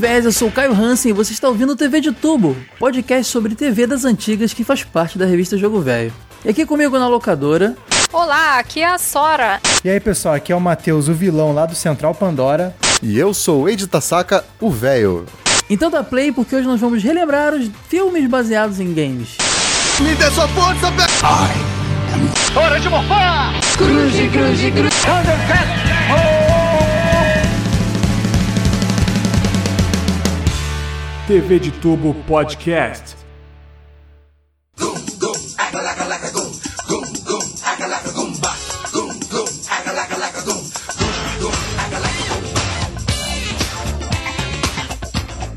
Vez, eu sou o Caio Hansen e você está ouvindo o TV de Tubo, podcast sobre TV das antigas que faz parte da revista Jogo Velho. E aqui comigo na locadora. Olá, aqui é a Sora. E aí pessoal, aqui é o Matheus, o vilão lá do Central Pandora. E eu sou o Eide Tasaka, o velho. Então dá play porque hoje nós vamos relembrar os filmes baseados em games. Me dê sua força, velho! Hora de morfar! Cruze, cruze, cruze! Thundercat! TV de Tubo Podcast.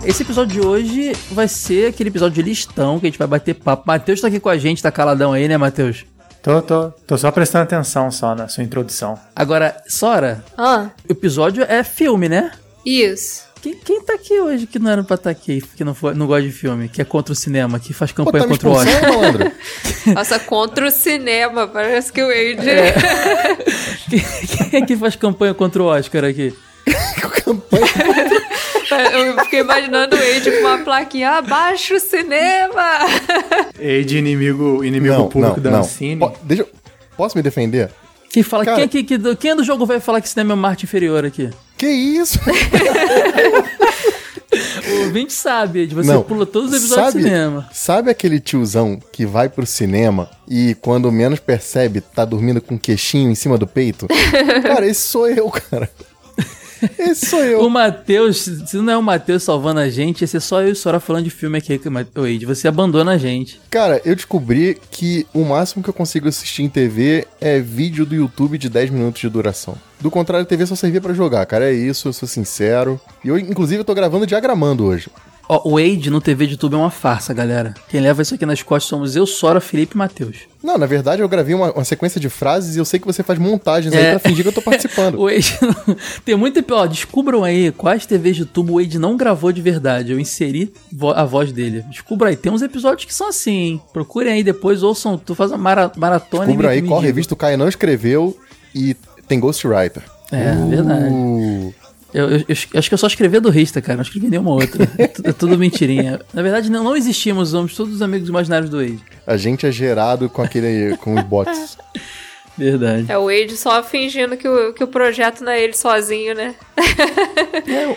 Esse episódio de hoje vai ser aquele episódio de listão que a gente vai bater papo. Matheus tá aqui com a gente, tá caladão aí, né, Matheus? Tô, tô, tô só prestando atenção só na sua introdução. Agora, Sora, Ah, o episódio é filme, né? isso. Quem, quem tá aqui hoje que não era pra estar aqui, que não, foi, não gosta de filme, que é contra o cinema, que faz Pô, campanha tá me contra o Oscar? Nossa, contra o cinema. Parece que o Wade. Quem, quem é que faz campanha contra o Oscar aqui? Campanha. Eu fiquei imaginando o Wade com uma plaquinha abaixo o cinema. E de inimigo, inimigo Não, público não, da não. Ancine. Po- deixa eu- Posso me defender? Quem fala, Cara- quem, é que, que do- quem é do jogo vai falar que cinema é uma arte inferior aqui? Que isso? O ouvinte sabe, você Não. pula todos os episódios sabe, de cinema. Sabe aquele tiozão que vai pro cinema e quando menos percebe tá dormindo com um queixinho em cima do peito? cara, esse sou eu, cara. Esse sou O eu. Matheus, se não é o Matheus salvando a gente, ia ser só eu e Sora falando de filme aqui. Ed, você abandona a gente. Cara, eu descobri que o máximo que eu consigo assistir em TV é vídeo do YouTube de 10 minutos de duração. Do contrário, a TV só servia pra jogar, cara. É isso, eu sou sincero. E eu, inclusive, eu tô gravando diagramando hoje. Ó, o Wade no TV de tubo é uma farsa, galera. Quem leva isso aqui nas costas somos eu, Sora, Felipe e Matheus. Não, na verdade, eu gravei uma, uma sequência de frases e eu sei que você faz montagens É. aí pra fingir que eu tô participando. O Wade tem muito. Ó, descubram aí quais TVs de tubo o Wade não gravou de verdade. Eu inseri vo- a voz dele. Descubra aí. Tem uns episódios que são assim, hein? Procurem aí depois, ouçam. Tu faz uma mara- maratona Descubra aí qual revista o Caio não escreveu e tem Ghostwriter. É, verdade. Eu, eu- eu acho que eu só escrevi do Rista, cara. Não escrevi nenhuma outra. é, é tudo mentirinha. Na verdade, não, não existimos, somos todos os amigos imaginários do Wade. a gente é gerado com aquele. com os bots. Verdade. É o Wade só fingindo que o, que o projeto não é ele sozinho, né? É,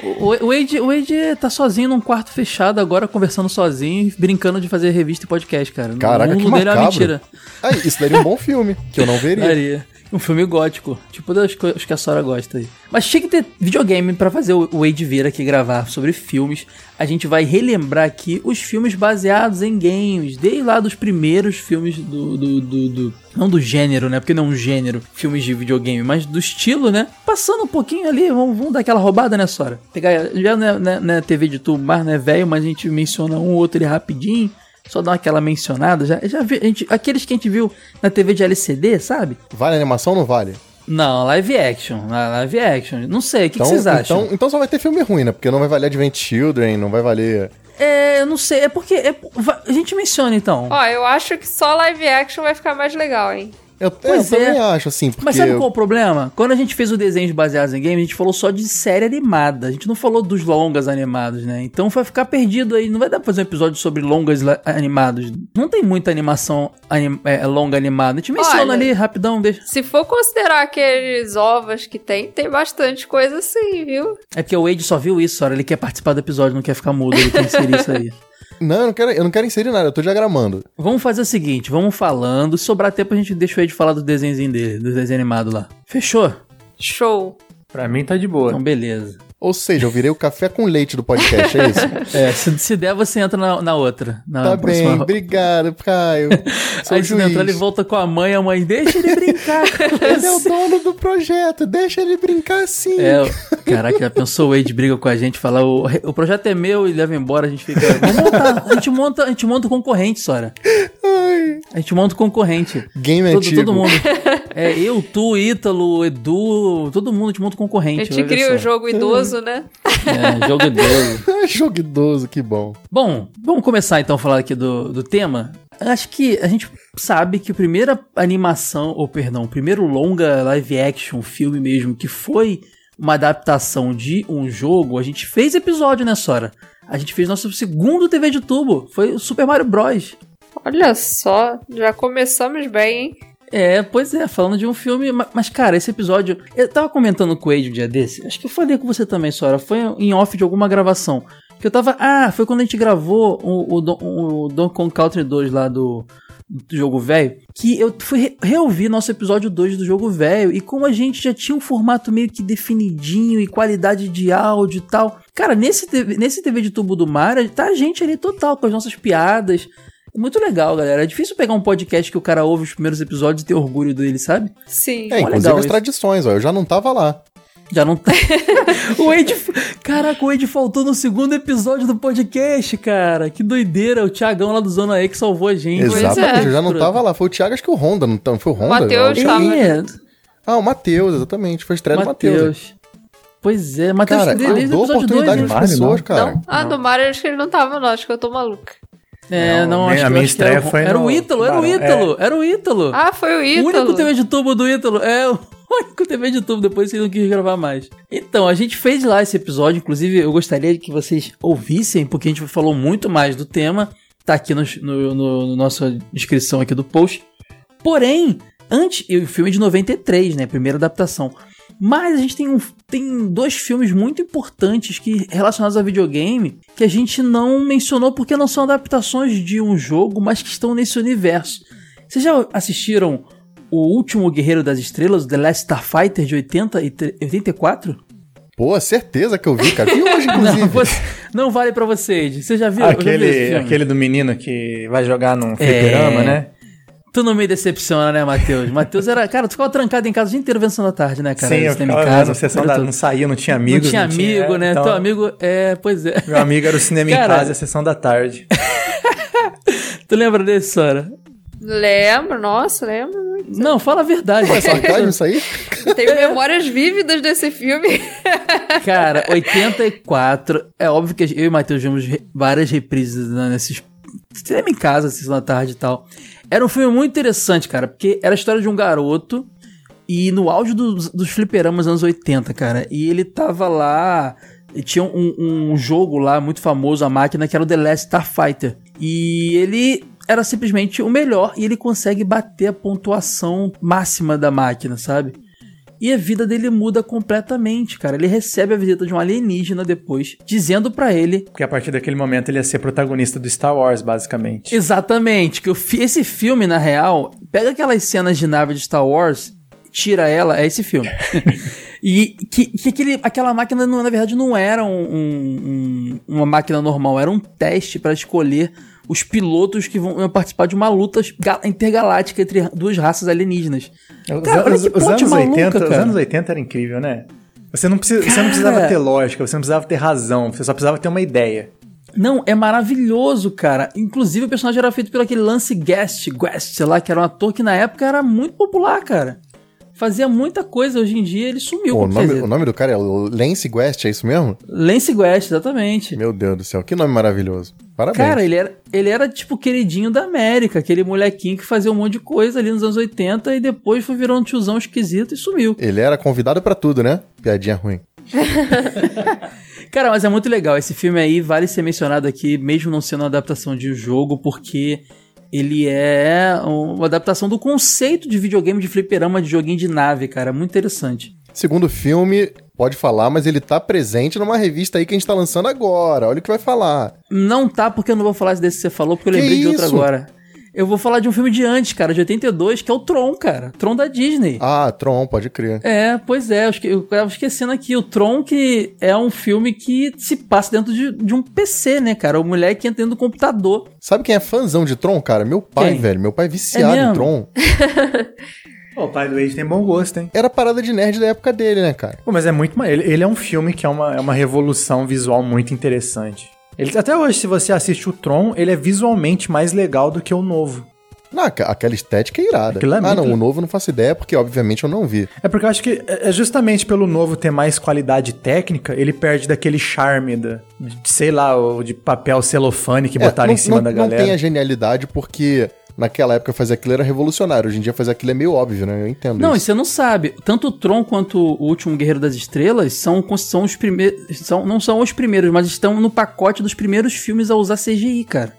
o, Wade, o Wade tá sozinho num quarto fechado agora, conversando sozinho brincando de fazer revista e podcast, cara. Caraca, o que mundo dele é uma mentira. Aí, isso daria um bom filme, que eu não veria. Daria. Um filme gótico, tipo das coisas que a Sora gosta aí. Mas tinha que ter videogame pra fazer o Wade vir aqui gravar sobre filmes. A gente vai relembrar aqui os filmes baseados em games, desde lá dos primeiros filmes do, do, do- do- Não do gênero, né? Porque não é um gênero, filmes de videogame, mas do estilo, né? Passando um pouquinho ali, vamos, vamos dar aquela roubada, né, Sora? Pegar, já não é, não é- não é TV de tubo, mas não é velho, mas a gente menciona um ou outro ali rapidinho. Só dar aquela mencionada, já, já vi, a gente, aqueles que a gente viu na TV de LCD, sabe? Vale a animação ou não vale? Não, live action, la- live action. Não sei, o que, que Então, vocês acham? então, então só vai ter filme ruim, né? Porque não vai valer Advent Children, não vai valer. É, eu não sei, é porque é- a gente menciona então. Ó, eu acho que só live action vai ficar mais legal, hein? Eu, Pois eu é. também acho, assim, porque. Mas sabe qual é o problema? Quando a gente fez o desenho baseados em games, a gente falou só de série animada. A gente não falou dos longas animados, né? Então vai ficar perdido aí. Não vai dar pra fazer um episódio sobre longas animados. Não tem muita animação anim- é, longa animada. A gente menciona Olha. ali rapidão, deixa. Se for considerar aqueles ovos que tem, tem bastante coisa assim, viu? É porque o Wade só viu isso, olha. Ele quer participar do episódio, não quer ficar mudo. Ele quer inserir isso aí. Não, eu não, quero, eu não quero inserir nada, eu tô diagramando. Vamos fazer o seguinte, vamos falando. Se sobrar tempo, a gente deixa o Ed falar do desenhozinho dele, do desenho animado lá. Fechou? Show. Pra mim tá de boa. Então, beleza. Ou seja, eu virei o café com leite do podcast, é isso? É, se, se der, você entra na, na outra. Na tá próxima- bem, obrigado, Caio. Sou Aí juiz. entrar, ele volta com a mãe, a mãe, deixa ele brincar. Ele é o você." dono do projeto, deixa ele brincar assim. É, caraca, já pensou o Wade briga com a gente, fala, o, o projeto é meu e leva embora, a gente fica. Vamos montar, a gente monta, a gente monta o concorrente, Sora. Ai, A gente monta o concorrente. game Todo, antigo. todo mundo. É, eu, tu, Ítalo, Edu, todo mundo a gente monta o A concorrente. gente vai ver cria o jogo idoso, né? É, jogo idoso. Jogo idoso, que bom. Bom, vamos começar então a falar aqui do, do tema. Acho que a gente sabe que a primeira animação, ou perdão, o primeiro longa live action, filme mesmo, que foi uma adaptação de um jogo, a gente fez episódio, né, Sora? A gente fez nosso segundo TV de tubo. Foi o Super Mario Bros. Olha só, já começamos bem, hein? É, pois é, falando de um filme. ma- Mas, cara, esse episódio. Eu tava comentando com o Wade um dia desse. Acho que eu falei com você também, Sora. Foi em off de alguma gravação. Que eu tava. Ah, foi quando a gente gravou o, o, o Donkey Kong Country 2 lá do, do jogo velho. Que eu fui re- reouvir nosso episódio 2 do jogo velho. E como a gente já tinha um formato meio que definidinho e qualidade de áudio e tal. Cara, nesse TV, nesse TV de tubo do Mario, tá a gente ali total, com as nossas piadas. Muito legal, galera. É difícil pegar um podcast que o cara ouve os primeiros episódios e ter orgulho dele, sabe? Sim. É, inclusive legal as isso. tradições, ó. Eu já não tava lá. Já não tá. o Wade. Caraca, o Wade faltou no segundo episódio do podcast, cara. Que doideira. O Thiagão lá do Zona E que salvou a gente. Exatamente, é. eu já não tava lá. Foi o Thiago, acho que o Honda, não tá- foi o Honda? Matheus Eu- tava. É, Ah, o Matheus, exatamente. Foi a estreia do Matheus. Matheus. Pois é, Matheus Cara, desde eu o episódio 2, oportunidade né? pessoas, não. cara. Não? Ah, do Mario acho que ele não tava, não. Acho que eu tô maluca. É, Não, não, a acho minha- a que- minha acho que era estreia o- foi Era o no Ítalo, era o Ítalo, era o Ítalo. Ah, foi o O Ítalo. único TV de tubo do Ítalo. É, o único TV de tubo. Depois você não quis gravar mais. Então, a gente fez lá esse episódio. Inclusive, eu gostaria que vocês ouvissem, porque a gente falou muito mais do tema. Tá aqui no, no, no- no nossa descrição aqui do post. Porém, antes. O filme é de 93, né? Primeira adaptação. Mas a gente tem, um, tem dois filmes muito importantes que relacionados a videogame que a gente não mencionou porque não são adaptações de um jogo, mas que estão nesse universo. Vocês já assistiram O Último Guerreiro das Estrelas, The Last Starfighter de 80 e tre- 84? Pô, certeza que eu vi, cara. Vi hoje, Não, inclusive. você- não vale pra vocês. Você já viu? Eu já vi esse Aquele, filme. aquele do menino que vai jogar num fliperama, É. né? Tu não me decepciona, né, Matheus? Matheus era. Cara, tu ficava trancado em casa o dia inteiro vendo Sessão da Tarde, né, cara? Sim, eu Cinema em casa, sessão da, não saía, não tinha amigos. não tinha amigo, né? então, Teu amigo. É, pois é. Meu amigo era o cinema Cara- em casa e a sessão da tarde. Tu lembra desse, Sora? Lembro, nossa, lembro. muito. Não, fala a verdade. É sarcasmo isso aí? Tenho memórias vívidas desse filme. Cara, 84. É óbvio que eu e o Matheus vimos várias reprises né, nesses. Cinema em casa, sessão da tarde e tal. Era um filme muito interessante, cara, porque era a história de um garoto e no auge dos, dos fliperamas anos 80, cara. E ele tava lá. Tinha um, um jogo lá muito famoso, a máquina, que era o The Last Starfighter. E ele era simplesmente o melhor e ele consegue bater a pontuação máxima da máquina, sabe? E a vida dele muda completamente, cara. Ele recebe a visita de um alienígena depois, dizendo pra ele Porque a partir daquele momento ele ia ser protagonista do Star Wars, basicamente. exatamente que esse filme, na real, pega aquelas cenas de nave de Star Wars, tira ela, é esse filme. e que, que aquele, aquela máquina, não, na verdade, não era um- um- um- uma máquina normal, era um teste pra escolher os pilotos que vão participar de uma luta ga- intergaláctica entre duas raças alienígenas. Os, Cara, olha os- que os plot anos maluca, 80, os cara. anos 80 era incrível, né? Você não, precisa, você não precisava ter lógica, você não precisava ter razão, você só precisava ter uma ideia. Não, é maravilhoso, cara. Inclusive, o personagem era feito pelo aquele Lance Guest, Guest, sei lá, que era um ator que na época era muito popular, cara. Fazia muita coisa, hoje em dia ele sumiu. Pô, o, nome, o nome do cara é Lance Guest, é isso mesmo? Lance Guest, exatamente. Meu Deus do céu, que nome maravilhoso. Parabéns. Cara, ele era, ele era tipo queridinho da América, aquele molequinho que fazia um monte de coisa ali nos anos 80 e depois foi virando um tiozão esquisito e sumiu. Ele era convidado pra tudo, né? Piadinha ruim. Cara, mas é muito legal. Esse filme aí vale ser mencionado aqui, mesmo não sendo uma adaptação de um jogo, porque ele é uma adaptação do conceito de videogame de fliperama, de joguinho de nave, cara. Muito interessante. Segundo filme, pode falar, mas ele tá presente numa revista aí que a gente tá lançando agora. Olha o que vai falar. Não tá, porque eu não vou falar desse que você falou, porque eu Que lembrei de outro isso? agora. Eu vou falar de um filme de antes, cara, de 82, que é o Tron, cara. Tron da Disney. Ah, Tron, pode crer. É, pois é, eu tava esquecendo aqui. O Tron, que é um filme que se passa dentro de, de um PC, né, cara? O moleque entra dentro do computador. Sabe quem é fãzão de Tron, cara? Meu pai, Quem? velho. Meu pai é viciado É em? Tron. Pô, o pai do Wade tem bom gosto, hein? Era parada de nerd da época dele, né, cara? Pô, mas é muito. Ele, ele é um filme que é uma, é uma revolução visual muito interessante. Ele, até hoje, se você assiste o Tron, ele é visualmente mais legal do que o novo. Não, aqu- aquela estética é irada. Aquilo é ah, não, o novo não faço ideia, porque obviamente eu não vi. É porque eu acho que é é justamente pelo novo ter mais qualidade técnica, ele perde daquele charme da, de, sei lá, de papel celofane que É, botaram não, em cima não- da não galera. tem a genialidade, porque naquela época fazer aquilo era revolucionário. Hoje em dia fazer aquilo é meio óbvio, né? Eu entendo Não, e isso. você não sabe. Tanto o Tron quanto o Último Guerreiro das Estrelas são, são os primeiros. São, não são os primeiros, mas estão no pacote dos primeiros filmes a usar CGI, cara.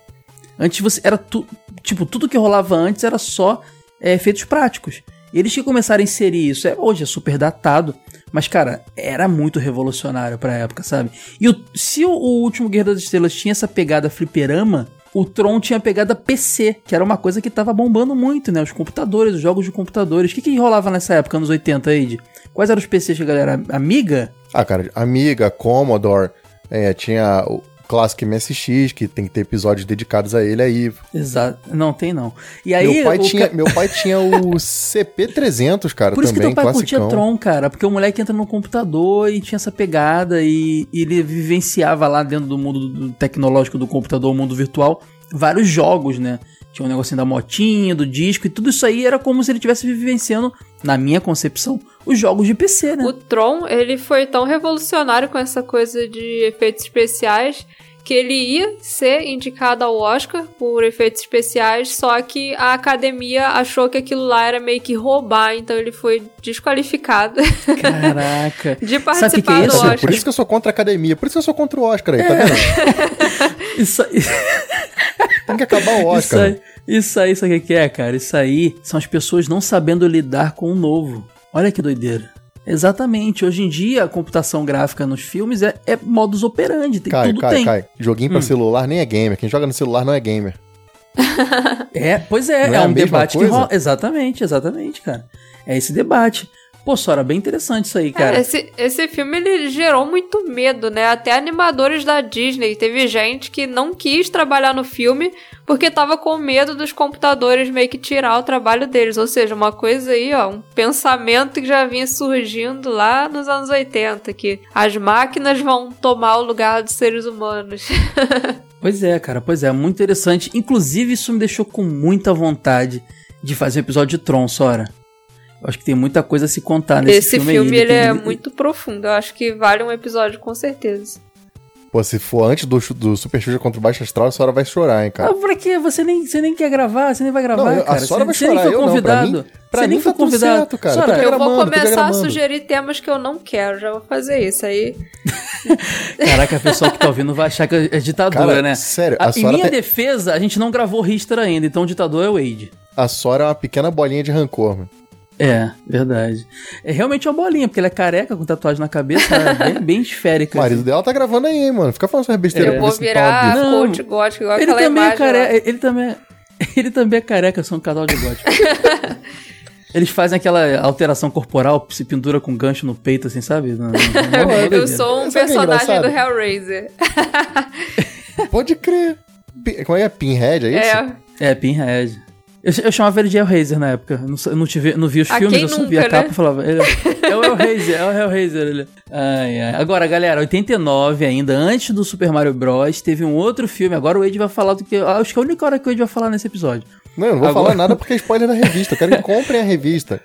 Antes você. Era tu, tipo, tudo que rolava antes era só é, efeitos práticos. Eles que começaram a inserir isso. É, hoje é super datado. Mas, cara, era muito revolucionário pra época, sabe? E o- se o, o Último Guerreiro das Estrelas tinha essa pegada fliperama, o Tron tinha pegada PC, que era uma coisa que tava bombando muito, né? Os computadores, os jogos de computadores. O que, que rolava nessa época, anos 80, Aide? Quais eram os PCs que a galera? Amiga? Ah, cara, Amiga, Commodore, é, tinha o Classic MSX, que tem que ter episódios dedicados a ele aí. Exato. Não, tem não. E aí. meu, pai tinha, ca- meu pai tinha o CP300, cara, Por isso que teu pai curtia. Tron, cara, porque o moleque entra no computador e tinha essa pegada e, e ele vivenciava lá dentro do mundo do- tecnológico do computador, o mundo virtual, vários jogos, né? Tinha um negocinho da motinha, do disco e tudo isso aí era como se ele estivesse vivenciando, na minha concepção, os jogos de PC, né? O Tron, ele foi tão revolucionário com essa coisa de efeitos especiais que ele ia ser indicado ao Oscar por efeitos especiais, só que a academia achou que aquilo lá era meio que roubar, então ele foi desqualificado Caraca. de Sabe o que que participar é do isso? Oscar. Por isso que eu sou contra a academia, por isso que eu sou contra o Oscar aí, tá É. vendo? Isso, Tem que acabar o isso, Oscar. aí, isso aí, sabe o que que é, cara? Isso aí são as pessoas não sabendo lidar com o novo. Olha que doideira. Exatamente. Hoje em dia, a computação gráfica nos filmes é, é modus operandi. Tem, Cai, tudo cai, tem. cai. Joguinho pra Hum. celular nem é gamer. Quem joga no celular não é gamer. É, pois é, Não é, é um debate que coisa? rola. Exatamente, exatamente, cara. É esse debate. Pô, Sora, bem interessante isso aí, É, cara. esse, esse filme ele gerou muito medo, né? Até animadores da Disney. Teve gente que não quis trabalhar no filme porque tava com medo dos computadores meio que tirar o trabalho deles. Ou seja, uma coisa aí, ó, um pensamento que já vinha surgindo lá nos anos 80, que as máquinas vão tomar o lugar dos seres humanos. Pois é, cara, pois é, muito interessante. Inclusive, isso me deixou com muita vontade de fazer um episódio de Tron, Sora. Eu acho que tem muita coisa a se contar nesse Esse filme, filme, aí. ele é tem- muito profundo. Eu acho que vale um episódio com certeza. Pô, se for antes do, do Super Xuxa contra o Baixo Astral, a senhora vai chorar, hein, cara. Ah, pra quê? Você nem, você nem quer gravar, você nem vai gravar, Não, eu- a cara. Sora você, vai você nem chorar, foi eu não, pra convidado. mim- pra você nem mim foi tá tudo convidado. certo, cara. Sora, Tô Eu vou começar a sugerir temas que eu não quero. Já vou fazer isso aí. Caraca, a pessoa que tá ouvindo vai achar que é ditadura, Cara, né? sério, A- a em minha tem- defesa, a gente não gravou Richter ainda, então o ditador é o Wade. A Sora é uma pequena bolinha de rancor, mano. É, verdade. É realmente uma bolinha, porque ele é careca com tatuagem na cabeça, né? bem, bem esférica. O marido dela tá gravando aí, hein, mano. Fica falando essas besteiras. eu vou virar Não. coach gótico, igual Ele aquela também é imagem. lá. careca. Ele também é, ele também é careca, são um casal de gótico. Eles fazem aquela alteração corporal, se pendura com gancho no peito, assim, sabe? Não- não- não- não- Eu sou um é personagem do engraçado? Hellraiser. Pode crer. Como é? que é? Pinhead, é isso? É. É, Pinhead. Eu, eu chamava ele de Hellraiser na época. Eu não, eu não, tive, não vi os Ah, filmes, quem eu vi a capa né? e falava. Ele, é o Hellraiser, é o Hellraiser. Ele. Ai, ai. Agora, galera, 89 ainda, antes do Super Mario Bros., teve um outro filme. Agora o Wade vai falar do que. Acho que é a única hora que o Wade vai falar nesse episódio. Não, eu não vou Agora- falar nada porque é spoiler da revista. Eu quero que comprem a revista.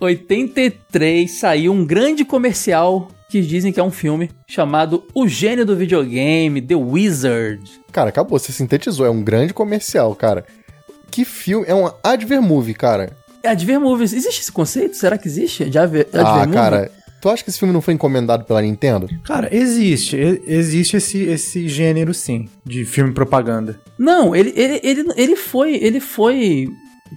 83 saiu um grande comercial que dizem que é um filme chamado O Gênio do Videogame, The Wizard. Cara, acabou. Você sintetizou. É um grande comercial, cara. Que filme. É um adver movie, cara. Adver Movies, existe esse conceito? Será que existe? De adver, adver ah, movie? cara. Tu acha que esse filme não foi encomendado pela Nintendo? Cara, existe. Existe esse, esse gênero, sim, de filme propaganda. Não, ele, ele, ele, ele foi. Ele foi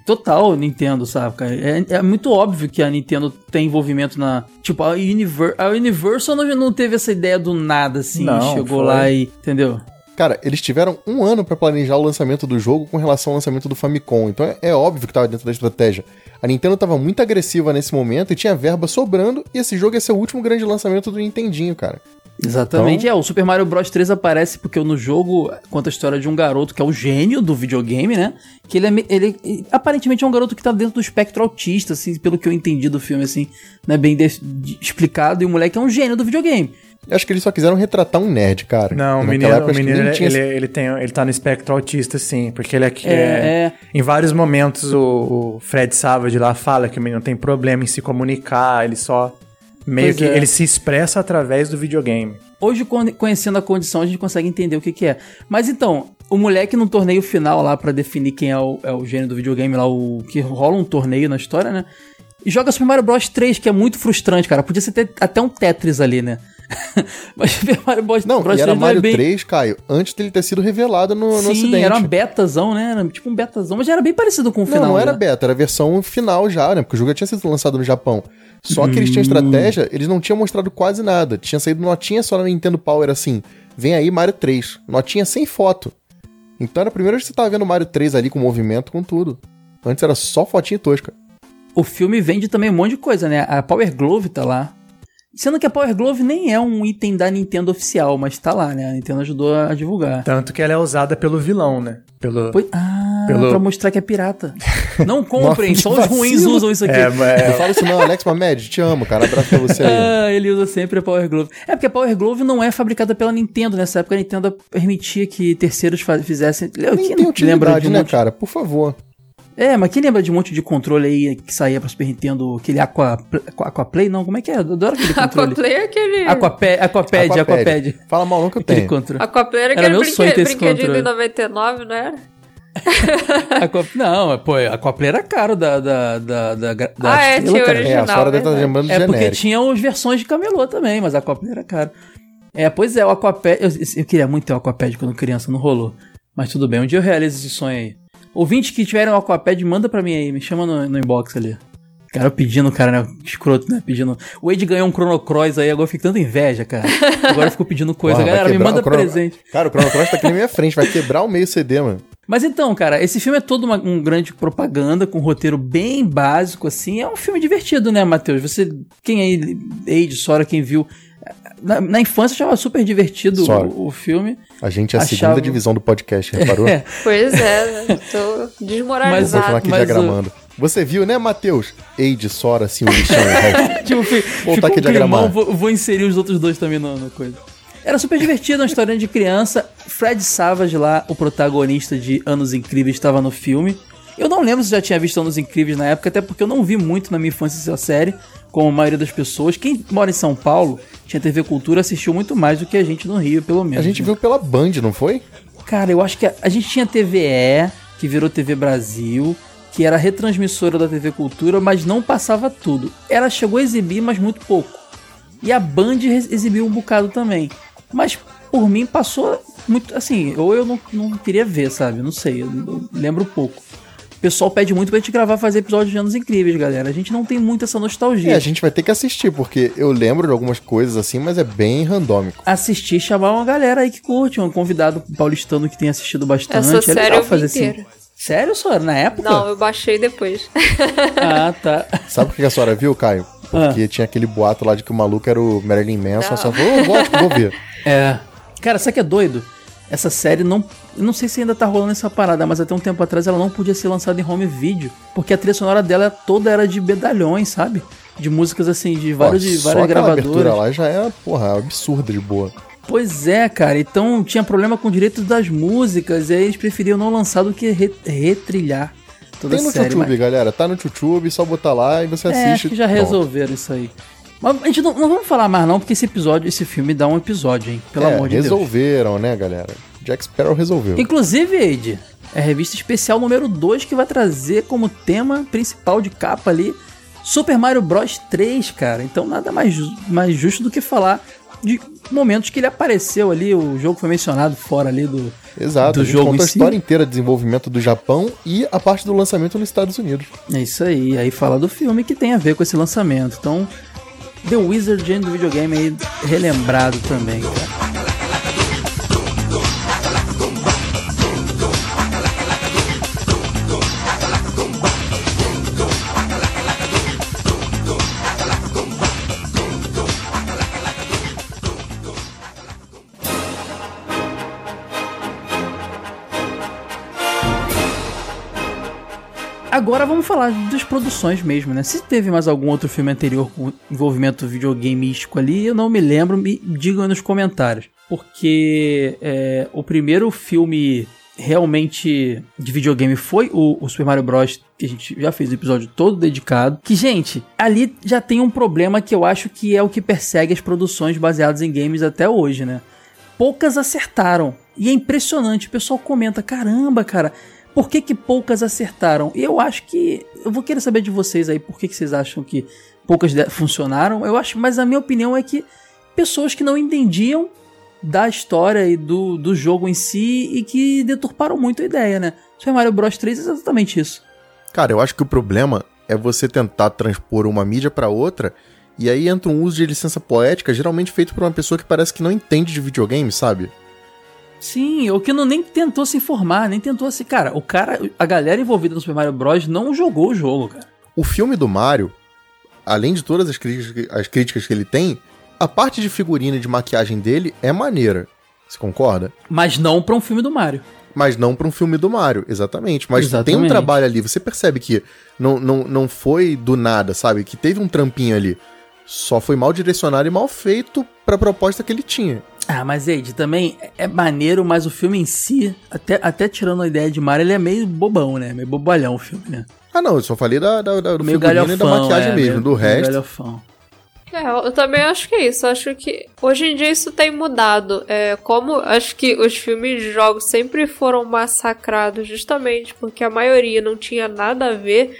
total Nintendo, sabe, cara? É, é muito óbvio que a Nintendo tem envolvimento na. Tipo, a, Univer, a Universal não, não teve essa ideia do nada, assim. Não, chegou foi. lá e. Entendeu? Cara, eles tiveram um ano pra planejar o lançamento do jogo com relação ao lançamento do Famicom. Então é, é óbvio que tava dentro da estratégia. A Nintendo tava muito agressiva nesse momento e tinha verba sobrando. E esse jogo ia ser o último grande lançamento do Nintendinho, cara. Exatamente. É, o Super Mario Bros 3 aparece porque no jogo conta a história de um garoto que é o gênio do videogame, né? Que ele, é, ele aparentemente é um garoto que tá dentro do espectro autista, assim, pelo que eu entendi do filme, assim, né? Bem de- de- explicado. E o moleque é um gênio do videogame. Eu acho que eles só quiseram retratar um nerd, cara. Não, o menino, época, o menino ele, tinha ele, ele tem, ele tá no espectro autista, sim, porque ele é, que- É, é- é. Em vários momentos o, o Fred Savage lá fala que o menino tem problema em se comunicar, ele só. Meio Pois que é. ele se expressa através do videogame. Hoje, con- conhecendo a condição, a gente consegue entender o que, que é. Mas então, o, moleque no torneio final lá pra definir quem é o, é o gênio do videogame lá, o que rola um torneio na história, né? E joga Super Mario Bros 3, que é muito frustrante, cara. Podia ser até, até um Tetris ali, né? Mas Super Mario Bros, Não, Bros e era 3 não é Mario bem... 3, Caio, antes dele ter sido revelado no, no Sim, ocidente. era uma betazão, né? Era tipo um betazão, mas já era bem parecido com o Não, final. não era já. beta, era a versão final já, né? Porque o jogo já tinha sido lançado no Japão. Só que eles Hum. tinham estratégia, eles não tinham mostrado quase nada. Tinha saído notinha só na Nintendo Power assim. Vem aí Mario 3. Notinha sem foto. Então era a primeira vez que você tava vendo o Mario 3 ali com movimento, com tudo. Antes era só fotinha tosca. O filme vende também um monte de coisa, né? A Power Glove tá lá. Sendo que a Power Glove nem é um item da Nintendo oficial, mas tá lá, né? A Nintendo ajudou a divulgar. Tanto que ela é usada pelo vilão, né? Pelo... Pois- ah, Pelo- pra mostrar que é pirata. Não comprem, Nossa, só os ruins usam isso aqui. É, Não mas... fala isso não, Alex Mamed, te amo, cara. Abraço pra você aí. Ah, ele usa sempre a Power Glove. É porque a Power Glove não é fabricada pela Nintendo. Nessa época a Nintendo permitia que terceiros fizessem. Eu, Nem tem não lembra de utilidade, um né, monte... cara? Por favor. É, mas quem lembra de um monte de controle aí que saía pra Super Nintendo? Aquele Aqua, Aqua, Aquaplay? Não, como é que é? Eu adoro aquele controle. Aquaplay é aquele. Aquapad, Aquapad, Aquapad. Fala mal Aquele tenho. controle. Aquaplay era Era aquele meu brinque... sonho ter esse brinquedinho de controle. 99, não era? Aqua... Não, pô, a Aquaplay era caro da, da, da, da, da Ah, é, tinha cara. É, a original, senhora deve estar lembrando do É porque tinha as versões de camelô também, mas a Aquaplay era caro. É, pois é, o Aquapad... Eu, eu queria muito ter o Aquapad quando criança, não rolou. Mas tudo bem, um dia eu realizo esse sonho aí. Ouvintes que tiverem o Aquapad, manda pra mim aí, me chama no, no inbox ali. Cara, pedindo, cara, né? Escroto, né? Pedindo. O Wade ganhou um Chrono Cross aí, agora eu fico tanta inveja, cara. Agora eu fico pedindo coisa. Porra, Galera, me manda o Chrono- presente. Cara, o Chrono Cross tá aqui na minha frente, vai quebrar o meio CD, mano. Mas então, cara, esse filme é todo uma, um grande propaganda, com um roteiro bem básico, assim. É um filme divertido, né, Matheus? Você, quem aí, Age, Sora, quem viu. Na, na infância achava super divertido o, o filme. A gente é a Achava- segunda divisão do podcast, reparou? É, Pois é, né? Tô Vou desmoralizado. continuar aqui Mas o- diagramando. Você viu, né, Matheus? Eide, Sora, assim, o lixão. tipo, Voltar ficou aqui um diagramar. vou, vou inserir os outros dois também no coisa. Era super divertido, uma historinha de criança. Fred Savage lá, o protagonista de Anos Incríveis, estava no filme. Eu não lembro se já tinha visto Anos Incríveis na época, até porque eu não vi muito na minha infância essa série, como a maioria das pessoas. Quem mora em São Paulo, tinha TV Cultura, assistiu muito mais do que a gente no Rio, pelo menos. A gente né? viu pela Band, não foi? Cara, eu acho que a, a gente tinha TVE, que virou TV Brasil, que era retransmissora da TV Cultura, mas não passava tudo. Ela chegou a exibir, mas muito pouco. E a Band exibiu um bocado também. Mas por mim passou muito. Assim, ou eu não, não queria ver, sabe? Não sei, eu, eu lembro pouco. O pessoal pede muito pra gente gravar, fazer episódios de anos incríveis, galera. A gente não tem muito essa nostalgia. É, a gente vai ter que assistir, porque eu lembro de algumas coisas assim, mas é bem randômico. assistir, chamar uma galera aí que curte, um convidado paulistano que tem assistido bastante. Essa é série legal eu fazer assim. inteira. Sério, Sora? Na época? Não, eu baixei depois. Ah, tá. Sabe por que a senhora viu, Caio? Porque tinha aquele boato lá de que o maluco era o Marilyn Manson. Não. A senhora falou, "Ô, vou, acho que vou ver. É. Cara, sabe que é doido? Essa série não. Eu não sei se ainda tá rolando essa parada, mas até um tempo atrás ela não podia ser lançada em home video. Porque a trilha sonora dela toda era de medalhões, sabe? De músicas assim, de vários, de várias aquela abertura gravadoras. lá já é, porra, absurda de boa. Pois é, cara. Então tinha problema com direitos das músicas. E aí eles preferiam não lançar do que re- retrilhar toda Tem a no série. YouTube, mas- galera. Tá no YouTube, só botar lá e você É, assiste. acho que já Pronto. resolveram isso aí. Mas a gente não, não vamos falar mais não, porque esse episódio, esse filme dá um episódio, hein? Pelo É, amor de Deus. resolveram, né, galera? Jack Sparrow resolveu. Inclusive, Eide, é a revista especial número 2 que vai trazer como tema principal de capa ali Super Mario Bros 3, cara. Então nada mais, mais justo do que falar de momentos que ele apareceu ali, o jogo foi mencionado fora ali do, Exato, do a gente jogo conta a si. história inteira de desenvolvimento do Japão e a parte do lançamento nos Estados Unidos. É isso aí, aí fala do filme que tem a ver com esse lançamento. Então, The Wizard End do videogame aí relembrado também, cara. Agora vamos falar das produções mesmo, né? Se teve mais algum outro filme anterior com envolvimento videogameístico ali, eu não me lembro, me digam nos comentários. Porque é, o primeiro filme realmente de videogame foi o, o Super Mario Bros. Que a gente já fez o episódio todo dedicado. Que, gente, ali já tem um problema que eu acho que é o que persegue as produções baseadas em games até hoje, né? poucas acertaram. E é impressionante, o pessoal comenta, caramba, cara, por que que poucas acertaram? E eu acho que, eu vou querer saber de vocês aí, por que que vocês acham que poucas funcionaram? Eu acho, mas a minha opinião é que pessoas que não entendiam da história e do, do jogo em si e que deturparam muito a ideia, né? Super Mario Bros 3 é exatamente isso. Cara, eu acho que o problema é você tentar transpor uma mídia para outra e aí entra um uso de licença poética, geralmente feito por uma pessoa que parece que não entende de videogame, sabe? Sim, ou que não nem tentou se informar, nem tentou se. Cara, o cara, a galera envolvida no Super Mario Bros. não jogou o jogo, cara. O filme do Mario, além de todas as críticas, as críticas que ele tem, a parte de figurina e de maquiagem dele é maneira. Você concorda? Mas não pra um filme do Mario. Mas não pra um filme do Mario, exatamente. Mas Exatamente. tem um trabalho ali, você percebe que não, não, não foi do nada, sabe? Que teve um trampinho ali. Só foi mal direcionado e mal feito pra proposta que ele tinha. Ah, mas Ed, também é maneiro, mas o filme em si, até, até tirando a ideia de Mario, ele é meio bobão, né? Meio bobalhão o filme, né? Ah, não, eu só falei da, da, da- do meio figurino e da galhofão, maquiagem é, mesmo. meio- do meio resto, galhofão. É, eu também acho que é isso. Acho que hoje em dia isso tem mudado. É, como acho que os filmes de jogos sempre foram massacrados justamente porque a maioria não tinha nada a ver.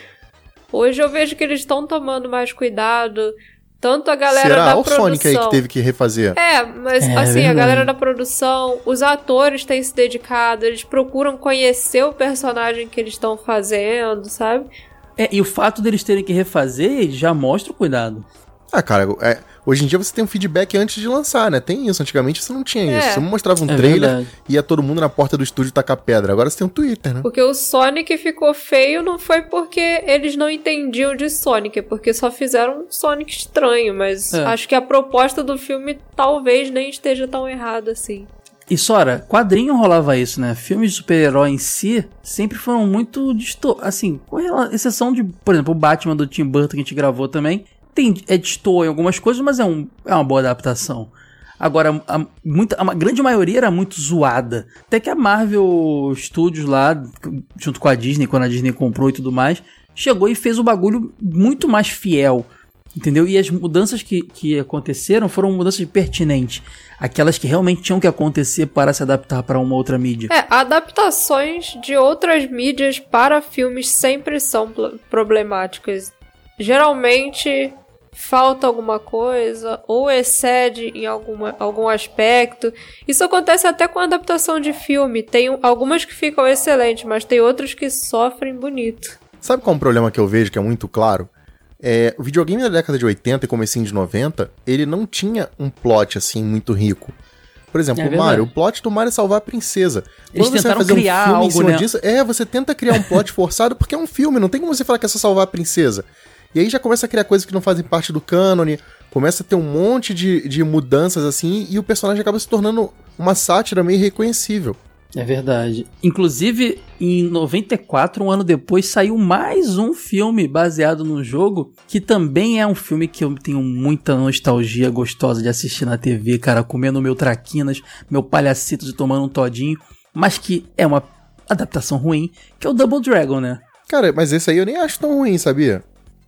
Hoje eu vejo que eles estão tomando mais cuidado. Tanto a galera será? da Olha o produção. Sonic aí que teve que refazer. É, mas É, assim, a verdade. galera da produção, os atores têm se dedicado, eles procuram conhecer o personagem que eles estão fazendo, sabe? É, e o fato deles terem que refazer já mostra o cuidado. Ah, cara, é, hoje em dia você tem um feedback antes de lançar, né? Tem isso. Antigamente você não tinha É. isso. Você mostrava um É trailer verdade. ia todo mundo na porta do estúdio tacar pedra. Agora você tem um Twitter, né? Porque o Sonic ficou feio não foi porque eles não entendiam de Sonic, é porque só fizeram um Sonic estranho, mas É. acho que a proposta do filme talvez nem esteja tão errada assim. E Sora, quadrinho rolava isso, né? Filmes de super-herói em si sempre foram muito disto... assim, com exceção de, por exemplo, o Batman do Tim Burton que a gente gravou também, tem é distor em algumas coisas, mas é, um, é uma boa adaptação. Agora, a, muita, a grande maioria era muito zoada. Até que a Marvel Studios lá, junto com a Disney, quando a Disney comprou e tudo mais, chegou e fez o bagulho muito mais fiel. Entendeu? E as mudanças que, que aconteceram foram mudanças pertinentes. Aquelas que realmente tinham que acontecer para se adaptar para uma outra mídia. É, adaptações de outras mídias para filmes sempre são problemáticas. Geralmente falta alguma coisa ou excede em alguma, algum aspecto. Isso acontece até com a adaptação de filme. Tem um- algumas que ficam excelentes, mas tem outras que sofrem bonito. Sabe qual é um problema que eu vejo que é muito claro? É, o videogame da década de 80 e comecinho de 90, ele não tinha um plot assim muito rico. Por exemplo, É o. Mario, o plot do Mario é salvar a princesa. Eles Quando você vai fazer criar um filme algo, em cima né? disso, é, você tenta criar um plot forçado porque é um filme, não tem como você falar que é só salvar a princesa. E aí já começa a criar coisas que não fazem parte do cânone, começa a ter um monte de, de mudanças assim, e o personagem acaba se tornando uma sátira meio irreconhecível. É verdade. Inclusive, em 94, um ano depois, saiu mais um filme baseado num jogo, que também é um filme que eu tenho muita nostalgia gostosa de assistir na TV, cara, comendo meu traquinas, meu palhacitos e tomando um todinho, mas que é uma adaptação ruim, que é o Double Dragon, né? Cara, mas esse aí eu nem acho tão ruim, sabia?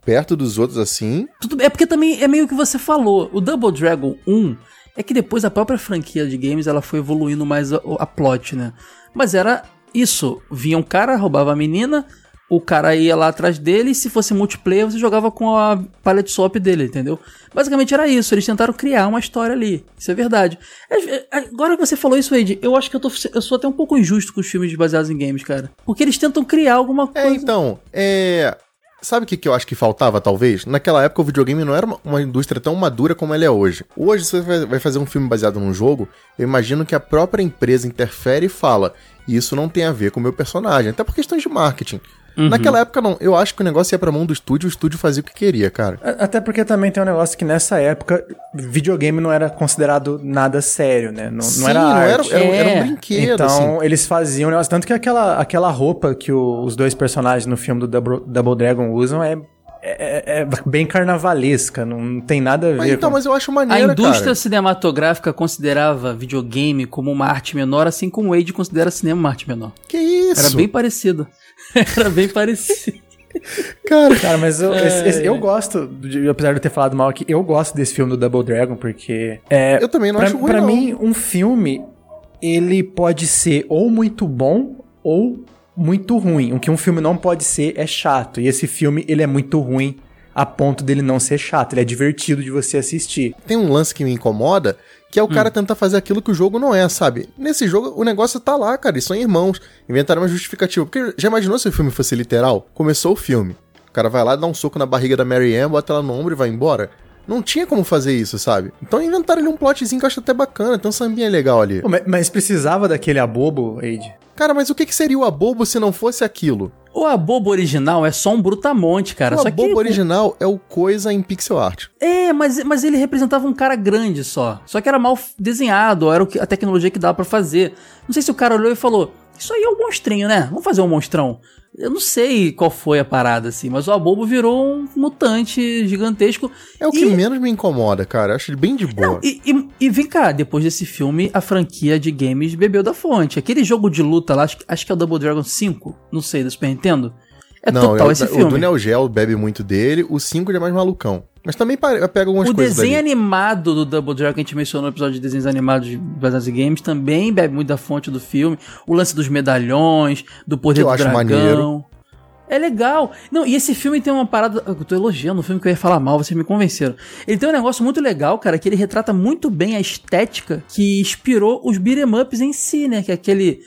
Perto dos outros assim. Tudo, é porque também é meio que você falou. O Double Dragon 1 é que depois a própria franquia de games ela foi evoluindo mais a, a plot, né? Mas era isso. Vinha um cara, roubava a menina, o cara ia lá atrás dele, e se fosse multiplayer, você jogava com a palette swap dele, entendeu? Basicamente era isso. Eles tentaram criar uma história ali. Isso é verdade. É, é, Agora que você falou isso, Ed, eu acho que eu, tô, eu sou até um pouco injusto com os filmes baseados em games, cara. Porque eles tentam criar alguma É, coisa. então, é. Sabe o que, que eu acho que faltava, talvez? Naquela época o videogame não era uma, uma indústria tão madura como ela é hoje. Hoje, você vai- vai fazer um filme baseado num jogo, eu imagino que a própria empresa interfere e fala: Isso não tem a ver com o meu personagem, até por questões de marketing. Naquela época, não. Eu acho que o negócio ia pra mão do estúdio, o estúdio fazia o que queria, cara. A- Até porque também tem um negócio que nessa época videogame não era considerado nada sério, né? Não, Sim, não era não era, arte. era, era É. um brinquedo, então, assim. eles faziam um negócio. Tanto que aquela, aquela roupa que o- os dois personagens no filme do Double, Double Dragon usam é, é, é bem carnavalesca, não tem nada a ver Mas, então, com... mas eu acho A maneiro, indústria cara. cinematográfica considerava videogame como uma arte menor, assim como o Wade considera cinema uma arte menor. Que isso? Era bem parecido. Era bem parecido. Cara, Cara, mas eu, esse- É, esse- eu gosto, de- apesar de eu ter falado mal aqui, eu gosto desse filme do Double Dragon, porque é, eu também não pra, acho ruim, pra não. mim, um filme, ele pode ser ou muito bom ou muito ruim. O que um filme não pode ser é chato. E esse filme, ele é muito ruim a ponto dele não ser chato. Ele é divertido de você assistir. Tem um lance que me incomoda, que é o cara tentar fazer aquilo que o jogo não é, sabe? Nesse jogo, o negócio tá lá, cara, eles são irmãos. Inventaram uma justificativa. Porque já imaginou se o filme fosse literal? Começou o filme. O cara vai lá, dá um soco na barriga da Mary Ann, bota ela no ombro e vai embora. Não tinha como fazer isso, sabe? Então inventaram ali um plotzinho que eu acho até bacana, tem um sambinha legal ali. Pô, mas, precisava daquele abobo, Aide? Cara, mas o que, que seria o Abobo se não fosse aquilo? O Abobo original é só um brutamonte, cara. o só Abobo que original é o coisa em pixel art. É, mas, mas ele representava um cara grande só. Só que era mal desenhado, ou era o que- a tecnologia que dava pra fazer. Não sei se o cara olhou e falou: Isso aí é um monstrinho, né? Vamos fazer um monstrão. Eu não sei qual foi a parada, assim, mas o Abobo virou um mutante gigantesco. É o que E- menos me incomoda, cara. Eu acho ele bem de boa. E, e- e vem cá, depois desse filme, a franquia de games bebeu da fonte. Aquele jogo de luta lá, acho, que- acho que é o Double Dragon 5, não sei, do Super Nintendo. É não, total o, esse o filme. do Neo Geo bebe muito dele, o 5 ele é mais malucão. Mas também pega algumas O coisas desenho dali. animado do Double Dragon que a gente mencionou no episódio de desenhos animados baseados em games também bebe muito da fonte do filme. O lance dos medalhões, do poder Que eu do acho dragão. maneiro. É legal. Não, e esse filme tem uma parada. Eu tô elogiando o filme que eu ia falar mal, vocês me convenceram. Ele tem um negócio muito legal, cara, que ele retrata muito bem a estética que inspirou os beat'em ups em si, né? Que é aquele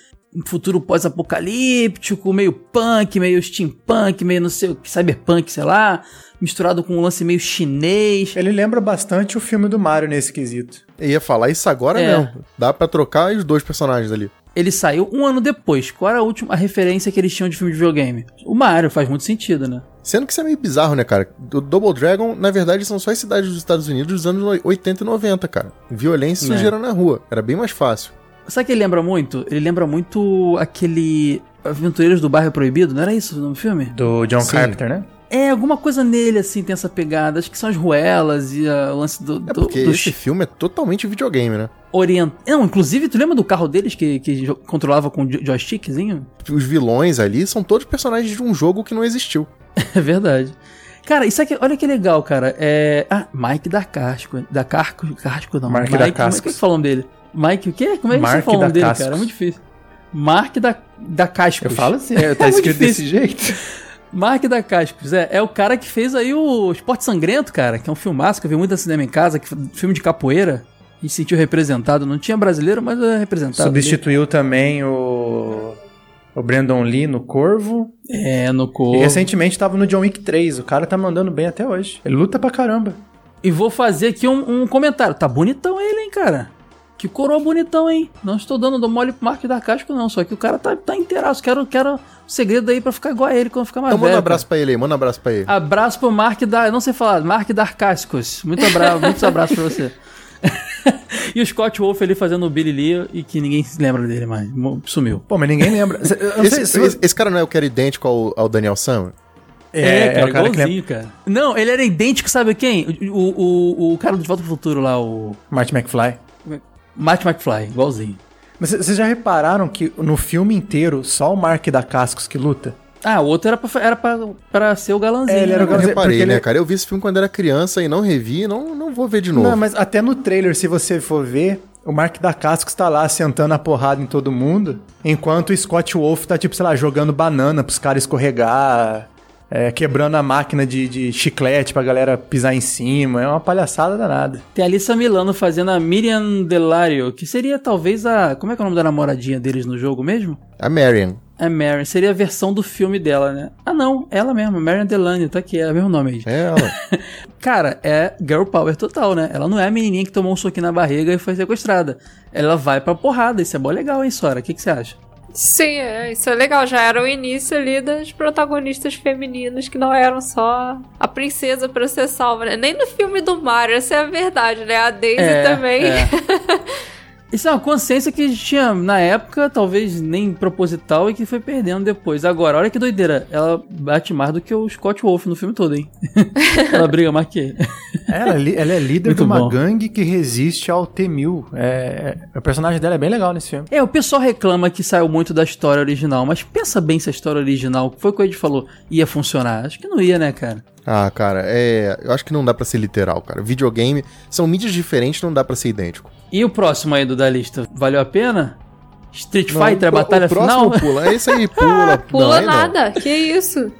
futuro pós-apocalíptico, meio punk, meio steampunk, meio não sei o que, cyberpunk, sei lá, misturado com um lance meio chinês. Ele lembra bastante o filme do Mario nesse quesito. Eu ia falar isso agora É. mesmo. Dá pra trocar os dois personagens ali. Ele saiu um ano depois. Qual era a última a referência que eles tinham de filme de videogame? O Mario, faz muito sentido, né? Sendo que isso é meio bizarro, né, cara? O Double Dragon, na verdade, são só as cidades dos Estados Unidos dos anos 80 e 90, cara. Violência e É. sujeira na rua. Era bem mais fácil. Sabe o que ele lembra muito? Ele lembra muito aquele Aventureiros do Bairro Proibido, não era isso o nome do filme? Do John Sim. Carpenter, né? É, alguma coisa nele, assim, tem essa pegada. Acho que são as ruelas e ah, o lance do, É do, porque do esse filme é totalmente videogame, né? orient... Não, inclusive, tu lembra do carro deles que, que controlava com jo- joystickzinho? Os vilões ali são todos personagens de um jogo que não existiu. É verdade. Cara, isso aqui, olha que legal, cara. É. Ah, Mike da Casco. Da Carco. Casco não. Mark Mike, da Como é que é o nome dele? Mike o quê? Como é que você Mark fala o nome da dele, Cascos. cara? É muito difícil. Mark da, da Cascos. Eu falo assim, é, tá muito escrito desse jeito. Mark da Cascos, é, é o cara que fez aí o Esporte Sangrento, cara, que é um filmaço que eu vi muito cinema em casa, que filme de capoeira. Gente se sentiu representado. Não tinha brasileiro, mas é representado. Substituiu também o, o Brandon Lee no Corvo. É, no E corpo. recentemente tava no John Wick 3. O cara tá mandando bem até hoje. Ele luta pra caramba. E vou fazer aqui um, um comentário. Tá bonitão ele, hein, cara? Que coroa bonitão, hein? Não estou dando do mole pro Mark da Casco, não. Só que o cara tá, tá inteiraço. Quero, quero um segredo aí pra ficar igual a ele quando ficar mais Então manda um velho. abraço pra ele aí, manda um abraço pra ele. cara. Abraço pro Mark da... Não sei falar. Mark da Cascos. Muito abraço, muitos abraços pra você. e o Scott Wolf ali fazendo o Billy Lee e que ninguém se lembra dele mais. Sumiu. Pô, mas ninguém lembra. Sei Esse, se- esse- esse cara não é o que era idêntico ao, ao Daniel Sam? É, cara, o cara lembra. igualzinho, cara. Não, ele era idêntico, sabe quem? O, o, o, o cara do De Volta pro Futuro lá, o... Marty McFly. Matt McFly, igualzinho. Mas vocês já repararam que no filme inteiro só o Mark da Cascos que luta? Ah, o outro era pra, era pra, pra ser o galãzinho. É, ele era o né? Eu Mas é reparei, né, ele- cara? Eu vi esse filme quando era criança e não revi, não, não vou ver de novo. Não, mas até no trailer, se você for ver, o Mark da Cascos tá lá sentando a porrada em todo mundo, enquanto o Scott Wolf tá, tipo, sei lá, jogando banana pros caras escorregar, é, quebrando a máquina de, de chiclete pra galera pisar em cima. É uma palhaçada danada. Tem a Alissa Milano fazendo a Miriam Delario, que seria talvez a. Como é que é o nome da namoradinha deles no jogo mesmo? A Marion. É Marion. Seria a versão do filme dela, né? Ah, não. Ela mesma, Marion Delany, tá aqui, é o mesmo nome aí. É ela. Cara, é girl power total, né? Ela não é a menininha que tomou um soquinho na barriga e foi sequestrada. Ela vai pra porrada. Isso é bom legal, hein, Sora? O que, que você acha? Sim, é, isso é legal. Já era o início ali das protagonistas femininas que não eram só a princesa pra ser salva, né? Nem no filme do Mario, essa é a verdade, né? A Daisy É, também. é. Isso é uma consciência que a gente tinha na época, talvez nem proposital, e que foi perdendo depois. Agora, olha que doideira. Ela bate mais do que o Scott Wolf no filme todo, hein? ela briga mais que. Ela, é ela é líder Muito de uma bom. gangue que resiste ao T-1000. É, é- o personagem dela é bem legal nesse filme. É, o pessoal reclama que saiu muito da história original, mas pensa bem se a história original, foi o que o Ed falou, ia funcionar. Acho que não ia, né, cara? Ah, cara, é. Eu acho que não dá pra ser literal, cara. Videogame são mídias diferentes, não dá pra ser idêntico. E o próximo aí do da lista, valeu a pena? Street Não, Fighter, a batalha o próximo final? pula. Esse aí pula. Pula não, aí não. nada. Que isso?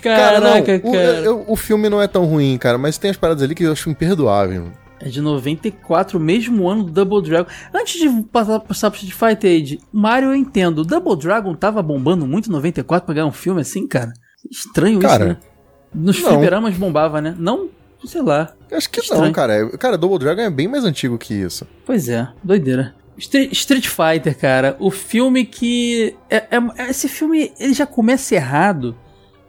Cara, não, Caraca, o, cara. eu- o filme não é tão ruim, cara, mas tem as paradas ali que eu acho imperdoável. É de 94, mesmo ano do Double Dragon. Antes de passar, passar pro Street Fighter Age, Mario eu entendo. O Double Dragon tava bombando muito em 94 pra ganhar um filme assim, cara. Estranho Cara, isso, né? Nos não. fliperamas bombava, né? Não, sei lá. Acho que Estranho. não, cara. Cara, Double Dragon é bem mais antigo que isso. Pois é, doideira. Street, Street Fighter, cara, o filme que. É, é- esse filme ele já começa errado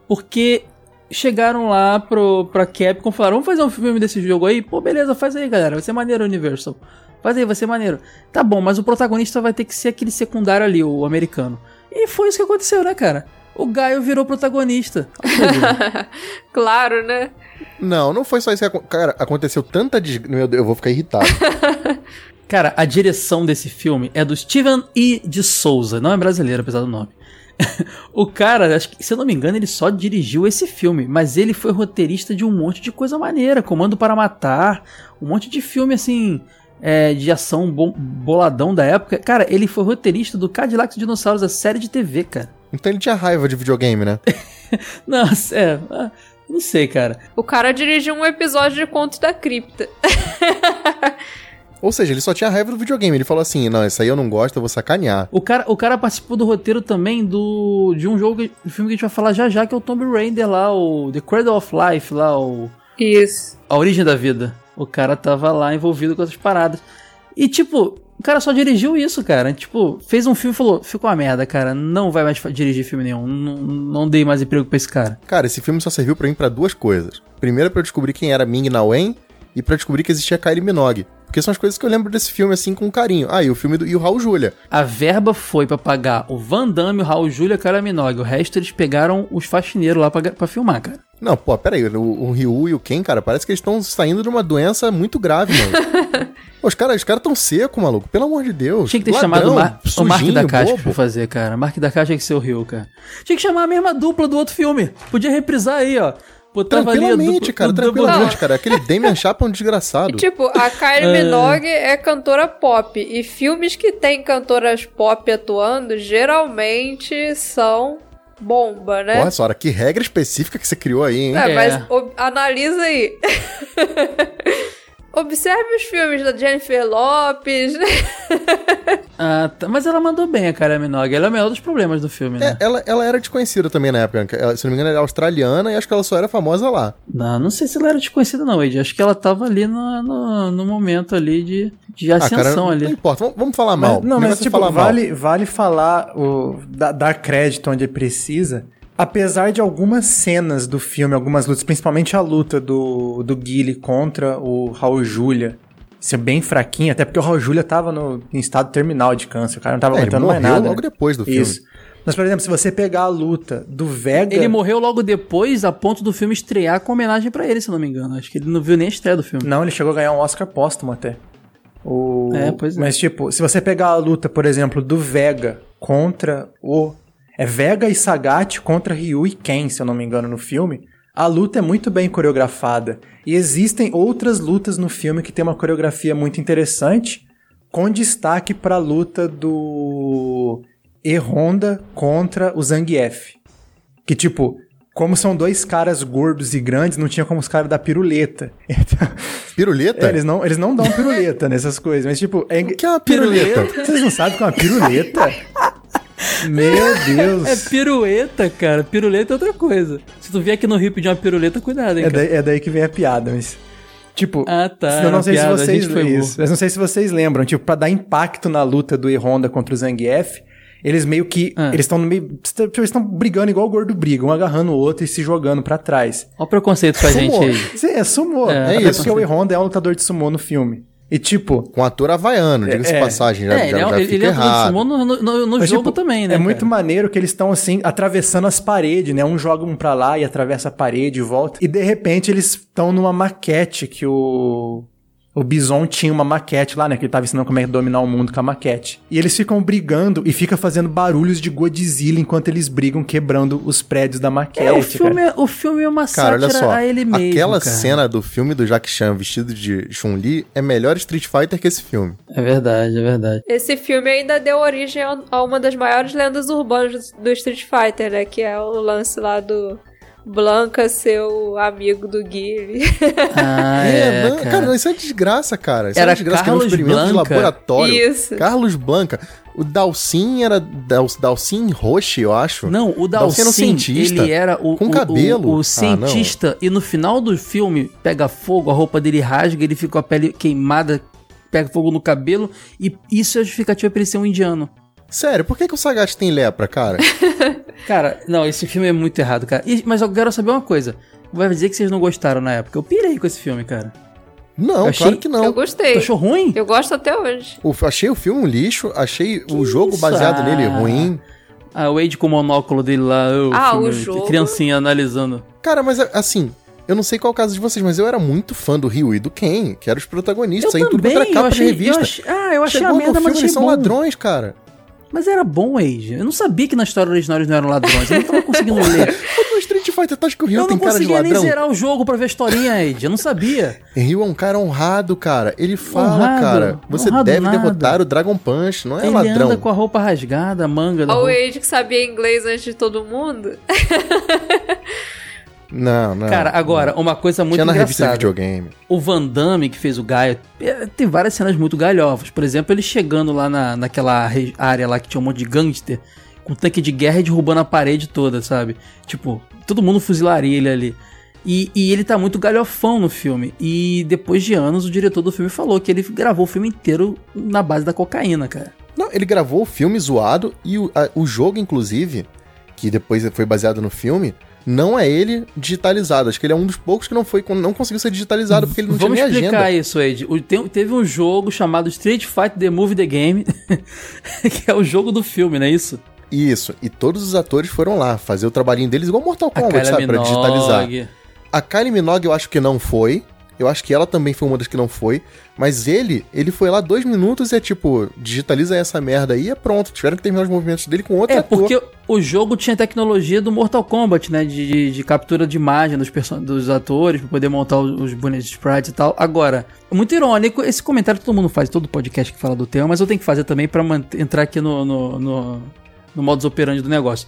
porque chegaram lá pro, pra Capcom e falaram: vamos fazer um filme desse jogo aí? Pô, beleza, faz aí, galera, vai ser maneiro Universal. Faz aí, vai ser maneiro. Tá bom, mas o protagonista vai ter que ser aquele secundário ali, o americano. E foi isso que aconteceu, né, cara? O Gaio virou protagonista. Claro, né? Não, não foi só isso que acon- Cara, aconteceu tanta des... Meu Deus, eu vou ficar irritado. Cara, a direção desse filme é do Steven E. de Souza, não é brasileiro, apesar do nome. o cara, acho que, se eu não me engano, ele só dirigiu esse filme, mas ele foi roteirista de um monte de coisa maneira, Comando para Matar, um monte de filme assim, é, de ação boladão da época. Cara, ele foi roteirista do Cadillacs e Dinossauros, a série de TV, cara. Então ele tinha raiva de videogame, né? Nossa, é, ah, não sei, cara. O cara dirigiu um episódio de Contos da Cripta. Ou seja, ele só tinha raiva do videogame. Ele falou assim: não, isso aí eu não gosto, eu vou sacanear. O cara, o cara participou do roteiro também do de um jogo, um filme que a gente vai falar já já, que é o Tomb Raider lá, o The Cradle of Life lá, o Isso. A Origem da Vida. O cara tava lá envolvido com essas paradas. E tipo, o cara só dirigiu isso, cara. Tipo, fez um filme e falou: ficou uma merda, cara. Não vai mais dirigir filme nenhum. Não, não dei mais emprego pra esse cara. Cara, esse filme só serviu pra mim pra duas coisas. Primeiro, eu descobrir quem era Ming Na Wen e pra descobrir que existia Kylie Minogue. Porque são as coisas que eu lembro desse filme assim com carinho. Ah, e o filme do e o Raul Júlia. A verba foi pra pagar o Van Damme, o Raul Júlia e a Cara Minogue. O resto eles pegaram os faxineiros lá pra, filmar, cara. Não, pô, pera aí, o, o Ryu e o Ken, cara, parece que eles estão saindo de uma doença muito grave, mano. Os caras os cara tão secos, maluco. Pelo amor de Deus. Tinha que ter Ladrão, chamado o, Mar o Mark sujinho, da Caixa bobo. pra fazer, cara. Mark da Caixa tinha que ser o Rio, cara. Tinha que chamar a mesma dupla do outro filme. Podia reprisar aí, ó. Botava Tranquilamente, cara, tranquilamente, cara. Aquele Damian Chapa é um desgraçado. Tipo, a Kylie Minogue é cantora pop. E filmes que tem cantoras pop atuando geralmente são bomba, né? Porra, Sora, que regra específica que você criou aí, hein? É, É. mas ob- analisa aí. Observe os filmes da Jennifer Lopes, né? Ah, tá. Mas ela mandou bem a Cara Minogue. Ela é o menor dos problemas do filme, né? É, ela, ela era desconhecida também na época. Ela, se não me engano, ela era australiana e acho que ela só era famosa lá. Não, não sei se ela era desconhecida, não, Ed. Acho que ela tava ali no, no, no momento ali de, de Ah, cara, ascensão não, ali. não importa. Vamos, vamos falar Mas- mal. não, mas tipo, falar mal. vale, vale falar, o, da- dar crédito onde precisa. Apesar de algumas cenas do filme, algumas lutas, principalmente a luta do, do Guile contra o Raul Julia, ser bem fraquinha, até porque o Raul Julia tava no, em estado terminal de câncer, o cara não tava É, ele aguentando mais morreu nada. logo né? depois do filme. Isso. Mas, por exemplo, se você pegar a luta do Vega. Ele morreu logo depois, a ponto do filme estrear com homenagem pra ele, se eu não me engano. Acho que ele não viu nem a estreia do filme. Não, ele chegou a ganhar um Oscar póstumo até. O... É, pois é. Mas, tipo, se você pegar a luta, por exemplo, do Vega contra o. É Vega e Sagat contra Ryu e Ken, se eu não me engano, no filme. A luta é muito bem coreografada. E existem outras lutas no filme que tem uma coreografia muito interessante, com destaque para a luta do E-Honda contra o Zangief. Que, tipo, como são dois caras gordos e grandes, não tinha como os caras dar piruleta. Então, Piruleta? é, eles, não, eles não dão piruleta nessas coisas, mas tipo, é, O que é uma piruleta? vocês não sabem o que é uma piruleta? Meu Deus. É pirueta, cara. Piruleta é outra coisa. Se tu vier aqui no Rio pedir uma piruleta, cuidado, hein, É cara. daí, é daí que vem a piada, mas. Tipo, Ah, tá, eu não sei piada, se vocês isso, eu não sei se vocês lembram, tipo, pra dar impacto na luta do E-Honda contra o Zangief, eles meio que. Ah. Eles estão no meio. Tipo, eles estão brigando igual o gordo briga, um agarrando o outro e se jogando pra trás. Olha o preconceito com a gente aí. Sim, é sumô. É, É, é isso. isso. Porque o E-Honda é um lutador de sumô no filme. E tipo, Com ator havaiano, diga-se É, passagem, já, é, já, ele, é, já ele fica é errado. no, no, no, no Mas, jogo tipo, também, né? É muito cara? maneiro que eles estão assim, atravessando as paredes, né? Um joga um pra lá e atravessa a parede e volta. E de repente eles estão numa maquete que o. O Bison tinha uma maquete lá, né? Que ele tava ensinando como é que dominar o mundo com a maquete. E eles ficam brigando e fica fazendo barulhos de Godzilla enquanto eles brigam, quebrando os prédios da maquete. É, o filme, cara. é, o filme é uma Cara, olha sátira só, a ele mesmo, aquela cara. cena do filme do Jack Chan vestido de Chun-Li é melhor Street Fighter que esse filme. É verdade, é verdade. Esse filme ainda deu origem a- a uma das maiores lendas urbanas do Street Fighter, né? Que é o lance lá do Blanca ser o amigo do Guile. Ah, é, não, cara. cara. isso é desgraça, cara. Isso Era é desgraça, que Carlos é um experimento de Blanca. laboratório. Isso. Carlos Blanca. O Dalcin era Dal, Dalcin Roche, eu acho. Não, o Dalcin era um Dalcin, cientista, ele era o, com o- cabelo. o, o Ah, cientista, e no final do filme pega fogo, a roupa dele rasga, ele fica com a pele queimada, pega fogo no cabelo, e isso é justificativa pra ele ser um indiano. Sério, por que, que o Sagat tem lepra, cara? Cara, não, esse filme é muito errado, cara. E- mas eu quero saber uma coisa. Vai dizer que vocês não gostaram na época. Eu pirei com esse filme, cara. Não, achei- claro que não. Eu gostei. Tu achou ruim? Eu gosto até hoje. O- achei o filme um lixo, achei o jogo isso? baseado Ah. nele ruim. Ah, o Wade com o monóculo dele lá, o Ah, filme, o jogo? criancinha analisando. Cara, mas assim, eu não sei qual é o caso de vocês, mas eu era muito fã do Ryu e do Ken, que eram os protagonistas, Eu aí tudo também, contra eu capa achei, de revista. eu achei- ah, eu achei Chegou a merda, no mas filme, achei eles são bom. ladrões, cara. Mas era bom, Wade. Eu não sabia que na história original eles não eram ladrões. Eu não tava conseguindo ler. Mas no Street Fighter, tu acha que o Ryu Eu tem não cara de conseguia nem ladrão? zerar o jogo pra ver a historinha, Wade. Eu não sabia. Ryu é um cara honrado, cara. Ele fala, Honrado? cara, você deve nada. derrotar o Dragon Punch, não é Ele ladrão. anda com a roupa rasgada, a manga Olha o. Wade que sabia inglês antes de todo mundo. Não, não. Cara, agora, uma coisa muito Tinha na revista de engraçada. videogame. O Van Damme, que fez o Gaia, é, tem várias cenas muito galhofas. Por exemplo, ele chegando lá na, naquela re- área lá que tinha um monte de gangster, com tanque de guerra e derrubando a parede toda, sabe? Tipo, todo mundo fuzilaria ele ali. E, e ele tá muito galhofão no filme. E depois de anos, o diretor do filme falou que ele gravou o filme inteiro na base da cocaína, cara. Não, ele gravou o filme zoado e o, a- o jogo, inclusive, que depois foi baseado no filme, não é ele digitalizado. Acho que ele é um dos poucos que não foi, não conseguiu ser digitalizado porque ele não Vamos tinha nem explicar agenda. isso, Ed. O- tem- teve um jogo chamado Street Fighter The Movie The Game, que é o jogo do filme, não é isso? Isso, e todos os atores foram lá fazer o trabalhinho deles igual Mortal Kombat, sabe? Pra digitalizar. A Kylie Minogue eu acho que não foi. Eu acho que ela também foi uma das que não foi. Mas ele, ele foi lá dois minutos e é tipo, digitaliza essa merda aí e é pronto. Tiveram que terminar os movimentos dele com outro É, ator. porque o jogo tinha tecnologia do Mortal Kombat, né? De, de- de captura de imagem dos, dos atores, pra poder montar os, os bonecos de sprites e tal. Agora, muito irônico, esse comentário todo mundo faz, todo podcast que fala do tema, mas eu tenho que fazer também pra entrar aqui no, no, no, no modus operandi do negócio.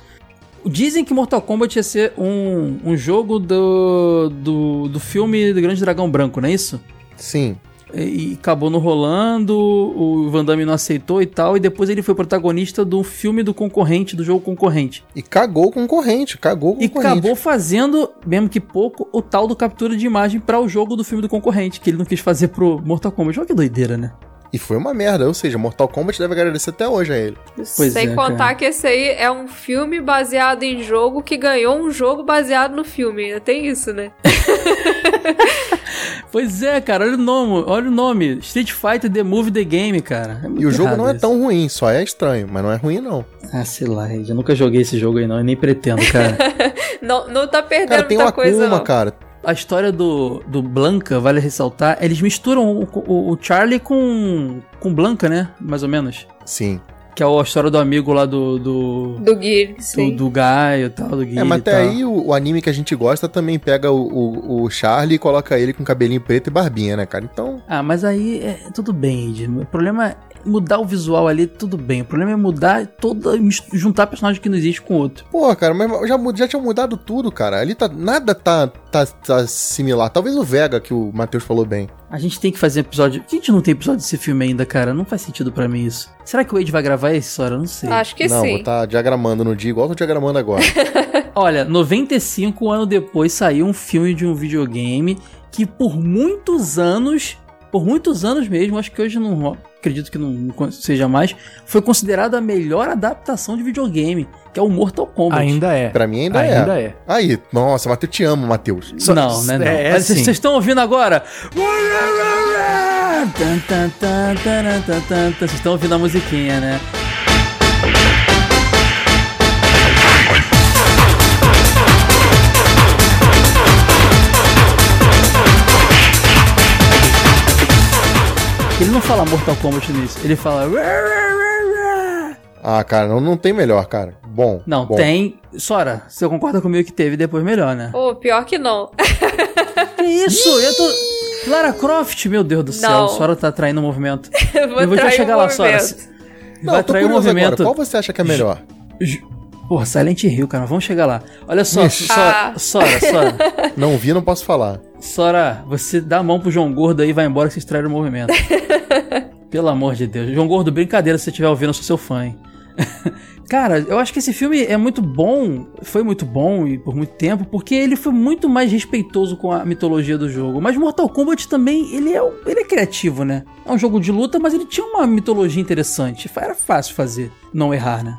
Dizem que Mortal Kombat ia ser um, um jogo do, do, do filme do Grande Dragão Branco, não é isso? Sim. E acabou não rolando, o Van Damme não aceitou e tal, e depois ele foi protagonista do filme do concorrente, do jogo concorrente. E cagou o concorrente, cagou o E concorrente. acabou fazendo, mesmo que pouco, o tal do captura de imagem para o jogo do filme do concorrente, que ele não quis fazer pro Mortal Kombat. Olha que doideira, né? E foi uma merda, ou seja, Mortal Kombat deve agradecer até hoje a ele. Pois Sem é, contar cara. que esse aí é um filme baseado em jogo que ganhou um jogo baseado no filme. Ainda tem isso, né? Pois é, cara, olha o nome, olha o nome. Street Fighter The Movie The Game, cara. É E o jogo não é isso. tão ruim, só é estranho, mas não é ruim não. Ah, sei lá, eu nunca joguei esse jogo aí não, eu nem pretendo, cara. Não, não tá perdendo Cara, tem muita coisa, não. cara. A história do, do Blanca, vale ressaltar, eles misturam o, o, o Charlie com, com Blanca, né? Mais ou menos. Sim. Que é a história do amigo lá do. do... Do Do, sim. do Gaio e tal, do Guilherme. É, mas até aí o, o anime que a gente gosta também pega o, o, o Charlie e coloca ele com cabelinho preto e barbinha, né, cara? Então, Ah, mas aí é tudo bem, Ed. O problema é mudar o visual ali, tudo bem. O problema é mudar toda. juntar personagem que não existe com outro. Pô, cara, mas já, já tinha mudado tudo, cara. Ali tá. Nada tá, tá, tá similar. Talvez o Vega, que o Matheus falou bem. A gente tem que fazer episódio. A gente não tem episódio desse filme ainda, cara. Não faz sentido pra mim isso. Será que o Wade vai gravar essa história? Eu não sei. Acho que Não, sim. vou estar diagramando no dia, igual tô diagramando agora. Olha, 95 anos depois saiu um filme de um videogame que por muitos anos, por muitos anos mesmo, acho que hoje não acredito que não, seja mais, foi considerado a melhor adaptação de videogame, que é o Mortal Kombat. Ainda é. Pra mim ainda, Ainda é. é. Aí, nossa, Matheus, te amo, Matheus. Só- não, né? Não. é- é Mas vocês assim. vocês estão ouvindo agora? Vocês estão ouvindo a musiquinha, né? Ele não fala Mortal Kombat nisso, ele fala. Ah, cara, não, não tem melhor, cara. Bom. Não, bom. tem. Sora, você concorda comigo que teve depois melhor, né? Ô, pior que não. Que isso? Eu tô. Lara Croft, meu Deus do céu, Não. Sora tá traindo o movimento. Eu vou Eu vou já chegar lá, Sora. movimento. Não, Vai trair o movimento. agora. Qual você acha que é melhor? Ju- Porra, Silent Hill, cara, vamos chegar lá. Olha só, Ixi. Sora, Ah. Sora, Sora, Não vi, não posso falar. Sora, você dá a mão pro João Gordo aí e vai embora que vocês traíram o movimento. Pelo amor de Deus. João Gordo, brincadeira se você estiver ouvindo, eu sou seu fã, hein? Cara, eu acho que esse filme é muito bom, foi muito bom e por muito tempo, porque ele foi muito mais respeitoso com a mitologia do jogo. Mas Mortal Kombat também, ele é, ele é criativo, né? É um jogo de luta, mas ele tinha uma mitologia interessante. Era fácil fazer, não errar, né?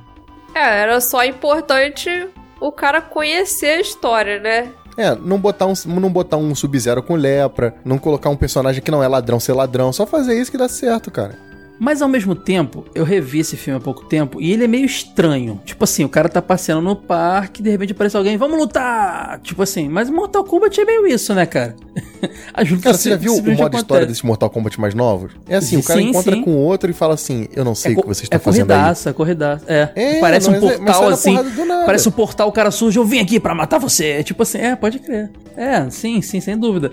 É, era só importante o cara conhecer a história, né? É, não botar um, não botar um Sub-Zero com lepra, não colocar um personagem que não é ladrão ser ladrão, só fazer isso que dá certo, cara. Mas ao mesmo tempo, eu revi esse filme há pouco tempo e ele é meio estranho. Tipo assim, o cara tá passeando no parque e de repente aparece alguém, vamos lutar! Tipo assim, mas Mortal Kombat é meio isso, né, cara? As lutas Cara, você já viu o modo história acontecem. desses Mortal Kombat mais novos? É assim, o cara Sim, encontra sim. com o outro e fala assim, eu não sei o co- que você está é fazendo aí. corridaça, corridaça. É, É, parece um é- portal na assim. Parece um portal, o cara surge, eu vim aqui pra matar você. É tipo assim, é, pode crer. É, sim, sim, sem dúvida.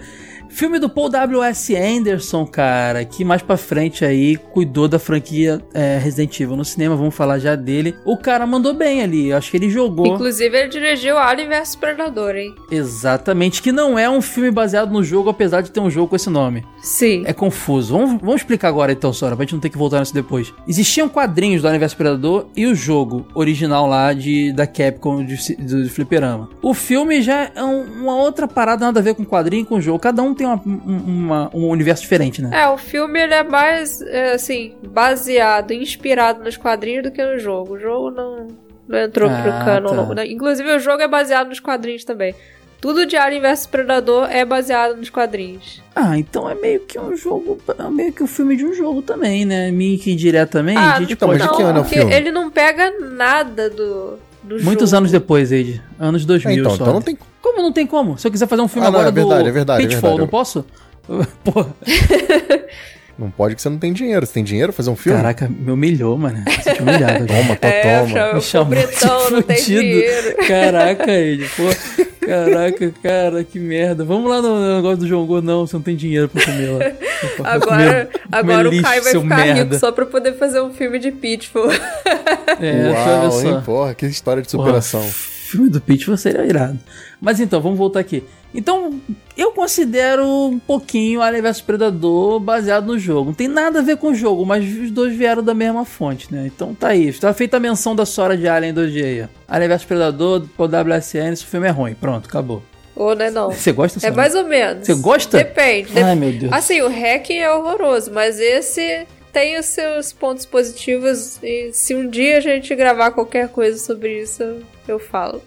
Filme do Paul W.S. Anderson, cara, que mais pra frente aí cuidou da franquia é, Resident Evil no cinema, vamos falar já dele. O cara mandou bem ali, eu acho que ele jogou. Inclusive, ele dirigiu Alien vs Predador, hein? Exatamente, que não é um filme baseado no jogo, apesar de ter um jogo com esse nome. Sim. É confuso. Vamos, vamos explicar agora então, Sora, pra gente não ter que voltar nisso depois. Existiam quadrinhos do Universo Predador e o jogo original lá de, da Capcom de, do, do Fliperama. O filme já é um- uma outra parada, nada a ver com quadrinho e com jogo. Cada um tem uma- um- uma- um universo diferente, né? É, o filme ele é mais, é, assim, baseado, inspirado nos quadrinhos do que no jogo. O jogo não, não entrou pro Ah, canon. tá. não. né? Inclusive, o jogo é baseado nos quadrinhos também. Tudo de Alien vs Predador é baseado nos quadrinhos. Ah, então é meio que um jogo, é meio que o filme de um jogo também, né? Meio que diretamente. Ah, gente então, mas de pode- que ano é o filme? ele não pega nada do, do Muitos jogo. anos depois, Eide. Anos 2000 É, então, só. então não tem Como não tem como? Se eu quiser fazer um filme Ah, não, agora é verdade, do é verdade, é Pitfall, verdade. não posso? Porra, Não pode que você não tem dinheiro. Você tem dinheiro pra fazer um filme? caraca, me humilhou, mano. Senti humilhado. Toma, tô, É, toma. Me chamou de Pobretão, não tem fudido. dinheiro. Caraca, ele, pô. Caraca, cara, que merda. Vamos lá no negócio do João Gordo, não, você não tem dinheiro pra comer lá. Vai Agora, comer- agora comer o lixo, Caio vai seu ficar merda. rico só pra poder fazer um filme de Pitfall. É, Uau, olha só. hein, porra, que história de Porra, superação. filme do Pitbull seria irado. Mas então, vamos voltar aqui. Então, eu considero um pouquinho Alien vs Predador baseado no jogo. Não tem nada a ver com o jogo, mas os dois vieram da mesma fonte, né? Então tá aí. Está feita a menção da Sora de Alien 2G aí. ó. Alien vs Predador, por WSN, esse filme é ruim. Pronto, acabou. Ou não é não? Você gosta, É mais ou menos. Você gosta? Depende. Ai, Dep- meu Deus. Assim, o Hacking é horroroso, mas esse tem os seus pontos positivos e se um dia a gente gravar qualquer coisa sobre isso, eu falo.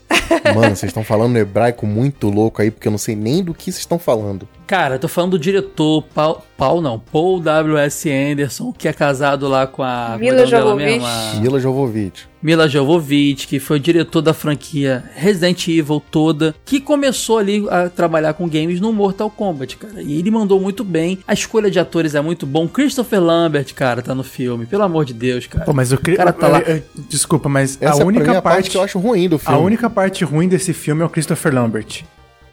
Mano, vocês estão falando hebraico muito louco aí, porque eu não sei nem do que vocês estão falando. Cara, eu tô falando do diretor, Paul, Paul não, Paul W.S. Anderson, que é casado lá com a... o Mila Jovovich. A- Mila Jovovich. Mila Jovovich, que foi o diretor da franquia Resident Evil toda, que começou ali a trabalhar com games no Mortal Kombat, cara. E ele mandou muito bem. A escolha de atores é muito bom. Christopher Lambert, cara, tá no filme. Pelo amor de Deus, cara. Pô, mas o Cri- cara tá lá- Desculpa, mas Essa a única é a parte, parte, que eu acho ruim do a filme. única parte ruim desse filme é o Christopher Lambert.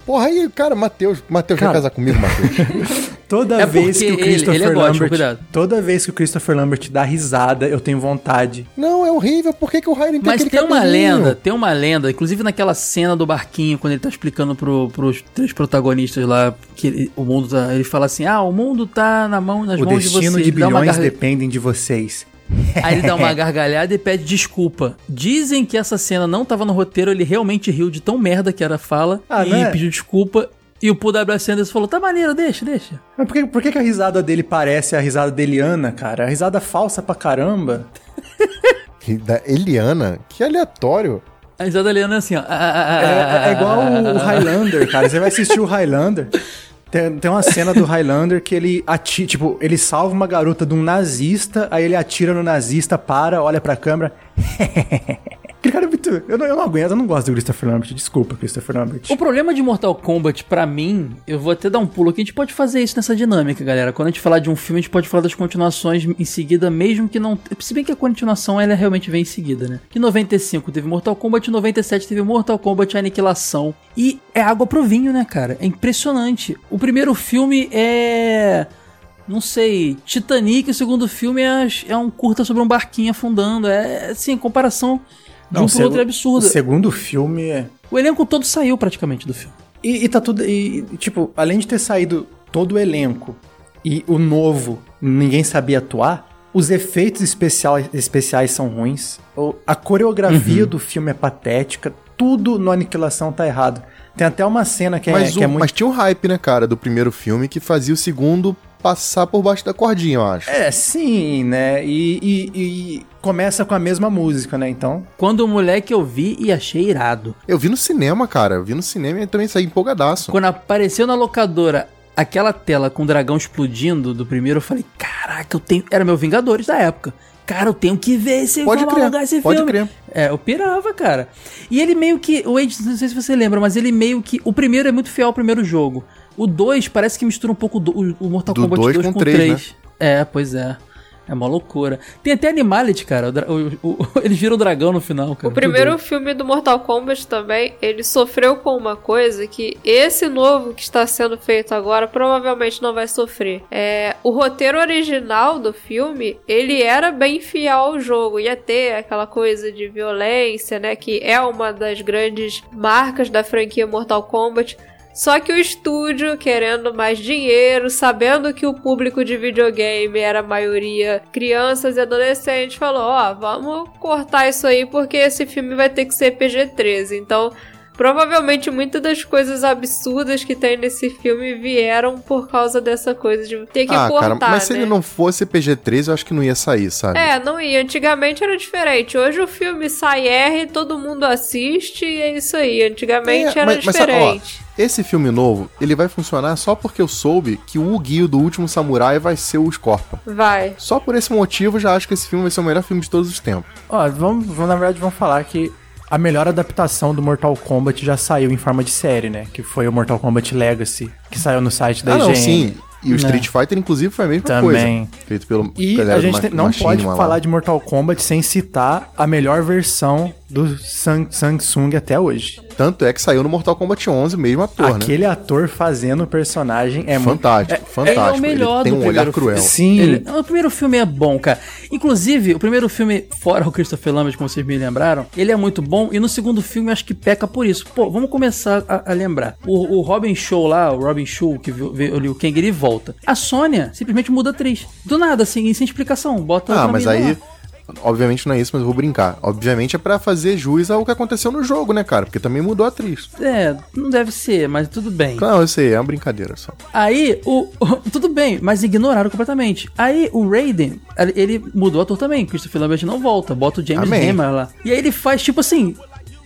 Porra, aí, cara, Matheus. Matheus, vez casar comigo, Matheus? Toda É vez que o ele- Christopher ele é gótico, Lambert, cuidado. toda vez que o Christopher Lambert dá risada, eu tenho vontade. não, é horrível. Por que, que o Raiden tem Mas tem uma lenda, tem uma lenda, inclusive naquela cena do barquinho, quando ele tá explicando pro, pros três protagonistas lá que ele- o mundo tá. Ele fala assim: ah, o mundo tá na mão, nas o mãos de destino vocês. de Ele dá uma bilhões dependem de vocês. Aí ele dá uma gargalhada e pede desculpa. Dizem que essa cena não tava no roteiro, ele realmente riu de tão merda que era a fala Ah, e não é? pediu desculpa. E o Paul W.S. Anderson falou: tá maneiro, deixa, deixa. Mas por que, por que que a risada dele parece a risada da Eliana, cara? A risada falsa pra caramba. Que Da Eliana? Que aleatório. A risada da Eliana é assim, ó. É, é igual o Highlander, cara. Você vai assistir o Highlander. Tem, tem uma cena do Highlander que ele atira, tipo, ele salva uma garota de um nazista, aí ele atira no nazista, para, olha pra câmera. Aquele cara é muito. Eu não, eu não aguento, eu não gosto do Christopher Lambert. Desculpa, Christopher Lambert. O problema de Mortal Kombat, pra mim, eu vou até dar um pulo aqui, a gente pode fazer isso nessa dinâmica, galera. Quando a gente falar de um filme, a gente pode falar das continuações em seguida, mesmo que não. Se bem que a continuação ela realmente vem em seguida, né? Que em 95 teve Mortal Kombat, em 97 teve Mortal Kombat Aniquilação. E é água pro vinho, né, cara? É impressionante. O primeiro filme é não sei, Titanic, o segundo filme é, é um curta sobre um barquinho afundando. É, assim, comparação de um outro é absurda. O segundo filme é. O elenco todo saiu praticamente do filme. E, e tá tudo. E, tipo, além de ter saído todo o elenco e o novo, ninguém sabia atuar, os efeitos especial, especiais são ruins. A coreografia Uhum. do filme é patética. Tudo no Aniquilação tá errado. Tem até uma cena que é, Mas, que é o- muito. mas tinha um hype, né, cara, do primeiro filme que fazia o segundo passar por baixo da cordinha, eu acho. É, sim, né? E, e- e começa com a mesma música, né? Então. Quando o moleque eu vi e achei irado. Eu vi no cinema, cara. Eu vi no cinema e também saí empolgadaço. Quando apareceu na locadora aquela tela com o dragão explodindo do primeiro, eu falei, caraca, eu tenho. Era meu Vingadores da época. Cara, eu tenho que ver esse Pode crer, alugar esse pode filme. crer. É, eu pirava, cara. E ele meio que. O Age, não sei se você lembra, mas ele meio que. O primeiro é muito fiel ao primeiro jogo. O 2 parece que mistura um pouco do, o, o Mortal Do Kombat dois 2 com com três, 3. É, pois é. É uma loucura. Tem até Animality, cara. O o- o- eles viram o dragão no final, cara. O primeiro filme do Mortal Kombat também, ele sofreu com uma coisa que esse novo que está sendo feito agora provavelmente não vai sofrer. É, o roteiro original do filme, ele era bem fiel ao jogo, ia ter aquela coisa de violência, né, que é uma das grandes marcas da franquia Mortal Kombat. Só que o estúdio, querendo mais dinheiro, sabendo que o público de videogame era a maioria crianças e adolescentes, falou: Ó, vamos cortar isso aí porque esse filme vai ter que ser PG-13. Então, provavelmente muitas das coisas absurdas que tem nesse filme vieram por causa dessa coisa de ter que ah, cortar. cara, mas se né? ele não fosse PG-13, eu acho que não ia sair, sabe? É, não ia. Antigamente era diferente. Hoje o filme sai R, todo mundo assiste e é isso aí. Antigamente É, era mas- mas, ó, diferente. Esse filme novo, ele vai funcionar só porque eu soube que o Guio do último samurai vai ser o Scorpion. Vai. Só por esse motivo, eu já acho que esse filme vai ser o melhor filme de todos os tempos. Ó, vamos, vamos- na verdade, vamos falar que a melhor adaptação do Mortal Kombat já saiu em forma de série, né? Que foi o Mortal Kombat Legacy, que saiu no site da ah, não, IGN. sim. E o Né. Street Fighter, inclusive, foi a mesma Também. coisa. Feito pelo E a gente tem- não pode lá. falar de Mortal Kombat sem citar a melhor versão do Sang- Samsung até hoje. Tanto é que saiu no Mortal Kombat 11, o mesmo ator, né? Aquele ator fazendo o personagem é muito... Fantástico, fantástico. ele é o melhor tem do um olhar primeiro cruel. Sim, Ele- o primeiro filme é bom, cara. Inclusive, o primeiro filme, fora o Christopher Lambert, como vocês me lembraram, ele é muito bom. E no segundo filme, eu acho que peca por isso. Pô, vamos começar a, a lembrar. O, o Robin Show lá, o Robin Show, que viu, viu ali o Kang, ele volta. A Sônia simplesmente muda a atriz. Do nada, assim, sem explicação. Bota Ah, mas aí, lá. obviamente não é isso, mas eu vou brincar. Obviamente é pra fazer jus ao que aconteceu no jogo, né, cara? Porque também mudou a atriz. É, não deve ser, mas tudo bem. Não, eu sei, é uma brincadeira só. Aí, o, tudo bem, mas ignoraram completamente. Aí, o Raiden, ele mudou o ator também. Christopher Lambert não volta, bota o James. Hammer lá. E aí ele faz tipo assim: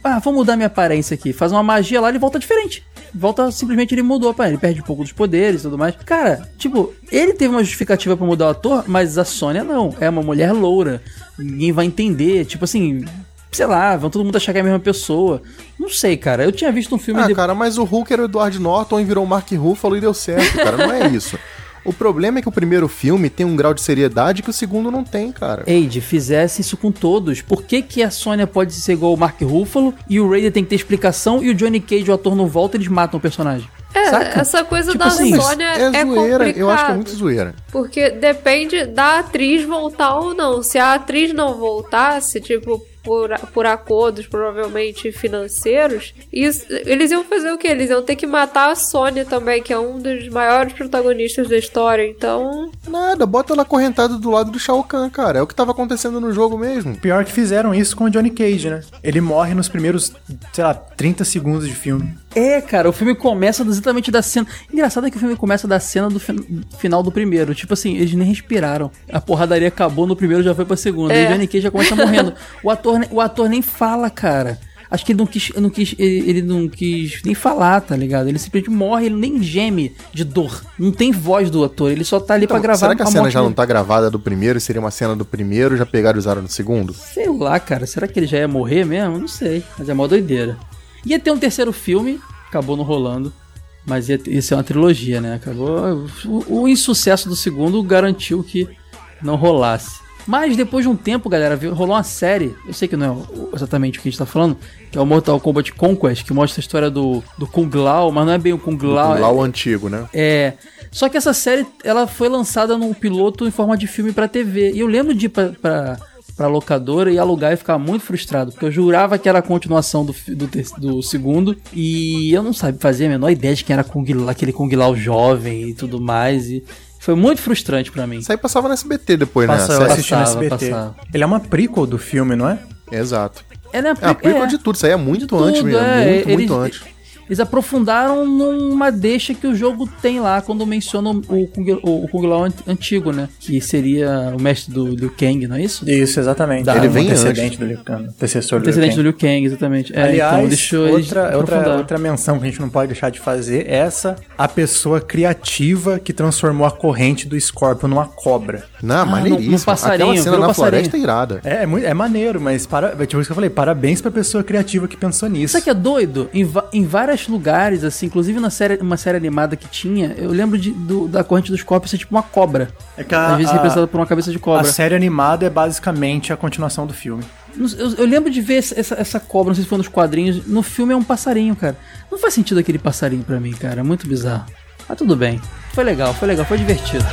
ah, vou mudar minha aparência aqui. Faz uma magia lá, ele volta diferente. Volta, simplesmente ele mudou aparência. Ele perde um pouco dos poderes e tudo mais. Cara, tipo, ele teve uma justificativa pra mudar o ator, mas a Sônia não. É uma mulher loura. Ninguém vai entender. Tipo assim. Sei lá, vão todo mundo achar que é a mesma pessoa. Não sei, cara. Eu tinha visto um filme Ah, de- cara, mas o Hulk era o Edward Norton e virou o Mark Ruffalo e deu certo, cara. Não é isso. O problema é que o primeiro filme tem um grau de seriedade que o segundo não tem, cara. Eide, fizesse isso com todos. Por que, que a Sônia pode ser igual o Mark Ruffalo e o Raider tem que ter explicação e o Johnny Cage, o ator, não volta e eles matam o personagem? É, Saca? essa coisa Tipo da assim, Sônia é, é, zoeira, eu acho que é muito zoeira. Porque depende da atriz voltar ou não. Se a atriz não voltasse, tipo, por, por acordos provavelmente financeiros, isso- eles iam fazer o quê? Eles iam ter que matar a Sônia também, que é um dos maiores protagonistas da história. Então, Nada, bota ela acorrentada do lado do Shao Kahn, cara. É o que tava acontecendo no jogo mesmo. Pior que fizeram isso com o Johnny Cage, né? Ele morre nos primeiros, sei lá, 30 segundos de filme. É, cara, o filme começa exatamente da cena. Engraçado é que o filme começa da cena do fin- final do primeiro. Tipo assim, eles nem respiraram. A porradaria acabou no primeiro, já foi pra segunda. É. E o Johnny Cage já começa morrendo. O ator, o ator nem fala, cara. Acho que ele não quis, não quis ele, ele não quis nem falar, tá ligado? Ele simplesmente morre, ele nem geme de dor. Não tem voz do ator, ele só tá ali pra gravar será que a cena morte já não dele. tá gravada do primeiro e seria uma cena do primeiro já pegaram e usaram no segundo? Sei lá, cara. Será que ele já ia morrer mesmo? Não sei. Mas é mó doideira. Ia ter um terceiro filme, acabou não rolando. Mas ia, ia ser uma trilogia, né? Acabou. O, o insucesso do segundo garantiu que não rolasse. Mas depois de um tempo, galera, rolou uma série. Eu sei que não é exatamente o que a gente tá falando, que é o Mortal Kombat Conquest, que mostra a história do, do Kung Lao, mas não é bem o Kung Lao. Lá é- o antigo, né? é. Só que essa série, ela foi lançada num piloto em forma de filme pra TV. E eu lembro de ir pra, pra, pra locadora e alugar e ficar muito frustrado. Porque eu jurava que era a continuação do, do, do segundo. E eu não sabia, fazia a menor ideia de quem era Kung, aquele Kung Lao jovem e tudo mais. E foi muito frustrante pra mim. Isso aí passava no SBT depois, né? Passa, A eu série. assisti no SBT. passava. Ele é uma prequel do filme, não é? Exato. É, né? É a prequel de tudo, isso aí é muito tudo, antes mesmo. é. Muito, Eles- muito antes. Eles aprofundaram numa deixa que o jogo tem lá quando menciona o Kung, o, o Kung Lao ant- antigo, né? Que seria o mestre do Liu Kang, não é isso? Isso, exatamente. Ele um vem antecedente do Liu Kang. Antecessor do Liu Antecedente Kang. do Liu Kang, exatamente. É, Aliás, então deixou outra, outra, outra menção que a gente não pode deixar de fazer é essa, a pessoa criativa que transformou a corrente do Scorpion numa cobra. Não, no- maneiríssimo. no passarinho, Aquela cena na passarinho. floresta é irada. É, é, é maneiro, mas para, tipo isso que eu falei, parabéns pra pessoa criativa que pensou nisso. Sabe que é doido? Em, em vários lugares, assim, inclusive na série, uma série animada que tinha, eu lembro de, do- da corrente dos corpos ser tipo uma cobra. É que a- Às vezes a- representada por uma cabeça de A cobra. série animada é basicamente a continuação do filme. Eu, eu lembro de ver essa, essa- cobra, não sei se foi nos quadrinhos. No filme é um passarinho, cara. Não faz sentido aquele passarinho pra mim, cara. É muito bizarro. Mas tudo bem. Foi legal, foi legal, foi divertido.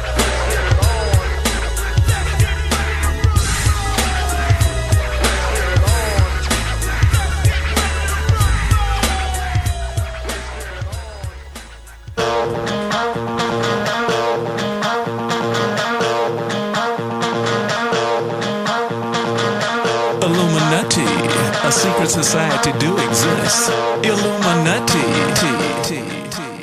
Secret society do exist. Illuminati.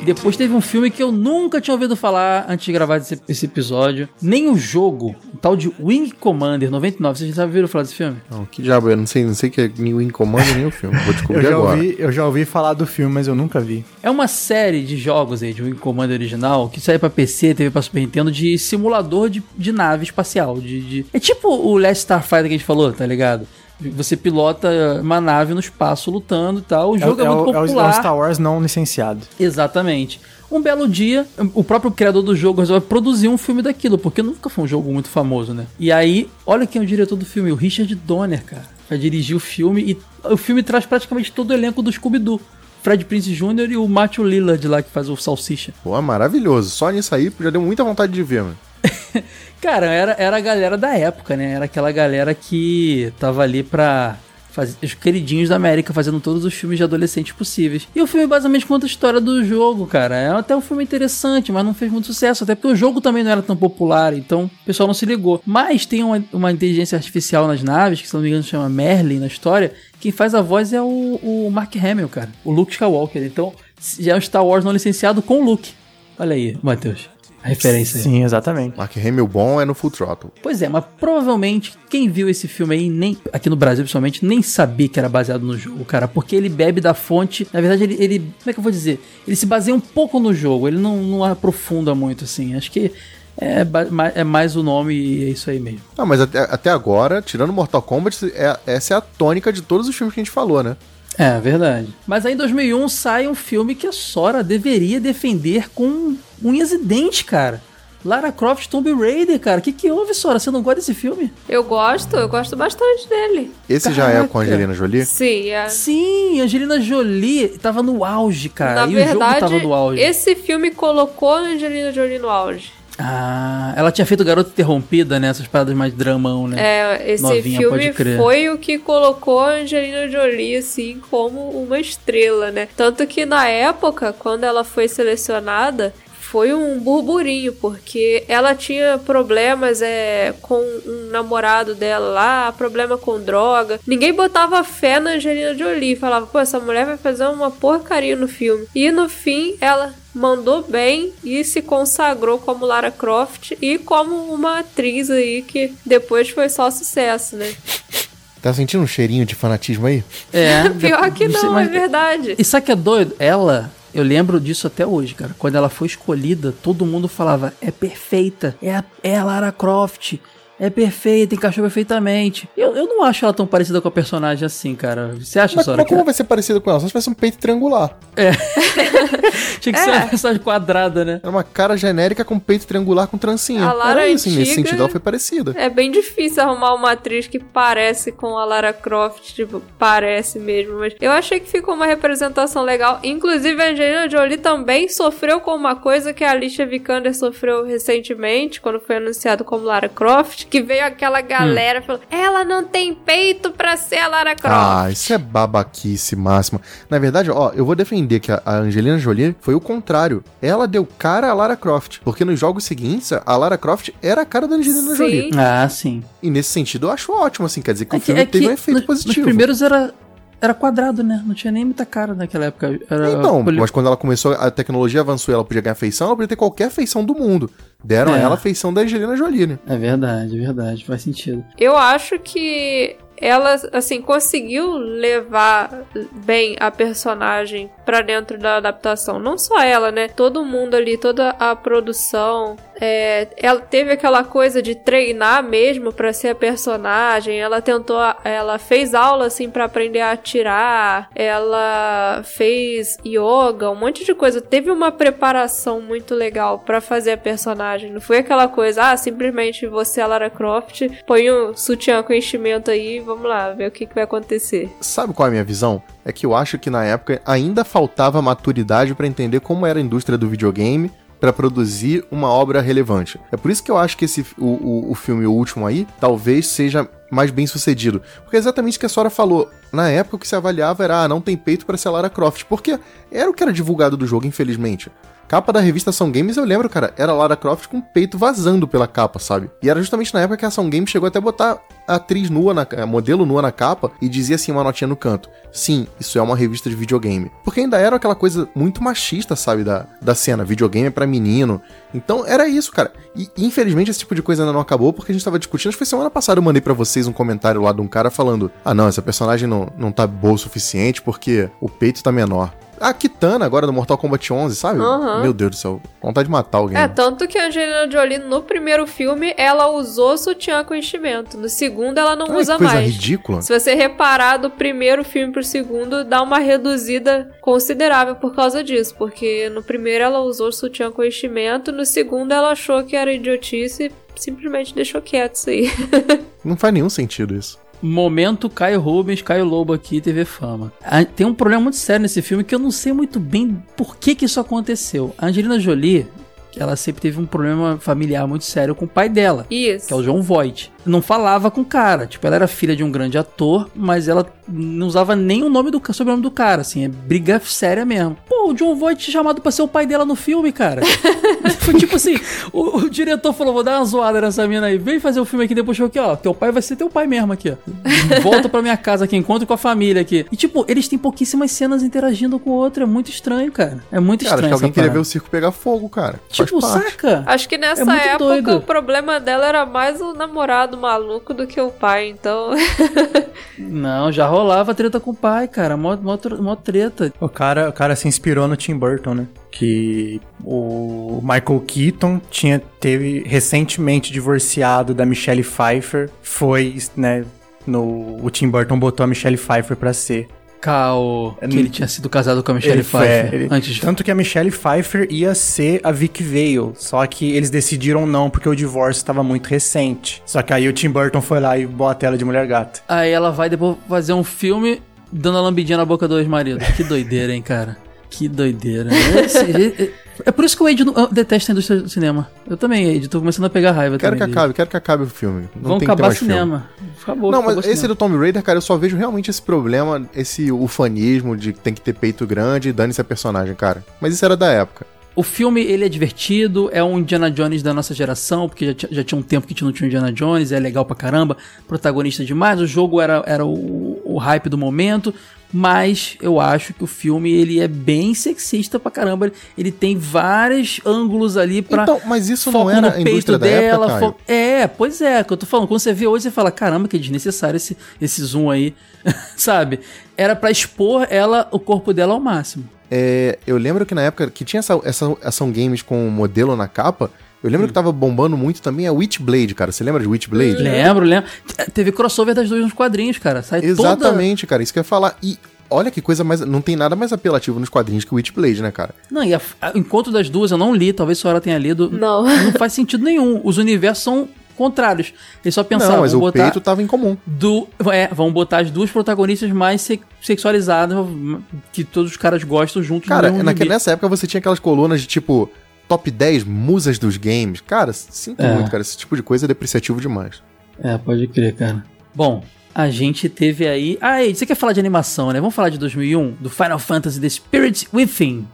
Depois teve um filme que eu nunca tinha ouvido falar antes de gravar esse, esse episódio. Nem o jogo, o tal de Wing Commander 99. Vocês já ouviram falar desse filme? Não, que diabo, eu não sei, não sei que é nem o Incomando nem o filme. Vou Eu descobrir já, agora. ouvi, eu já ouvi falar do filme, mas eu nunca vi. É uma série de jogos aí, de Wing Commander original, que saiu pra PC, teve pra Super Nintendo, de simulador de, de nave espacial. De, de- É tipo o Last Starfighter que a gente falou, tá ligado? Você pilota uma nave no espaço lutando e tal. O jogo é, é, muito o- é o- popular. é um Star Wars não licenciado. Exatamente. Um belo dia, o próprio criador do jogo resolve produzir um filme daquilo, porque nunca foi um jogo muito famoso, né? E aí, olha quem é o diretor do filme, o Richard Donner, cara. Vai dirigir o filme e o filme traz praticamente todo o elenco do Scooby-Doo. Fred Prince Jr. e o Matthew Lillard lá que faz o Salsicha. Pô, maravilhoso. Só nisso aí já deu muita vontade de ver, mano. Cara, era, era a galera da época, né? Era aquela galera que tava ali pra fazer os queridinhos da América fazendo todos os filmes de adolescentes possíveis. E o filme basicamente conta a história do jogo, cara. É até um filme interessante, mas não fez muito sucesso, até porque o jogo também não era tão popular, então o pessoal não se ligou. Mas tem uma, uma inteligência artificial nas naves, que se não me engano chama Merlin na história. Quem faz a voz é o, o Mark Hamill, cara. O Luke Skywalker. Então já é um Star Wars não licenciado com o Luke. Olha aí, Matheus. A referência. Sim, exatamente. Mark Hamill bom é no Full Throttle. Pois é, mas provavelmente quem viu esse filme aí, nem aqui no Brasil principalmente, nem sabia que era baseado no jogo, cara. Porque ele bebe da fonte. Na verdade, ele. ele como é que eu vou dizer? Ele se baseia um pouco no jogo, ele não, não aprofunda muito, assim. Acho que é, é mais o nome e é isso aí mesmo. Ah, mas até, até agora, tirando Mortal Kombat, é- essa é a tônica de todos os filmes que a gente falou, né? É, verdade. Mas aí em 2001 sai um filme que a Sora deveria defender com unhas e dentes, cara. Lara Croft Tomb Raider, cara. O que, que houve, Sora? Você não gosta desse filme? Eu gosto, eu gosto bastante dele. Esse já é com a Caraca. Angelina Jolie? Sim, é. Sim, Angelina Jolie tava no auge, cara. Na e o jogo verdade, tava no auge. esse filme colocou a Angelina Jolie no auge. Ah, ela tinha feito Garota Interrompida, né? Essas paradas mais dramão, né? É, esse Novinha, filme foi o que colocou a Angelina Jolie, assim, como uma estrela, né? Tanto que na época, quando ela foi selecionada, foi um burburinho, porque ela tinha problemas é, com um namorado dela lá, problema com droga. Ninguém botava fé na Angelina Jolie, falava, pô, essa mulher vai fazer uma porcaria no filme. E no fim, ela mandou bem e se consagrou como Lara Croft e como uma atriz aí que depois foi só sucesso, né? Tá sentindo um cheirinho de fanatismo aí? É. Pior que sei, não, mas- é verdade. E sabe o que é doido? Ela, eu lembro disso até hoje, cara. Quando ela foi escolhida, todo mundo falava: é perfeita, é a, é a Lara Croft. É perfeita, encaixou perfeitamente. Eu, eu não acho ela tão parecida com a personagem assim, cara. Você acha, Mas, Sora? mas como vai ser parecido com ela? Só se tivesse um peito triangular. Tinha que ser É. uma personagem quadrada, né? Era uma cara genérica com peito triangular com trancinha. A Lara Era isso, nesse antiga- sentido ela foi parecida. É bem difícil arrumar uma atriz que parece com a Lara Croft, tipo, parece mesmo. Mas eu achei que ficou uma representação legal. Inclusive, a Angelina Jolie também sofreu com uma coisa que a Alicia Vikander sofreu recentemente, quando foi anunciado como Lara Croft, que veio aquela galera falando, ela não tem peito pra ser a Lara Croft. Ah, isso é babaquice máxima. Na verdade, ó, eu vou defender que a Angelina Jolie foi o contrário. Ela deu cara a Lara Croft. Porque nos jogos seguintes, a Lara Croft era a cara da Angelina Sim. Jolie. Ah, sim. E nesse sentido, eu acho ótimo, assim. Quer dizer que o É que, filme é teve que um efeito no- positivo. nos primeiros era, era quadrado, né? Não tinha nem muita cara naquela época. Era Então, poli- mas quando ela começou, a tecnologia avançou e ela podia ganhar feição, ela podia ter qualquer feição do mundo. Deram a É. ela a feição da Angelina Jolie, né? É verdade, é verdade. Faz sentido. Eu acho que ela, assim, conseguiu levar bem a personagem pra dentro da adaptação. Não só ela, né? Todo mundo ali, toda a produção. É, ela teve aquela coisa de treinar mesmo pra ser a personagem. Ela tentou, ela fez aula assim pra aprender a atirar. Ela fez yoga, um monte de coisa. Teve uma preparação muito legal pra fazer a personagem. Não foi aquela coisa, ah, simplesmente você é a Lara Croft, põe um sutiã com enchimento aí, vamos lá, ver o que, que vai acontecer. Sabe qual é a minha visão? É que eu acho que na época ainda faltava maturidade pra entender como era a indústria do videogame pra produzir uma obra relevante. É por isso que eu acho que esse o, o, o filme o último aí talvez seja mais bem sucedido. Porque é exatamente o que a Sora falou. Na época o que se avaliava era, ah, não tem peito pra ser a Lara Croft. Porque era o que era divulgado do jogo, infelizmente. Capa da revista Ação Games, eu lembro, cara, era Lara Croft com o peito vazando pela capa, sabe? E era justamente na época que a Ação Games chegou até a botar a atriz nua, na, modelo nua na capa e dizia assim uma notinha no canto. Sim, isso é uma revista de videogame. Porque ainda era aquela coisa muito machista, sabe, da, da cena. Videogame é pra menino. Então era isso, cara. E infelizmente esse tipo de coisa ainda não acabou porque a gente tava discutindo. Acho que foi semana passada eu mandei pra vocês um comentário lá de um cara falando: Ah, não, essa personagem não, não tá boa o suficiente porque o peito tá menor. A Kitana agora do Mortal Kombat 11, sabe? Aham. Meu Deus do céu, vontade de matar alguém. É, tanto que a Angelina Jolie no primeiro filme ela usou sutiã com enchimento. No segundo ela não Ai, usa coisa mais. ridícula. Se você reparar do primeiro filme pro segundo, dá uma reduzida considerável por causa disso. Porque no primeiro ela usou sutiã com enchimento, no segundo ela achou que era idiotice e simplesmente deixou quieto isso aí. Não faz nenhum sentido isso. Momento Caio Rubens, Caio Lobo aqui, TV Fama. Tem um problema muito sério nesse filme que eu não sei muito bem por que que isso aconteceu. A Angelina Jolie, ela sempre teve um problema familiar muito sério com o pai dela. Isso. que é o John Voight. Não falava com o cara. Tipo, ela era filha de um grande ator, mas ela não usava nem o nome do sobrenome do cara, assim, é briga séria mesmo. Pô, o John Voight chamado pra ser o pai dela no filme, cara. Foi tipo assim, o, o diretor falou, vou dar uma zoada nessa mina aí, vem fazer o filme aqui depois chegou aqui, ó, teu pai vai ser teu pai mesmo aqui, ó. Volta pra minha casa aqui, encontro com a família aqui. E tipo, eles têm pouquíssimas cenas interagindo com o outro, é muito estranho, cara. É muito Cara, acho estranho que alguém essa queria ver o circo pegar fogo, cara. Tipo, saca? Acho que nessa É época doido. o problema dela era mais o namorado maluco do que o pai, então. Não, já rolava treta com o pai, cara. Mó, mó, mó treta. O cara, o cara se inspirou no Tim Burton, né? Que o Michael Keaton tinha, teve recentemente divorciado da Michelle Pfeiffer. Foi, né? No, o Tim Burton botou a Michelle Pfeiffer pra ser. Cal, que Hum. ele tinha sido casado com a Michelle Ele Pfeiffer ele- antes de... Tanto que a Michelle Pfeiffer ia ser a Vic Vale. Só que eles decidiram não, porque o divórcio estava muito recente. Só que aí o Tim Burton foi lá e bota ela de mulher gata. Aí ela vai depois fazer um filme dando a lambidinha na boca do ex-marido. Que doideira, hein, cara? Que doideira. Esse- é, por isso que o Ed detesto a indústria do cinema. Eu também, Ed, tô começando a pegar raiva Quero que também. dele. acabe, quero que acabe o filme. Não Vamos tem que ter acabar o mais filme. cinema. Acabou, Não, mas esse cinema. do Tomb Raider, cara, eu só vejo realmente esse problema, esse ufanismo de que tem que ter peito grande e dane-se a personagem, cara. Mas isso era da época. O filme, ele é divertido, é um Indiana Jones da nossa geração, porque já, já tinha um tempo que a gente não tinha um Indiana Jones, é legal pra caramba, protagonista demais, o jogo era, era o, o hype do momento, Mas eu acho que o filme ele é bem sexista pra caramba. Ele tem vários ângulos ali pra. Então, mas isso foco não era no peito dela. época, Caio? fo- É, pois é, que eu tô falando. Quando você vê hoje, você fala, caramba, que desnecessário esse, esse zoom aí. Sabe? Era pra expor ela, o corpo dela ao máximo. É, eu lembro que na época que tinha essa, essa ação games com modelo na capa, eu Hum. lembro que tava bombando muito também a Witchblade, cara. Você lembra de Witchblade? Lembro, lembro. Te- Teve crossover das duas nos quadrinhos, cara. Sai toda. Exatamente, cara. Isso que eu ia falar. E olha que coisa mais. Não tem nada mais apelativo nos quadrinhos que o Witchblade, né, cara? Não, e a, a- o encontro das duas eu não li, talvez só ela tenha lido. Não. Não faz sentido nenhum. Os universos são contrários. Eles só pensaram, não, mas o botar peito tava em comum. do, é, vamos botar as duas protagonistas mais se- sexualizadas que todos os caras gostam juntos. Cara, no mesmo naque- gibi. nessa época você tinha aquelas colunas de tipo top 10 musas dos games. Cara, sinto É. muito, cara. Esse tipo de coisa é depreciativo demais. É, pode crer, cara. Bom, a gente teve aí. Ah, ei, você quer falar de animação, né? Vamos falar de 2001, do Final Fantasy The Spirit Within.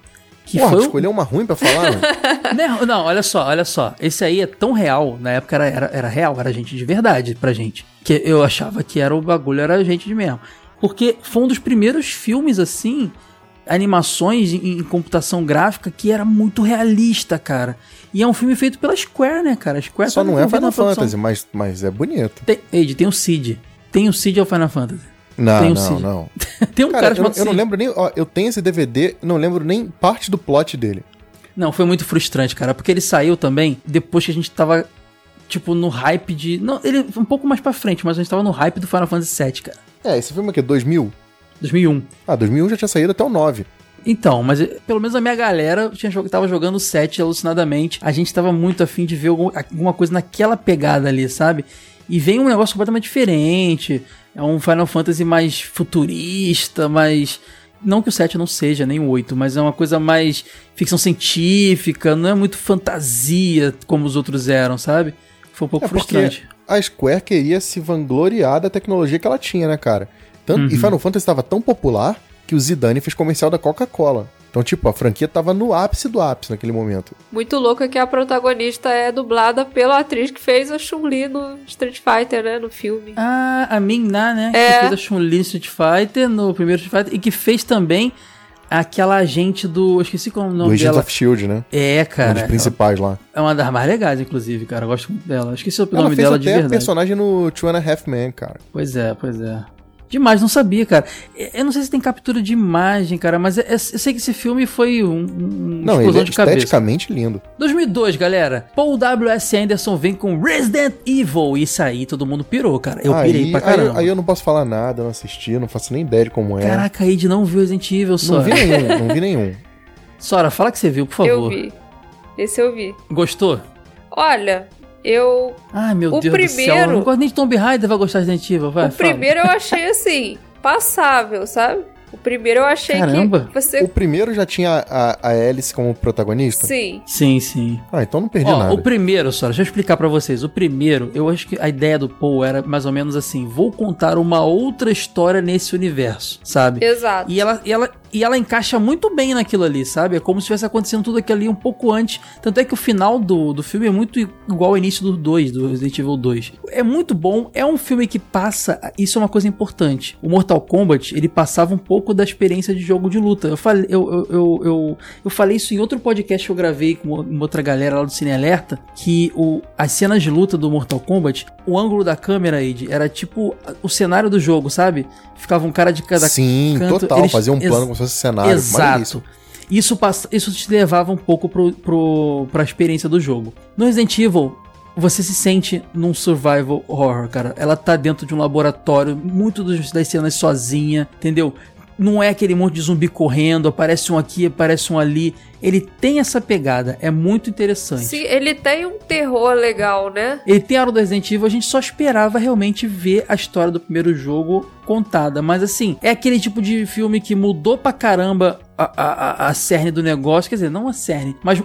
Que Porra, foi. escolheu uma ruim pra falar? mano? Não, não, olha só, olha só. Esse aí é tão real. Na época era, era, era real, era gente de verdade pra gente. Que eu achava que era o bagulho, era gente de mesmo. Porque foi um dos primeiros filmes assim, animações em, em computação gráfica que era muito realista, cara. E é um filme feito pela Square, né, cara? A Square Só tá não é Final. Fantasy, mas, mas é bonito. Tem, Ed, tem o Cid. Tem o Cid ao Final Fantasy. Não, Tem o não, Cid. não. tem um cara, Cara, eu, chamado eu não Cid. lembro nem. Ó, eu tenho esse DVD, não lembro nem parte do plot dele. Não, foi muito frustrante, cara, porque ele saiu também depois que a gente tava, tipo, no hype de. Não, ele foi um pouco mais pra frente, mas a gente tava no hype do Final Fantasy VII, cara. É, esse filme é o quê? 2000? 2001. Ah, 2001 já tinha saído até o 9. Então, mas eh, pelo menos a minha galera tinha, tava jogando o 7 alucinadamente. A gente tava muito afim de ver algum- alguma coisa naquela pegada ali, sabe? E vem um negócio completamente diferente. É um Final Fantasy mais futurista, mais. Não que o 7 não seja, nem o 8, mas é uma coisa mais ficção científica, não é muito fantasia como os outros eram, sabe? Foi um pouco É frustrante. a Square queria se vangloriar da tecnologia que ela tinha, né, cara? Tanto, Uhum. E Final Fantasy estava tão popular que o Zidane fez comercial da Coca-Cola. Então, tipo, a franquia tava no ápice do ápice naquele momento. Muito louco é que a protagonista é dublada pela atriz que fez a Chun-Li no Street Fighter, né? No filme. Ah, a Min-Na, né? É. Que fez a Chun-Li no Street Fighter, no primeiro Street Fighter, e que fez também aquela agente do. Eu esqueci qual é o do nome Agents dela. of Shield, né? É, um cara. dos principais lá. É uma das mais legais, inclusive, cara. Eu gosto muito dela. Eu esqueci o Ela nome fez dela de até verdade. personagem no Two and a Half Men, cara. Pois é, pois é. Demais, não sabia, cara. Eu não sei se tem captura de imagem, cara, mas é- é- eu sei que esse filme foi um, um Não, ele explosão é de cabeça. esteticamente lindo. 2002, galera. Paul W.S. Anderson vem com Resident Evil. Isso aí, todo mundo pirou, cara. Eu pirei aí, pra aí, caramba. aí eu não posso falar nada, eu não assisti, não faço nem ideia de como é. Caraca, Ed não viu Resident Evil, não Sora. vi nenhum, não vi nenhum. Sora, fala que você viu, por Eu favor. vi. Esse eu vi. Gostou? Olha, eu. Ai, meu O Deus do céu. primeiro- Eu não gosto nem de Tomb Raider, vai gostar de Resident Evil. Vai, o fala. primeiro eu achei assim, passável, sabe? O primeiro eu achei Caramba. que você. O primeiro já tinha a, a Alice como protagonista? Sim. Sim, sim. Ah, então não perdi Ó, nada. o primeiro, Sora, deixa eu explicar pra vocês. O primeiro, eu acho que a ideia do Paul era mais ou menos assim: vou contar uma outra história nesse universo, sabe? Exato. E ela, e, ela, e ela encaixa muito bem naquilo ali, sabe? É como se estivesse acontecendo tudo aquilo ali um pouco antes. Tanto é que o final do, do filme é muito igual ao início do 2, do Resident Evil 2. É muito bom, é um filme que passa. Isso é uma coisa importante. O Mortal Kombat, ele passava um pouco da experiência de jogo de luta. Eu falei, eu, eu, eu, eu, falei isso em outro podcast que eu gravei com uma outra galera lá do Cine Alerta. Que o, as cenas de luta do Mortal Kombat, o ângulo da câmera, Ed, era tipo o cenário do jogo, sabe? Ficava um cara de cada Sim, canto, total. eles- Fazia um plano como se fosse cenário. Exato. Isso, passa, isso te levava um pouco pro, pro, pra experiência do jogo. No Resident Evil, você se sente num survival horror, cara. Ela tá dentro de um laboratório, muito dos- das cenas sozinha, entendeu? Não é aquele monte de zumbi correndo, aparece um aqui, aparece um ali. Ele tem essa pegada, é muito interessante. Sim, ele tem um terror legal, né? Ele tem a hora do Resident Evil, a gente só esperava realmente ver a história do primeiro jogo contada. Mas assim, é aquele tipo de filme que mudou pra caramba a, a, a- a cerne do negócio. Quer dizer, não a cerne, mas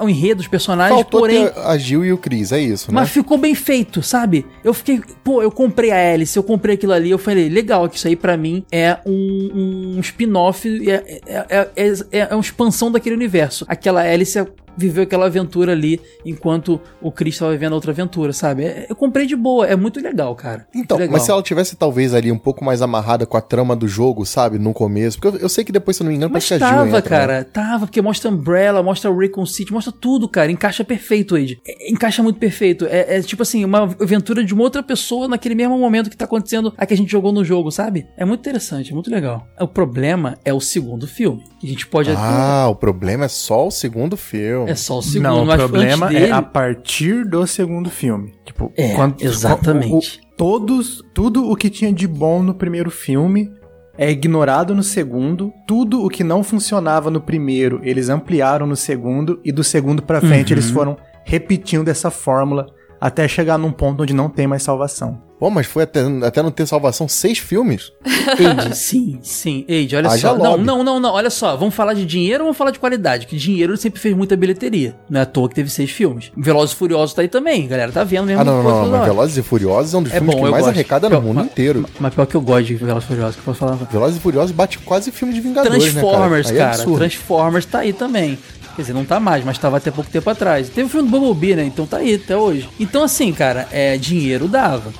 o enredo dos personagens, Faltou porém. a Jill e o Chris, é isso, né? Mas ficou bem feito, sabe? Eu fiquei, pô, eu comprei a hélice, eu comprei aquilo ali, eu falei, legal, que isso aí pra mim é um, um spin-off, é, é, é, é, é uma expansão daquele universo. Aquela hélice viveu aquela aventura ali, enquanto o Chris estava vivendo outra aventura, sabe? É- eu comprei de boa, é muito legal, cara. Então, legal. mas se ela tivesse talvez ali um pouco mais amarrada com a trama do jogo, sabe, no começo, porque eu, eu sei que depois, se eu não me engano, Mas parece que a Jill tava, entra, né? cara, tava, porque mostra Umbrella, mostra Recon City, mostra tudo, cara, encaixa perfeito, Ed. É, encaixa muito perfeito. É, é tipo assim, uma aventura de uma outra pessoa naquele mesmo momento que tá acontecendo a que a gente jogou no jogo, sabe? É muito interessante, é muito legal. O problema é o segundo filme. A gente pode Ah, o problema é só o segundo filme. É só o segundo, Não, o mas problema é a partir do segundo filme. Tipo, É, exatamente. o- o- todos, tudo o que tinha de bom no primeiro filme é ignorado no segundo. Tudo o que não funcionava no primeiro, eles ampliaram no segundo e do segundo pra frente Uhum. eles foram repetindo essa fórmula até chegar num ponto onde não tem mais salvação. Pô, mas foi até, até não ter salvação seis filmes? Eide, sim, sim. Eide, olha Haja só. Não, lobby. não, não, não. Olha só. Vamos falar de dinheiro ou vamos falar de qualidade? Que dinheiro ele sempre fez muita bilheteria. Não é à toa que teve seis filmes. Velozes e Furiosos tá aí também. Galera, tá vendo mesmo. Ah, não, não, não, mas. Velozes e Furiosos é um dos É filmes bom, que mais gosto. arrecada no Pior- mundo mas- inteiro. Mas pior que eu gosto de Velozes e Furiosos, que eu posso falar. Velozes e Furiosos bate quase filme de Vingadores, Transformers, né, cara? Aí é cara. absurdo. Transformers tá aí também. Quer dizer, não tá mais, mas tava até pouco tempo atrás. Teve o filme do Bumblebee, né? Então tá aí até hoje. Então, assim, cara, é, dinheiro dava.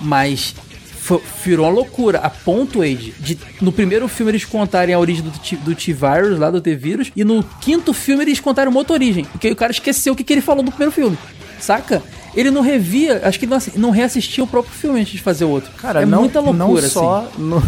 Mas virou uma loucura. A ponto, Age, de no primeiro filme eles contarem a origem do, T-Virus, lá do T-Vírus, e no quinto filme eles contaram uma outra origem. Porque o cara esqueceu o que, que ele falou no primeiro filme. Saca? Ele não revia, acho que não, não reassistia o próprio filme antes de fazer outro. Cara, é não, muita loucura, não assim. só no-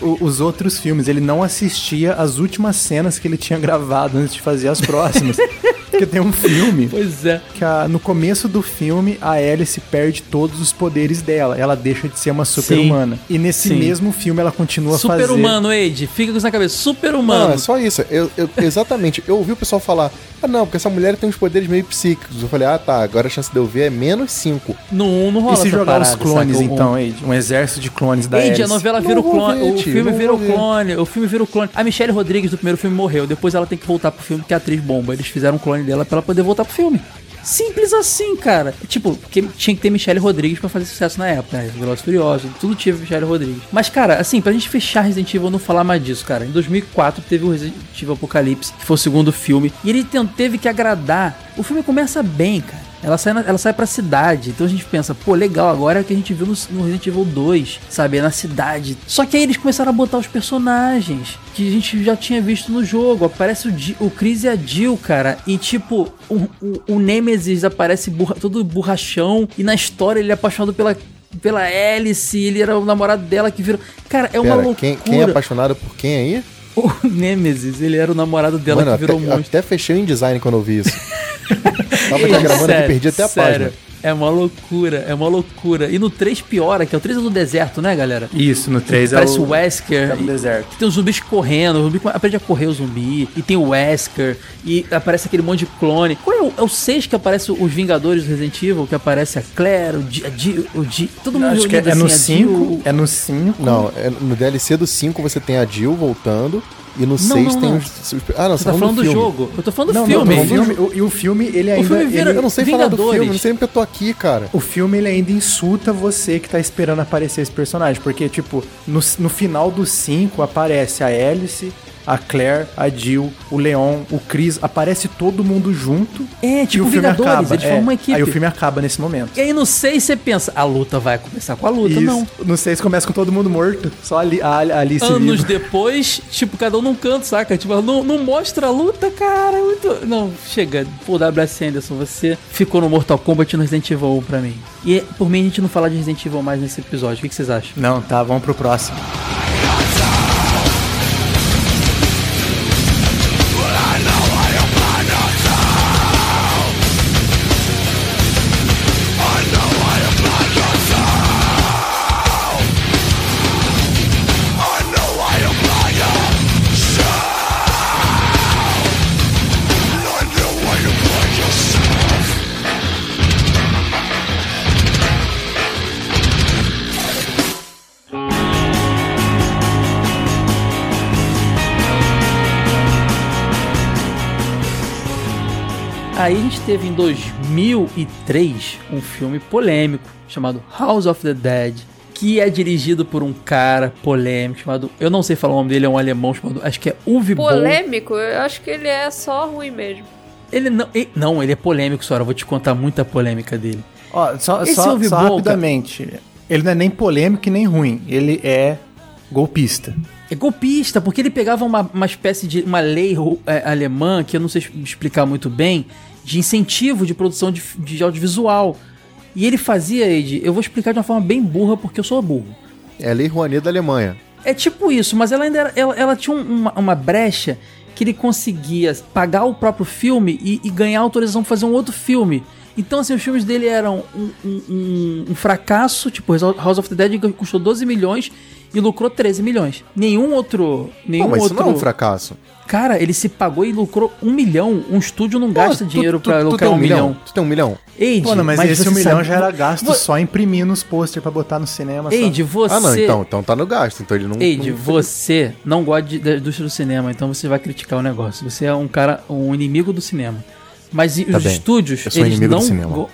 o- os outros filmes, ele não assistia as últimas cenas que ele tinha gravado antes de fazer as próximas. Porque tem um filme Pois é. que a- no começo do filme a Alice perde todos os poderes dela. Ela deixa de ser uma super-humana. E nesse Sim. mesmo filme ela continua a fazer... Super-humano, Age. Fica com isso na cabeça. Super-humano. Não, é só isso. Eu, eu- exatamente. Eu ouvi o pessoal falar: ah, não, porque essa mulher tem uns poderes meio psíquicos. Eu falei: ah, tá, agora a chance de eu ver é menos 5. No 1 não rola E se jogar parada, os clones? O- então, Age? Um exército de clones da Age, Alice. a novela Não vira o clone. ver, o tio, filme vira o clone. O filme vira o clone. A Michelle Rodrigues do primeiro filme morreu. Depois ela tem que voltar pro filme porque a atriz bomba. Eles fizeram um clone dela pra ela poder voltar pro filme. Simples assim, cara. Tipo, porque tinha que ter Michelle Rodrigues pra fazer sucesso na época, né? Velozes e Furiosos, tudo tinha Michelle Rodrigues. Mas, cara, assim, pra gente fechar Resident Evil, não falar mais disso, cara. Em 2004 teve o Resident Evil Apocalipse, que foi o segundo filme, e ele teve que agradar. O filme começa bem, cara. Ela sai, na- ela sai pra cidade. Então a gente pensa, pô, legal, agora é o que a gente viu no, no Resident Evil 2, sabe? É na cidade. Só que aí eles começaram a botar os personagens que a gente já tinha visto no jogo. Aparece o, o Chris e a Jill, cara. E tipo, o, o, o Nemesis aparece burra- todo borrachão. E na história ele é apaixonado pela. Pela Alice, ele era o namorado dela que virou. Cara, é uma Pera, loucura. quem, quem é apaixonado por quem aí? O Nemesis, ele era o namorado dela Mano, que virou até, um monstro. até fechei o InDesign quando eu vi isso. Tava já gravando aqui, perdi até a página. É uma loucura, é uma loucura. E no 3 piora, que é o 3 é do deserto, né, galera? Isso, no 3 é Parece o... o Wesker. é o e- deserto. Tem os zumbis correndo, o zumbi aprende a correr o zumbi. E tem o Wesker. E aparece aquele monte de clone. Qual é o, é o 6 que aparece os Vingadores do Resident Evil? Que aparece a Claire, o Di, a Di- o Di, todo mundo Acho que é, reunido é no assim, a Jill, 5. É no 5. Não, é- no DLC do 5 você tem a Jill voltando. E no Não, 6 não, tem os, os- Ah, não, Você tá falando do, jogo? Eu tô falando do Não, filme. não, o filme, o- e o filme, ele ainda... filme vira- ele- Eu não sei falar do Vingadores. filme, não sei porque eu tô aqui, cara. O filme ele ainda insulta você que tá esperando aparecer esse personagem. Porque, tipo, no, no final do 5 aparece a Alice, a Claire, a Jill, o Leon, o Chris, aparece todo mundo junto. É, e tipo o filme Vingadores, acaba. eles formam uma equipe. Aí o filme acaba nesse momento. E aí no 6 você pensa, a luta vai começar com a luta. Isso. Não. No 6 começa com todo mundo morto. Só a, Ali- a, a Alice Anos viva. depois, tipo, cada um num canto, saca? Tipo, não, não mostra a luta, cara. é Muito... Não, chega. Pô, W.S. Anderson, você ficou no Mortal Kombat no Resident Evil 1 pra mim. E por mim a gente não falar de Resident Evil mais nesse episódio. O que, que vocês acham? Não, tá, vamos pro próximo. Teve em 2003 um filme polêmico chamado House of the Dead, que é dirigido por um cara polêmico chamado, eu não sei falar o nome dele, é um alemão chamado, acho que é Uwe Boll. Polêmico? Eu acho que ele é só ruim mesmo. Ele não, ele, não, ele é polêmico, Sora, eu vou te contar muita polêmica dele. Ó, só, Esse só, Uwe só Boll, rapidamente. Ele não é nem polêmico e nem ruim. Ele é golpista. É golpista, porque ele pegava uma, uma espécie de uma lei é, alemã, que eu não sei explicar muito bem, de incentivo de produção de, de audiovisual. E ele fazia, Ed, eu vou explicar de uma forma bem burra, porque eu sou burro. É a Lei Rouanet da Alemanha. É tipo isso, mas ela ainda era, ela, ela tinha um- uma, uma brecha que ele conseguia pagar o próprio filme e, e ganhar autorização pra fazer um outro filme. Então, assim, os filmes dele eram um, um- um- um fracasso, tipo, House of the Dead custou 12 milhões e lucrou 13 milhões. Nenhum outro. Nenhum Pô, mas isso outro. não é um fracasso. Cara, ele se pagou e lucrou um milhão. Um estúdio não gasta Pô, dinheiro tu- pra tu lucrar um milhão. Tu tem um milhão? Eide, Pô, não, mas, esse você um milhão sabe- já era gasto Vo- só imprimindo os pôster pra botar no cinema. só. Eide, você. Ah, não, então, então tá no gasto. Então ele não. Eide, não- você não gosta de- da indústria do cinema, então você vai criticar o negócio. Você é um cara, um inimigo do cinema. Mas Tá os bem. estúdios, Eu sou eles inimigo do não. cinema. go-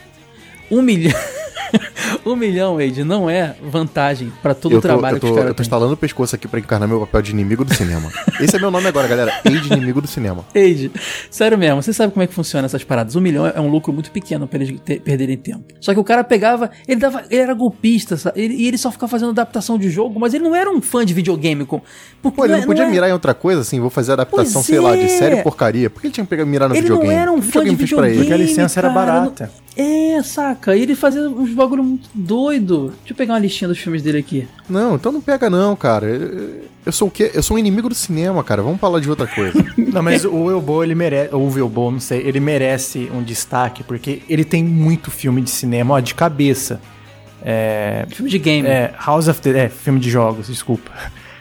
Um milhão. um milhão, Eide, não é vantagem pra todo o trabalho que tô, os caras eu tô instalando o pescoço aqui pra encarnar meu papel de inimigo do cinema. Esse é meu nome agora, galera. Eide inimigo do cinema. Eide, sério mesmo, você sabe como é que funciona essas paradas. Um milhão é um lucro muito pequeno pra eles ter- perderem tempo. Só que o cara pegava, ele dava, ele era golpista, sabe? Ele- e ele só ficava fazendo adaptação de jogo, mas ele não era um fã de videogame. Com, porque Pô, ele é- não podia é- mirar em outra coisa, assim, vou fazer adaptação, Pois sei lá, de é. série porcaria. Por que ele tinha que pegar, mirar no Ele videogame? não era um fã de videogame fez pra videogame. ele. Porque a licença era cara, barata. É, saca? E ele fazia uns bagulho muito doido. Deixa eu pegar uma listinha dos filmes dele aqui. Não, então não pega não, cara. Eu, sou o quê? Eu sou um inimigo do cinema, cara. Vamos falar de outra coisa. Não, mas o Wilbo, ele merece. Ou o Wilbo, não sei, ele merece um destaque, porque ele tem muito filme de cinema, ó, de cabeça. É. Filme de game. É, House of the. É, filme de jogos, desculpa.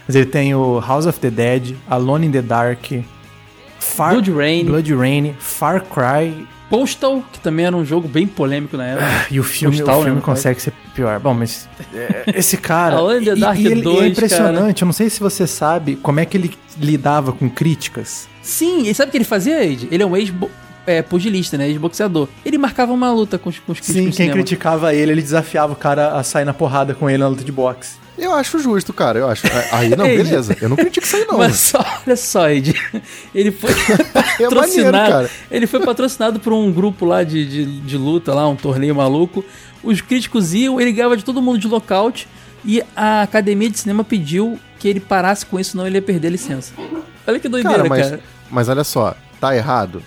Mas ele tem o House of the Dead, Alone in the Dark, Far, Blood Rain. Blood Rain, Far Cry. Postal, que também era um jogo bem polêmico na época. E o filme, Postal, o filme né, consegue ser pior. Bom, mas é, esse cara. Alone in the e- Dark e ele, 2, é impressionante. Eu não sei se você sabe como é que ele lidava com críticas. Sim, e sabe o que ele fazia, Ed? Ele é um ex é, pugilista, né? Ex-boxeador. Ele marcava uma luta com os, com os críticos Sim, de quem criticava ele, ele desafiava o cara a sair na porrada com ele na luta de boxe. Eu acho justo, cara. Eu acho. Aí não, beleza. Eu não critico isso aí, não. Mas só, olha só, Ed. Ele foi É maneiro, patrocinado. cara. ele foi patrocinado por um grupo lá de, de, de luta, lá, um torneio maluco. Os críticos iam, ele ganhava de todo mundo de lockout. E a academia de cinema pediu que ele parasse com isso, senão ele ia perder a licença. Olha que doideira, Cara, cara. mas, mas olha só, tá errado.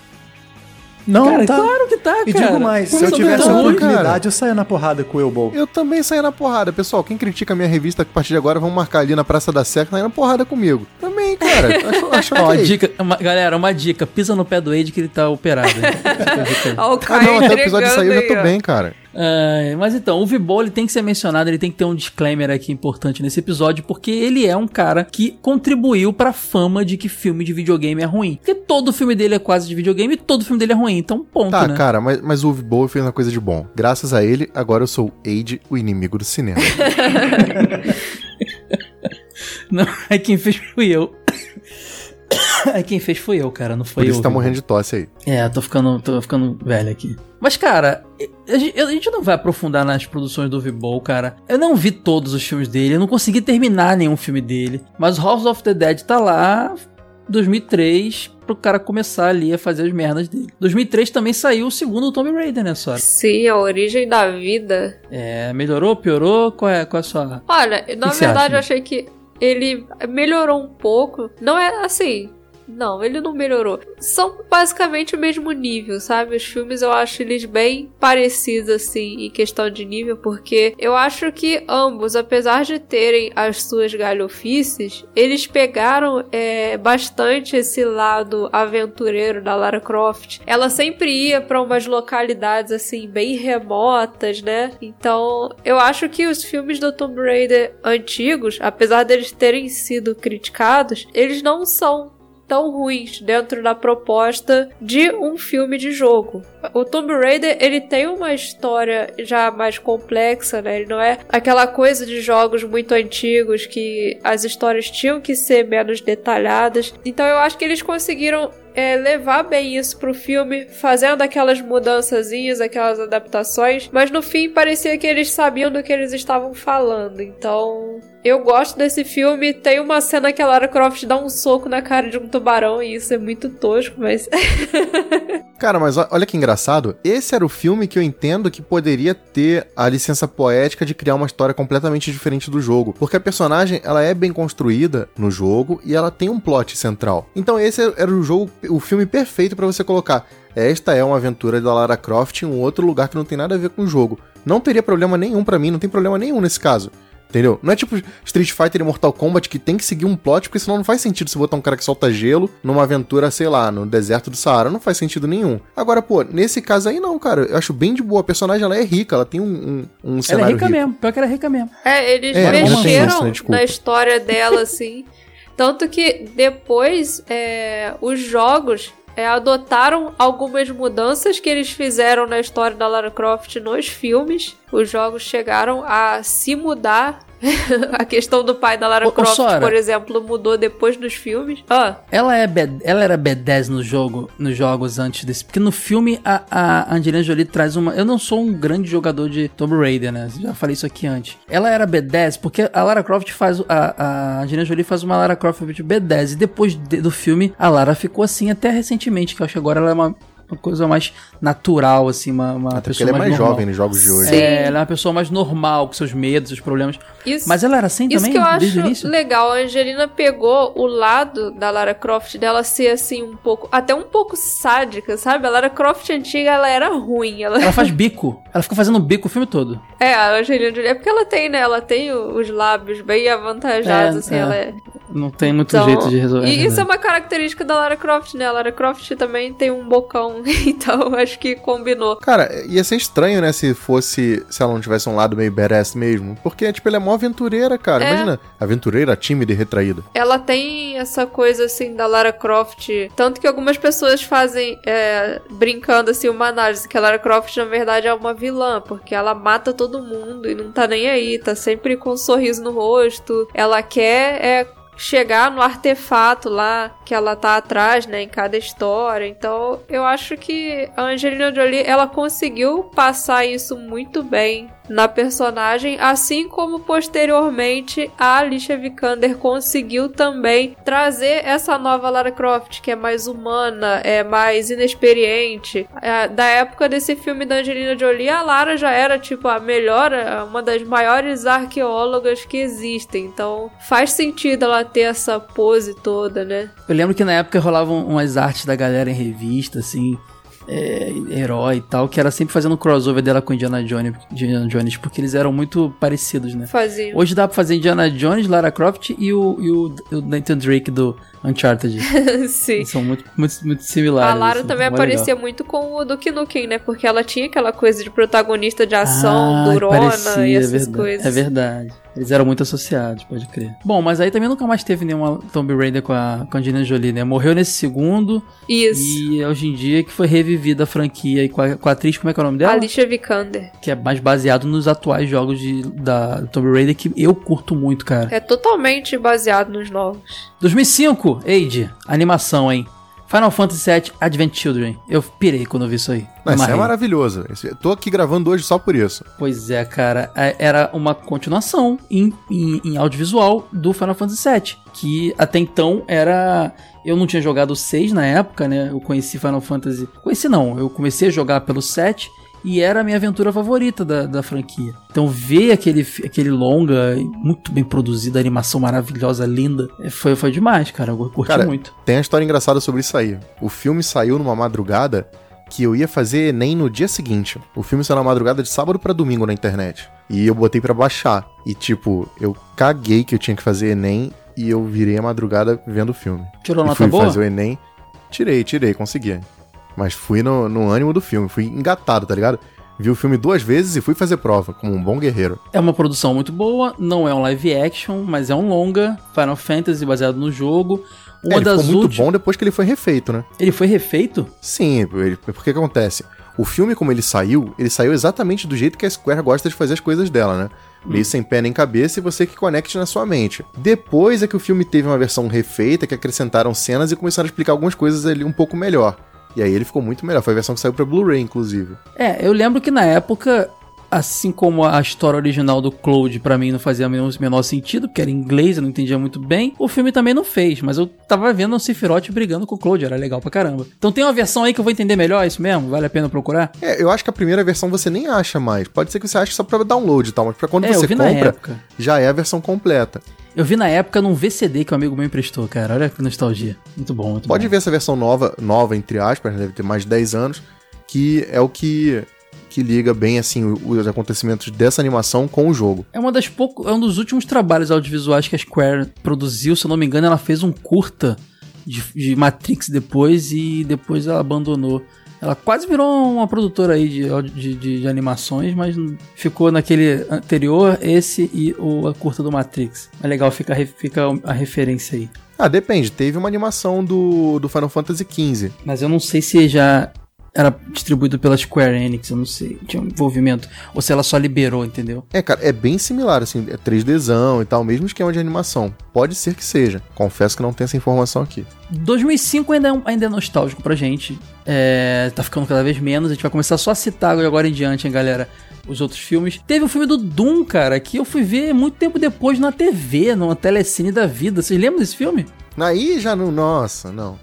Não, Cara, tá. claro que tá, E cara. digo mais, se eu tivesse a oportunidade, eu saia na porrada com o Elbow. Eu também saí na porrada. Pessoal, quem critica a minha revista, a partir de agora, vão marcar ali na Praça da Sé, que tá indo na porrada comigo. Também, cara. Acho, acho Ó, dica, uma- galera, uma dica, pisa no pé do Ed que ele tá operado. Ah, não, até o episódio saiu, eu já tô bem, cara. Ai, mas então, o Vibol ele tem que ser mencionado, ele tem que ter um disclaimer aqui importante nesse episódio, porque ele é um cara que contribuiu pra fama de que filme de videogame é ruim. Porque todo filme dele é quase de videogame e todo filme dele é ruim, então ponto, Tá, né? cara, mas, mas o Bowl fez uma coisa de bom. Graças a ele, agora eu sou o Age, o inimigo do cinema. Não, é quem fez fui eu. É quem fez fui eu, cara, não foi Por eu. isso tá morrendo de tosse aí. É, tô ficando, tô ficando velho aqui. Mas, cara, a gente, não vai aprofundar nas produções do Vibol, cara. Eu não vi todos os filmes dele, eu não consegui terminar nenhum filme dele. Mas House of the Dead tá lá, 2003, pro cara começar ali a fazer as merdas dele. 2003 também saiu o segundo Tomb Raider, né, só? Sim, a origem da vida. É, melhorou, piorou? Qual é, qual é a sua... Olha, na que você verdade acha, eu achei que ele melhorou um pouco. Não é assim. Não, ele não melhorou. São basicamente o mesmo nível, sabe? Os filmes eu acho eles bem parecidos, assim, em questão de nível, porque eu acho que ambos, apesar de terem as suas galhofices, eles pegaram é, bastante esse lado aventureiro da Lara Croft. Ela sempre ia pra umas localidades, assim, bem remotas, né? Então, eu acho que os filmes do Tomb Raider antigos, apesar deles terem sido criticados, eles não são tão ruins dentro da proposta de um filme de jogo. O Tomb Raider, ele tem uma história já mais complexa, né? Ele não é aquela coisa de jogos muito antigos que as histórias tinham que ser menos detalhadas. Então eu acho que eles conseguiram é, levar bem isso pro filme, fazendo aquelas mudançazinhas, aquelas adaptações, mas no fim parecia que eles sabiam do que eles estavam falando. Então, eu gosto desse filme. Tem uma cena que a Lara Croft dá um soco na cara de um tubarão e isso é muito tosco, mas. Cara, mas olha que engraçado. Esse era o filme que eu entendo que poderia ter a licença poética de criar uma história completamente diferente do jogo. Porque a personagem, ela é bem construída no jogo e ela tem um plot central. Então esse era o jogo, o filme perfeito pra você colocar. Esta é uma aventura da Lara Croft em um outro lugar que não tem nada a ver com o jogo. Não teria problema nenhum pra mim, não tem problema nenhum nesse caso. Entendeu? Não é tipo Street Fighter e Mortal Kombat que tem que seguir um plot, porque senão não faz sentido você botar um cara que solta gelo numa aventura, sei lá, no deserto do Saara. Não faz sentido nenhum. Agora, pô, nesse caso aí não, cara. Eu acho bem de boa. A personagem, ela é rica, ela tem um, um, um Ela é cenário rica rico. mesmo, pior que ela é rica mesmo. É, eles É, tem mexeram isso, né? Na história dela, assim. Tanto que depois é, os jogos é, adotaram algumas mudanças que eles fizeram na história da Lara Croft nos filmes. Os jogos chegaram a se mudar. a questão do pai da Lara Ô, ô, Croft, Sora. por exemplo, mudou depois dos filmes. Ah, Ela, é B- ela era B10 no jogo, nos jogos antes desse. Porque no filme a, a Angelina Jolie traz uma. Eu não sou um grande jogador de Tomb Raider, né? Já falei isso aqui antes. Ela era B10 porque a Lara Croft faz. A, a Angelina Jolie faz uma Lara Croft de B10. E depois de- do filme, a Lara ficou assim até recentemente. Que eu acho que agora ela é uma, uma coisa mais natural, assim. Uma, uma Até porque pessoa ela é mais normal. jovem nos jogos de hoje. Sim. É, ela é uma pessoa mais normal, com seus medos, seus problemas. isso. Mas ela era assim Isso também, que eu desde o acho início? legal, a Angelina pegou o lado da Lara Croft dela ser assim um pouco, até um pouco sádica, sabe? A Lara Croft antiga ela era ruim, ela Ela faz bico. Ela fica fazendo bico o filme todo. É, a Angelina Jolie é porque ela tem, né? Ela tem o- os lábios bem avantajados, É, assim, é. ela é. Não tem muito Então, jeito de resolver. E isso é uma característica da Lara Croft, né? A Lara Croft também tem um bocão, então acho que combinou. Cara, ia ser estranho, né, se fosse. Se ela não tivesse um lado meio badass mesmo. Porque, tipo, ela é mó aventureira, cara. É. Imagina, aventureira, tímida e retraída. Ela tem essa coisa assim da Lara Croft. Tanto que algumas pessoas fazem é, brincando assim uma análise que a Lara Croft na verdade é uma vilã, porque ela mata todo mundo e não tá nem aí, tá sempre com um sorriso no rosto. Ela quer é chegar no artefato lá que ela tá atrás, né, em cada história. Então, eu acho que a Angelina Jolie, ela conseguiu passar isso muito bem na personagem, assim como posteriormente a Alicia Vikander conseguiu também trazer essa nova Lara Croft, que é mais humana, é mais inexperiente. É, da época desse filme da Angelina Jolie, a Lara já era tipo a melhor, uma das maiores arqueólogas que existem. Então, faz sentido ela ter essa pose toda, né? Eu lembro que na época rolavam umas artes da galera em revista, assim, é, herói e tal, que era sempre fazendo um crossover dela com Indiana Jones, Indiana Jones, porque eles eram muito parecidos, né? Faziam. Hoje dá pra fazer Indiana Jones, Lara Croft e o, e o, o Nathan Drake do Uncharted. Sim. Eles são muito, muito, muito similares. A Lara assim, também aparecia legal. muito com o Duke Nukem, né? Porque ela tinha aquela coisa de protagonista de ação, Ah, durona parecia, e é essas verdade, coisas. É verdade. Eles eram muito associados, pode crer. Bom, mas aí também nunca mais teve nenhuma Tomb Raider com a, com a Angelina Jolie, né? Morreu nesse segundo Isso. e hoje em dia que foi revivida a franquia e com a, com a atriz, como é que é o nome dela? Alicia Vikander. Que é mais baseado nos atuais jogos de, da Tomb Raider que eu curto muito, cara. É totalmente baseado nos novos. 2005, Age, animação, hein? Final Fantasy VII Advent Children. Eu pirei quando eu vi isso aí. Não, isso é maravilhoso. Tô aqui gravando hoje só por isso. Pois é, cara. É- Era uma continuação em, em, em audiovisual do Final Fantasy VII. Que até então era. Eu não tinha jogado o 6 na época, né? Eu conheci Final Fantasy. Conheci não, eu comecei a jogar pelo 7 e era a minha aventura favorita da, da franquia. Então ver aquele, aquele longa, muito bem produzido, a animação maravilhosa, linda, é, foi, foi demais, cara. Eu curti Cara, muito. Tem uma história engraçada sobre isso aí. O filme saiu numa madrugada que eu ia fazer Enem no dia seguinte. O filme saiu na madrugada de sábado pra domingo na internet. E eu botei pra baixar. E tipo, eu caguei que eu tinha que fazer Enem e eu virei a madrugada vendo o filme. Tirou e nota fui boa? fazer o Enem. Tirei, tirei, consegui. Mas fui no, no ânimo do filme, fui engatado, tá ligado? Vi o filme duas vezes e fui fazer prova, como um bom guerreiro. É uma produção muito boa, não é um live action, mas é um longa, Final Fantasy baseado no jogo. É, Uma ele das ficou muito últimas. bom depois que ele foi refeito, né? Ele foi refeito? Sim, ele, porque que acontece? O filme, como ele saiu, ele saiu exatamente do jeito que a Square gosta de fazer as coisas dela, né? Meio sem pé nem cabeça e você que conecte na sua mente. Depois é que o filme teve uma versão refeita, que acrescentaram cenas e começaram a explicar algumas coisas ali um pouco melhor. E aí ele ficou muito melhor. Foi a versão que saiu pra Blu-ray, inclusive. É, eu lembro que na época, assim como a história original do Cloud pra mim não fazia o menor, sentido, porque era em inglês, eu não entendia muito bem, o filme também não fez, mas eu tava vendo o Sephiroth brigando com o Cloud, era legal pra caramba. Então tem uma versão aí que eu vou entender melhor, é isso mesmo? Vale a pena procurar? É, eu acho que a primeira versão você nem acha mais. Pode ser que você ache só pra download e tal, mas pra quando É, você compra, já é a versão completa. Eu vi na época num VCD que um amigo meu emprestou, cara. Olha que nostalgia. Muito bom, muito Pode bom. ver essa versão nova, nova entre aspas, né, deve ter mais de 10 anos, que é o que que liga bem assim os acontecimentos dessa animação com o jogo. É uma das poucos, é um dos últimos trabalhos audiovisuais que a Square produziu, se eu não me engano, ela fez um curta de, de Matrix depois e depois ela abandonou. Ela quase virou uma produtora aí de, de, de- de animações, mas ficou naquele anterior, esse e o a curta do Matrix. É legal, fica, fica a referência aí. Ah, depende, teve uma animação do, do Final Fantasy XV. Mas eu não sei se já era distribuído pela Square Enix, eu não sei, tinha um envolvimento. Ou se ela só liberou, entendeu? É, cara, é bem similar, assim, é 3Dzão e tal, mesmo esquema de animação. Pode ser que seja. Confesso que não tenho essa informação aqui. 2005 ainda é, um- ainda é nostálgico pra gente. É, tá ficando cada vez menos. A gente vai começar só a citar agora em diante, hein, galera, os outros filmes. Teve o filme do Doom, cara, que eu fui ver muito tempo depois na TV, numa telecine da vida. Vocês lembram desse filme? Aí já não. Nossa, não.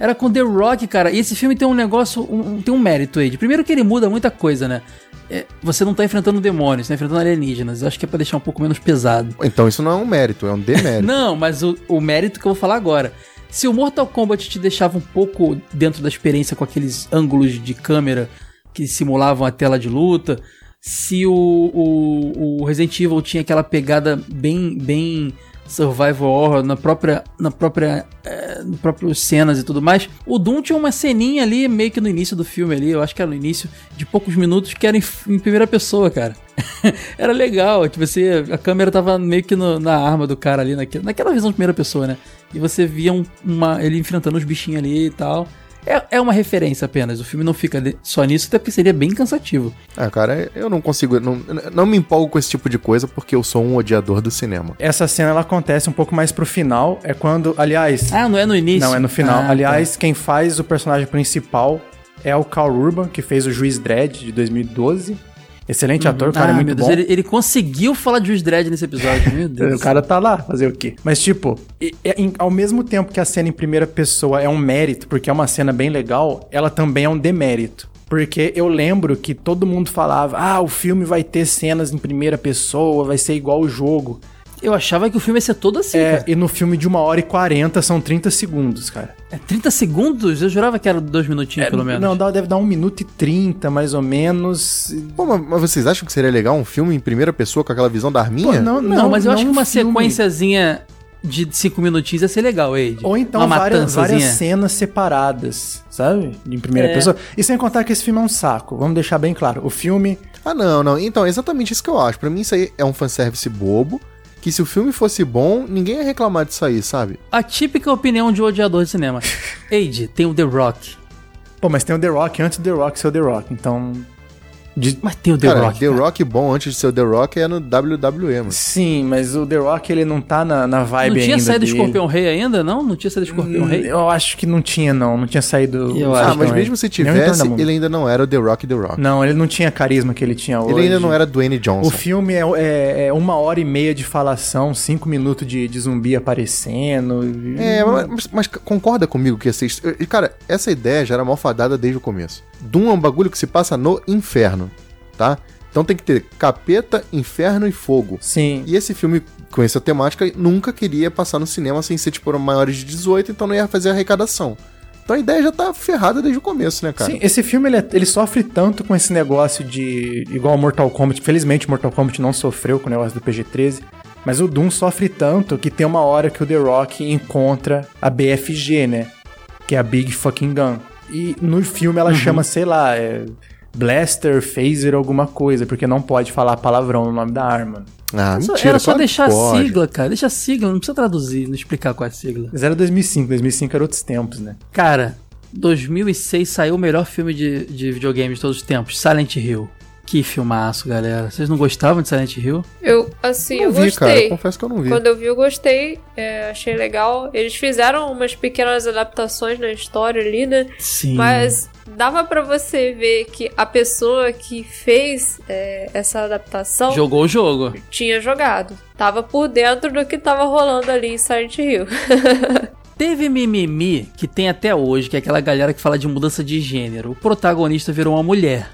Era com The Rock, cara. E esse filme tem um negócio, um- tem um mérito aí. Primeiro que ele muda muita coisa, né? É, você não tá enfrentando demônios, você tá enfrentando alienígenas. Eu acho que é pra deixar um pouco menos pesado. Então isso não é um mérito, é um demérito. Não, mas o, o mérito que eu vou falar agora. Se o Mortal Kombat te deixava um pouco dentro da experiência com aqueles ângulos de câmera que simulavam a tela de luta, se o, o, o Resident Evil tinha aquela pegada bem, bem survival horror na própria, na própria, é, no próprio cenas e tudo mais, o Doom tinha uma ceninha ali meio que no início do filme ali, eu acho que era no início de poucos minutos que era em, em primeira pessoa, cara. era legal, tipo, você, a câmera tava meio que no- na arma do cara ali, naquela, naquela visão de primeira pessoa, né? E você via um- uma, ele enfrentando os bichinhos ali e tal. É, é uma referência apenas, o filme não fica só nisso, até porque seria bem cansativo. Ah, cara, eu não consigo. Não, não me empolgo com esse tipo de coisa porque eu sou um odiador do cinema. Essa cena ela acontece um pouco mais pro final. É quando, aliás, Ah, não é no início? não é no final. Ah, aliás, quem faz o personagem principal é o Carl Urban, que fez o Juiz Dredd de 2012. Excelente ator, o tá. cara ah, é muito meu Deus, bom. ele, ele conseguiu falar de Juiz Dredd nesse episódio, meu Deus. O cara tá lá, fazer o quê? Mas, tipo, e- em- ao mesmo tempo que a cena em primeira pessoa é um mérito, porque é uma cena bem legal, ela também é um demérito. Porque eu lembro que todo mundo falava: ah, o filme vai ter cenas em primeira pessoa, vai ser igual o jogo. Eu achava que o filme ia ser todo assim, É, cara. e no filme de uma hora e quarenta são 30 segundos, cara. É 30 segundos? Eu jurava que era dois minutinhos, É, pelo menos. Não, dá- deve dar um minuto e 30, mais ou menos. Pô, mas, mas vocês acham que seria legal um filme em primeira pessoa com aquela visão da arminha? Pô, não, Não, mas eu acho que um uma filme. sequenciazinha de cinco minutinhos ia ser legal, Ade. Ou então uma várias, várias cenas separadas, sabe? Em primeira É. pessoa. E sem contar que esse filme é um saco. Vamos deixar bem claro. O filme. Ah, não, não. Então, é exatamente isso que eu acho. Pra mim, isso aí é um fanservice bobo. Que se o filme fosse bom, ninguém ia reclamar disso aí, sabe? A típica opinião de um odiador de cinema. Ade, tem o The Rock. Pô, mas tem o The Rock antes do The Rock ser o The Rock. Então. De- Mas tem o The cara, Rock. The cara. Rock bom antes de ser o The Rock é no WWE, mano. Sim, mas o The Rock ele não tá na, na vibe Não tinha ainda. saído o dele. Escorpião Rei ainda, não? Não tinha saído o Escorpião Hum, Rei? Eu acho que não tinha, não. Não tinha saído. Eu o acho Ah, mas mesmo se o tivesse, ele ainda não era o The Rock The Rock. Não, ele não tinha carisma que ele tinha hoje. Ele ainda não era Dwayne O Johnson. filme é, é- é uma hora e meia de falação, cinco minutos de, de zumbi aparecendo. É, mas, mas concorda comigo que essa. his- e, Cara, essa ideia já era malfadada desde o começo. Doom é um bagulho que se passa no inferno, tá? Então tem que ter capeta, inferno e fogo. Sim. E esse filme, com essa temática, nunca queria passar no cinema sem ser, tipo, maiores de 18, então não ia fazer arrecadação. Então a ideia já tá ferrada desde o começo, né, cara? Sim, esse filme ele, é- ele sofre tanto com esse negócio de. igual Mortal Kombat. Felizmente, Mortal Kombat não sofreu com o negócio do PG-13. Mas o Doom sofre tanto que tem uma hora que o The Rock encontra a BFG, né? Que é a Big Fucking Gun. E no filme ela chama, sei lá, é, Blaster, Phaser, alguma coisa, porque não pode falar palavrão no nome da arma. Ah, Só- mentira, Era só deixar a sigla, cara. Deixa a sigla, não precisa traduzir, não explicar qual é a sigla. Mas era 2005, 2005 era outros tempos, né? Cara, 2006 saiu o melhor filme de, de videogame de todos os tempos, Silent Hill. Que filmaço, galera. Vocês não gostavam de Silent Hill? Eu, assim, Não eu vi, cara. gostei. Confesso que eu não vi. Quando eu vi, eu gostei. é, achei legal. Eles fizeram umas pequenas adaptações na história ali, né? Sim. Mas dava pra você ver que a pessoa que fez é, essa adaptação Jogou o jogo. tinha jogado. Tava por dentro do que tava rolando ali em Silent Hill. Teve mimimi que tem até hoje, que é aquela galera que fala de mudança de gênero. O protagonista virou uma mulher.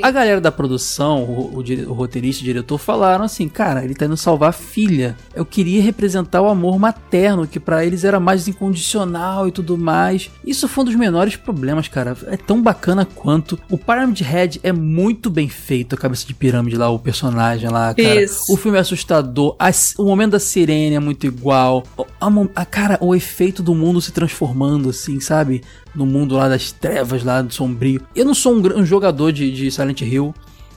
O- a galera da produção, o, o o roteirista e o diretor falaram assim: cara, ele tá indo salvar a filha. Eu queria representar o amor materno, que pra eles era mais incondicional e tudo mais. Isso foi um dos menores problemas, cara. É tão bacana quanto. O Pyramid Head é muito bem feito, a cabeça de pirâmide lá, o personagem lá, cara. Isso. O filme é assustador. a o momento da sirene é muito igual. A, a- cara, o efeito do mundo se transformando, assim, sabe? No mundo lá das trevas, lá do sombrio. Eu não sou um, um jogador de, de Silent Hill.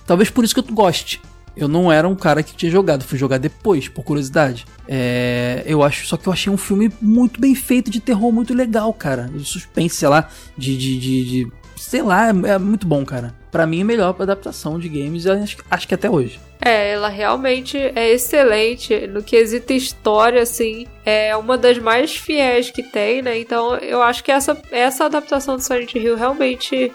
Talvez por isso que eu goste. Eu não era um cara que tinha jogado, fui jogar depois, por curiosidade. É, eu acho, só que eu achei um filme muito bem feito, de terror muito legal, cara. De suspense, sei lá, de. de, de, de- sei lá, é, é muito bom, cara. Pra mim, a melhor adaptação de games, acho, acho que até hoje. É, ela realmente é excelente no quesito história, assim, é uma das mais fiéis que tem, né? Então eu acho que essa, essa adaptação do Silent Hill realmente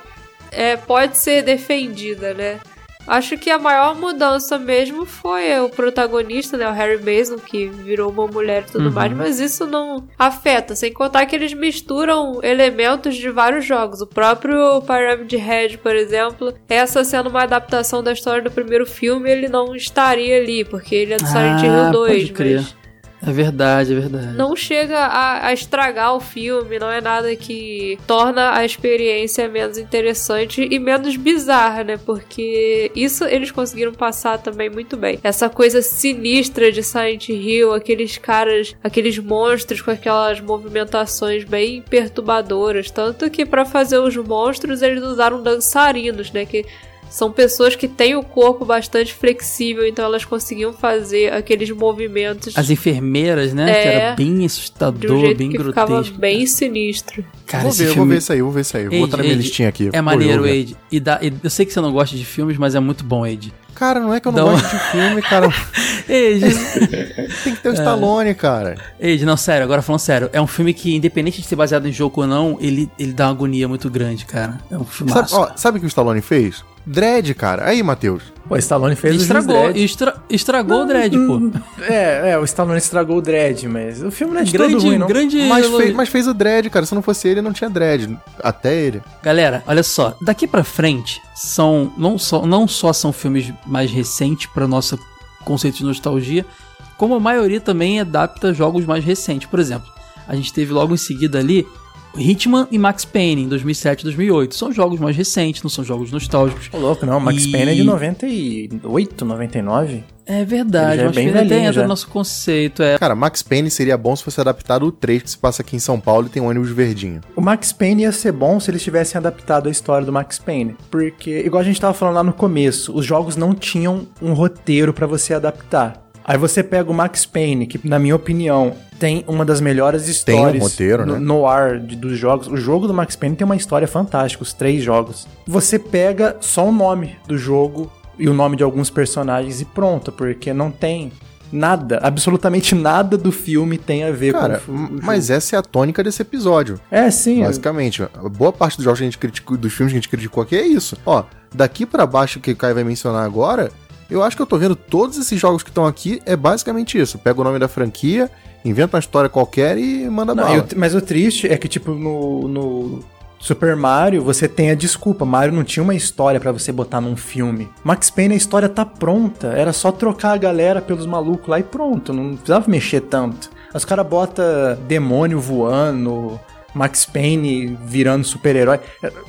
é, pode ser defendida, né? Acho que a maior mudança mesmo foi o protagonista, né? O Harry Mason, que virou uma mulher e tudo mais, mas isso não afeta. Sem contar que eles misturam elementos de vários jogos. O próprio Pyramid Head, por exemplo, essa sendo uma adaptação da história do primeiro filme, ele não estaria ali, porque ele é do Silent Ah, Hill 2. pode crer. mas É verdade, é verdade. não chega a, a estragar o filme, não é nada que torna a experiência menos interessante e menos bizarra, né? Porque isso eles conseguiram passar também muito bem. Essa coisa sinistra de Silent Hill, aqueles caras, aqueles monstros com aquelas movimentações bem perturbadoras. Tanto que para fazer os monstros eles usaram dançarinos, né? Que são pessoas que têm o corpo bastante flexível, então elas conseguiam fazer aqueles movimentos As enfermeiras, né? É. que era bem de um assustador, jeito bem que grotesco. ficava bem sinistro. Cara, vou ver, eu vou filme ver isso aí, vou ver isso aí. vou Age, botar na minha listinha aqui. É Vou maneiro, vou. Age. E, dá, eu sei que você não gosta de filmes, mas é muito bom, Age. Cara, não é que eu não uma- gosto de filme, cara. Age, Tem que ter o Stallone, cara. Age, não, sério, agora falando sério. É um filme que, independente de ser baseado em jogo ou não, ele, ele dá uma agonia muito grande, cara. É um filme Sabe, ó, sabe o que o Stallone fez? Dread, cara. Aí, Matheus. Pô, Stallone fez o Estragou, Dread. estra- estragou o Dread, pô. É, é, o Stallone estragou o Dread, mas o filme não é de grande, todo ruim, não. grande Mas fez, mas fez o Dread, cara. Se não fosse ele, não tinha Dread. Até ele. Galera, olha só, daqui pra frente são não só, não só são filmes mais recentes para nosso conceito de nostalgia, como a maioria também adapta jogos mais recentes. Por exemplo, a gente teve logo em seguida ali Hitman e Max Payne em 2007 e 2008. São jogos mais recentes, não são jogos nostálgicos. Ô, louco, não. Max E- Payne é de 98, 99. É verdade, Ele já é Max bem Payne entra já. no nosso conceito. É. Cara, Max Payne seria bom se fosse adaptado o 3 que se passa aqui em São Paulo e tem um ônibus verdinho. O Max Payne ia ser bom se eles tivessem adaptado a história do Max Payne. Porque, igual a gente tava falando lá no começo, os jogos não tinham um roteiro pra você adaptar. Aí você pega o Max Payne, que na minha opinião tem uma das melhores Tem um histórias roteiro, no, né? no ar de- dos jogos. O jogo do Max Payne tem uma história fantástica, os três jogos. Você pega só o nome do jogo e o nome de alguns personagens e pronto, porque não tem nada, absolutamente nada do filme tem a ver Cara, com o, o mas essa é a tônica desse episódio. É, sim. Basicamente, a boa parte dos jogos que a gente criticou, dos filmes que a gente criticou aqui é isso. Ó, daqui pra baixo que o Caio vai mencionar agora, eu acho que eu tô vendo todos esses jogos que estão aqui, é basicamente isso. Pega o nome da franquia, inventa uma história qualquer e manda Não, bala. mas o triste é que, tipo, no, no Super Mario, você tem a desculpa. Mario não tinha uma história pra você botar num filme. Max Payne, a história tá pronta. Era só trocar a galera pelos malucos lá e pronto. Não precisava mexer tanto. Os caras botam demônio voando, Max Payne virando super-herói.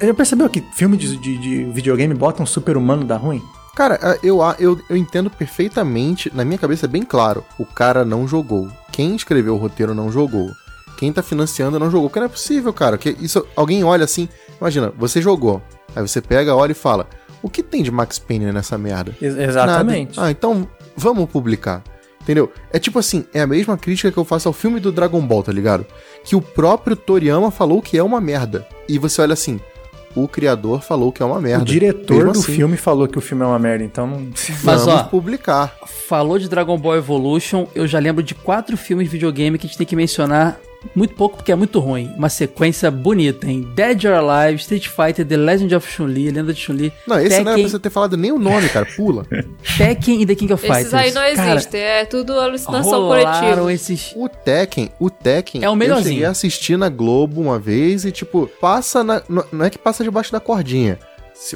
Já percebeu que filme de, de, de videogame bota um super-humano da ruim? Cara, a- eu, eu, eu entendo perfeitamente, na minha cabeça é bem claro, o cara não jogou. Quem escreveu o roteiro não jogou. Quem tá financiando não jogou. Porque não é possível, cara. Que isso, alguém olha assim, imagina, você jogou. Aí você pega, olha e fala: O que tem de Max Payne nessa merda? Ex- exatamente. Nada. Ah, então vamos publicar. Entendeu? É tipo assim, é a mesma crítica que eu faço ao filme do Dragon Ball, tá ligado? Que o próprio Toriyama falou que é uma merda. E você olha assim, o criador falou que é uma merda. O diretor Mesmo do assim, filme falou que o filme é uma merda, então não. Mas, vamos ó, publicar. Falou de Dragon Ball Evolution, eu já lembro de quatro filmes de videogame que a gente tem que mencionar muito pouco porque é muito ruim. Uma sequência bonita, hein? Dead or Alive, Street Fighter, The Legend of Chun-Li, Lenda de Chun-Li, Não, esse não é Tekken, pra você ter falado nem o nome, cara. Pula. Tekken e The King of Esses Fighters. aí não Cara, existem, é tudo alucinação coletiva. esses... O Tekken, o Tekken. É o Eu melhorzinho. cheguei a assistir na Globo uma vez e, tipo, passa na. Não é que passa debaixo da cordinha.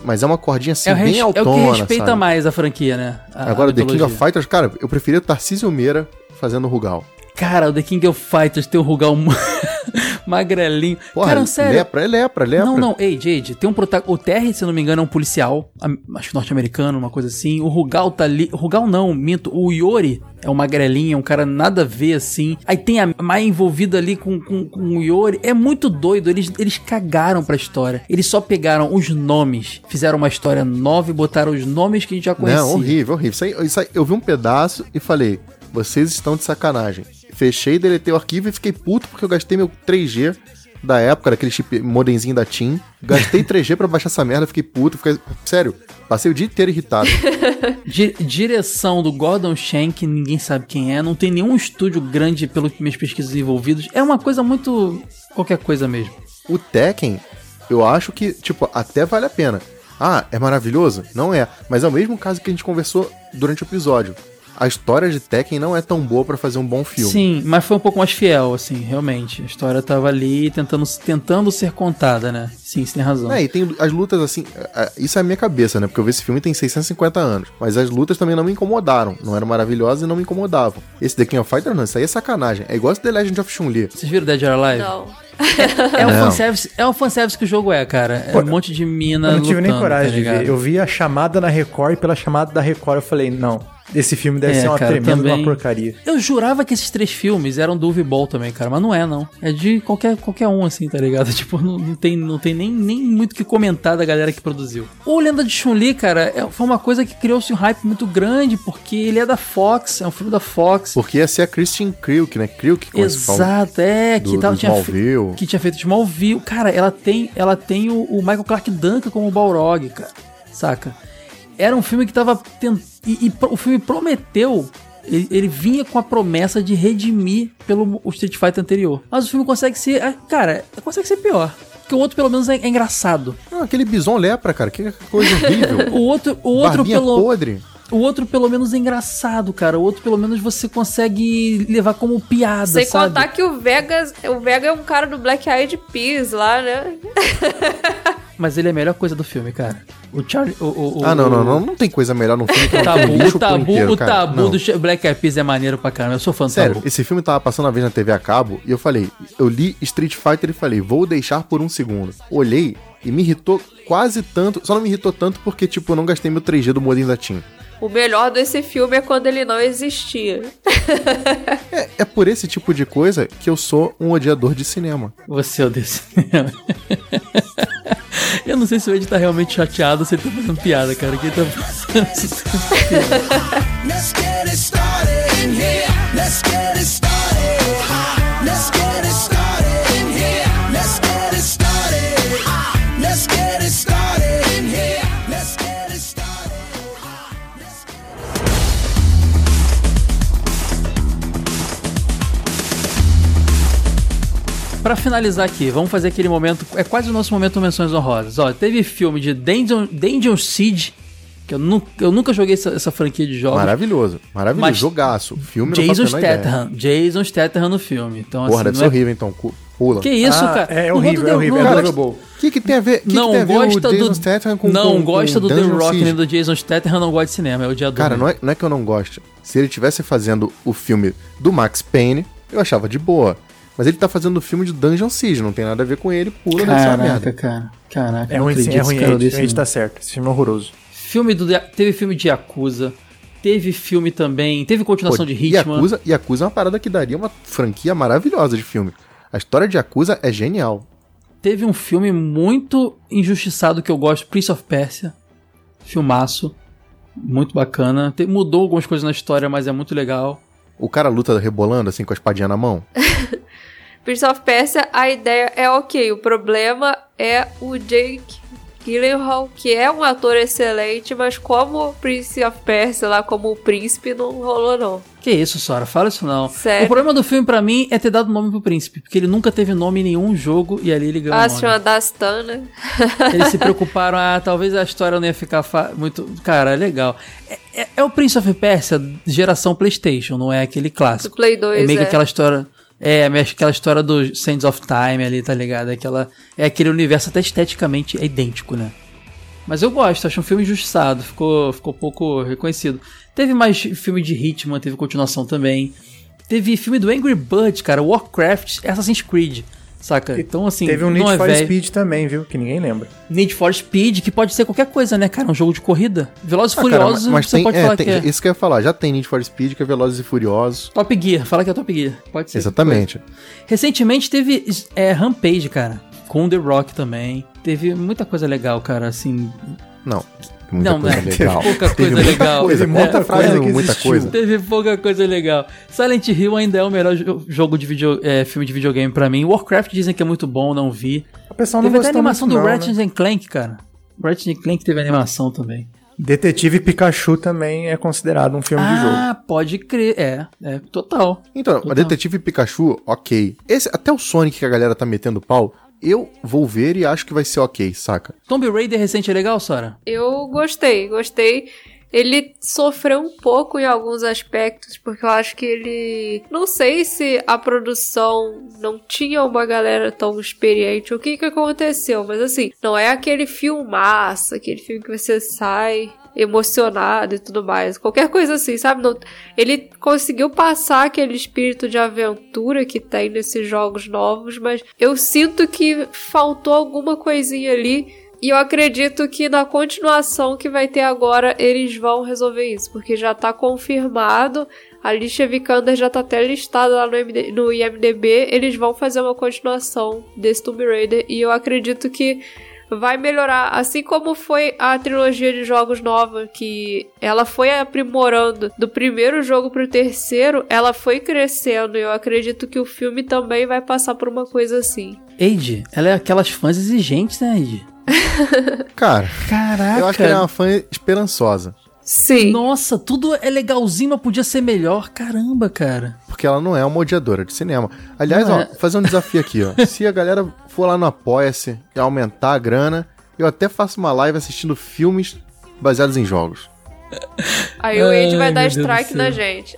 Mas é uma cordinha assim, É o, bem res- é o que respeita sabe? mais a franquia, né? A- Agora, a o The King of Fighters, cara, eu preferia o Tarcísio Meira fazendo Rugal. Cara, o The King of Fighters tem o Rugal ma- magrelinho. Porra, Cara, sério. lepra, é lepra, lepra. Não, não, ei, Jade, tem um protagonista. O Terry, se não me engano, é um policial, acho que norte-americano, uma coisa assim. O Rugal tá ali. Rugal não, minto. O Yori é um magrelinho, é um cara nada a ver assim. Aí tem a Mai envolvida ali com, com, com o Yori. É muito doido, eles, eles cagaram pra história. Eles só pegaram os nomes, fizeram uma história nova e botaram os nomes que a gente já conhecia. Não, horrível, horrível. Isso aí, isso aí- eu vi um pedaço e falei, vocês estão de sacanagem. Fechei, deletei o arquivo e fiquei puto porque eu gastei meu 3G da época, daquele chip modemzinho da TIM. Gastei 3G pra baixar essa merda, fiquei puto. Fiquei... Sério, passei o dia inteiro irritado. Di- direção do Gordon Shank, ninguém sabe quem é. Não tem nenhum estúdio grande pelas minhas pesquisas envolvidos. É uma coisa muito. qualquer coisa mesmo. O Tekken, eu acho que, tipo, até vale a pena. Ah, é maravilhoso? Não é. Mas é o mesmo caso que a gente conversou durante o episódio. A história de Tekken não é tão boa pra fazer um bom filme. Sim, mas foi um pouco mais fiel, assim, realmente. A história tava ali tentando, tentando ser contada, né? Sim, você tem razão. É, e tem as lutas assim. é, Isso é a minha cabeça, né? Porque eu vi esse filme tem 650 anos. Mas as lutas também não me incomodaram. Não eram maravilhosas e não me incomodavam. Esse The King of Fighters, não, isso aí é sacanagem. É igual esse The Legend of Chun-Li. Vocês viram Dead or Alive? Não. É o Não. fanservice, é o fanservice que o jogo é, cara. É Pô, um monte de mina Eu não tive nem lutando, coragem tá de ver. Eu vi a chamada na Record e pela chamada da Record eu falei, não. Esse filme deve É, ser uma cara, tremenda também. uma porcaria. Eu jurava que esses três filmes eram do Uwe Ball também, cara, mas não é, não. É de qualquer, qualquer um, assim, tá ligado? Tipo, não, não tem, não tem nem, nem muito o que comentar da galera que produziu. O Lenda de Chun-Li, cara, é- foi uma coisa que criou-se um hype muito grande, porque ele é da Fox, é um filme da Fox. Porque ia ser a Christian Kriuk, né? Kriuk, como fala. Exato, é, que Do- tava, do tinha, fe- Smallville. que tinha feito Smallville. Cara, ela tem, ela tem o, o Michael Clark Duncan como Balrog, cara. Saca? Era um filme que tava tent... e, e o filme prometeu ele, ele vinha com a promessa de redimir pelo o Street Fighter anterior. Mas o filme consegue ser. ah, Cara, consegue ser pior. Porque o outro, pelo menos, é, é engraçado. Não, aquele bison lepra, cara. Que coisa horrível. O outro, o outro Barbinha pelo. podre. O outro, pelo menos, é engraçado, cara. O outro, pelo menos, você consegue levar como piada, Sem sabe? contar que o Vegas, o Vega é um cara do Black Eyed Peas lá, né? Mas ele é a melhor coisa do filme, cara. O Charlie. O, o- o- Ah, não, não, não. Não tem coisa melhor num filme que O um tabu, lixo o tabu, inteiro, o tabu Não. do Black Eyed Peas é maneiro pra caramba. Eu sou fã do Sério, tabu. esse filme tava passando uma vez na TV a cabo e eu falei, eu li Street Fighter e falei, vou deixar por um segundo. Olhei e me irritou quase tanto, só não me irritou tanto porque, tipo, eu não gastei meu 3G do modem da TIM. O melhor desse filme é quando ele não existia. É, é por esse tipo de coisa que eu sou um odiador de cinema. Você é o desse. Eu não sei se o Ed tá realmente chateado ou se ele tá fazendo piada, cara. Que ele tá fazendo isso. Let's get it started in here. Let's get it started. Pra finalizar aqui, vamos fazer aquele momento. É quase o nosso momento menções honrosas. Ó, teve filme de Danger, Danger Siege, que eu, nu eu nunca joguei essa, essa franquia de jogos. Maravilhoso, maravilhoso. Mas Jogaço. Filme Jason. Statham. Jason Statham no filme. Então, Porra, assim, deve ser é- horrível então. Pula. Que isso, Ah, cara? É horrível, é do- horrível. É Ball. O que, que tem a ver, que não que tem a ver gosta o Jason do Statham com não com- gosta com do The Dungeon Rock Siege? nem do Jason Statham não gosta de cinema é odiador Cara, mesmo. não é, não é que eu não gosto. Se ele tivesse fazendo o filme do Max Payne, eu achava de boa. Mas ele tá fazendo o filme de Dungeon Siege, não tem nada a ver com ele, pula Caraca, merda. cara. Caraca, É ruim acredito é ruim. esse cara Ed, desse, Ed não. tá certo. Esse filme é horroroso. Filme do teve filme de Yakuza, teve filme também, teve continuação Pô, de Hitman. Yakuza, Yakuza é uma parada que daria uma franquia maravilhosa de filme. A história de Yakuza é genial. Teve um filme muito injustiçado que eu gosto, Prince of Persia. Filmaço. Muito bacana. Te- mudou algumas coisas na história, mas é muito legal. O cara luta rebolando, assim, com a espadinha na mão. Prince of Persia, a ideia é ok. O problema é o Jake Gyllenhaal, que é um ator excelente, mas como Prince of Persia, lá como o príncipe, não rolou não. Que isso, Sora, fala isso não. Sério? O problema do filme pra mim é ter dado nome pro príncipe, porque ele nunca teve nome em nenhum jogo e ali ele ganhou Ah, se chama Dastan, né? Eles se preocuparam, ah, talvez a história não ia ficar muito. Cara, é legal. É, é- é o Prince of Persia geração PlayStation, não é aquele Do clássico. Play 2, É meio que é. aquela história. É, aquela história do Sands of Time ali, tá ligado? Aquela, é aquele universo até esteticamente é idêntico, né? Mas eu gosto, acho um filme injustiçado, ficou, ficou pouco reconhecido. Teve mais filme de Hitman, teve continuação também. Teve filme do Angry Birds, cara, Warcraft, Assassin's Creed, saca? Então, assim, Teve um não Need é for velho. Speed também, viu? Que ninguém lembra. Need for Speed, que pode ser qualquer coisa, né, cara? Um jogo de corrida. Velozes e Ah, cara, Furiosos, mas você tem, pode é, falar tem- que é. Isso que eu ia falar. Já tem Need for Speed, que é Velozes e Furiosos. Top Gear, fala que é Top Gear. Pode ser. Exatamente. Recentemente teve é, Rampage, cara. Com The Rock também. Teve muita coisa legal, cara, assim. Não. Muita não, coisa né? legal. Teve pouca Teve coisa legal. coisa, É, muita é, coisa frase, muita coisa. Teve pouca coisa legal. Silent Hill ainda é o melhor jo- jogo de video, é, filme de videogame pra mim. Warcraft dizem que é muito bom, não vi. O pessoal não teve até a animação do não, Ratchet né? and Clank, cara. Ratchet and Clank teve animação também. Detetive Pikachu também é considerado um filme de jogo. Ah, pode crer. É, é total. Então, a Total. Detetive Pikachu, ok. Esse, até o Sonic que a galera tá metendo pau, eu vou ver e acho que vai ser ok, saca? Tomb Raider recente é legal, Sora? Eu gostei, gostei. Ele sofreu um pouco em alguns aspectos, porque eu acho que ele. Não sei se a produção não tinha uma galera tão experiente, o que que aconteceu, mas assim, não é aquele filmaço, aquele filme que você sai emocionado e tudo mais. Qualquer coisa assim, sabe? Não- ele conseguiu passar aquele espírito de aventura que tem nesses jogos novos, mas eu sinto que faltou alguma coisinha ali. E eu acredito que na continuação que vai ter agora, eles vão resolver isso, porque já tá confirmado. A Alicia Vikander já tá até listada lá no, MD no IMDB. Eles vão fazer uma continuação desse Tomb Raider. E eu acredito que vai melhorar, assim como foi a trilogia de jogos nova, que ela foi aprimorando do primeiro jogo pro terceiro, ela foi crescendo. E eu acredito que o filme também vai passar por uma coisa assim. Eide, ela é aquelas fãs exigentes, né, Eide? Cara, Caraca. eu acho que ela é uma fã esperançosa. Sim. Nossa, tudo é legalzinho, mas podia ser melhor. Caramba, cara. Porque ela não é uma odiadora de cinema. Aliás, Não ó, é. fazer um desafio aqui, ó. Se a galera for lá no Apoia-se e aumentar a grana, eu até faço uma live assistindo filmes baseados em jogos. Aí o Age vai Ai, dar Deus strike na gente.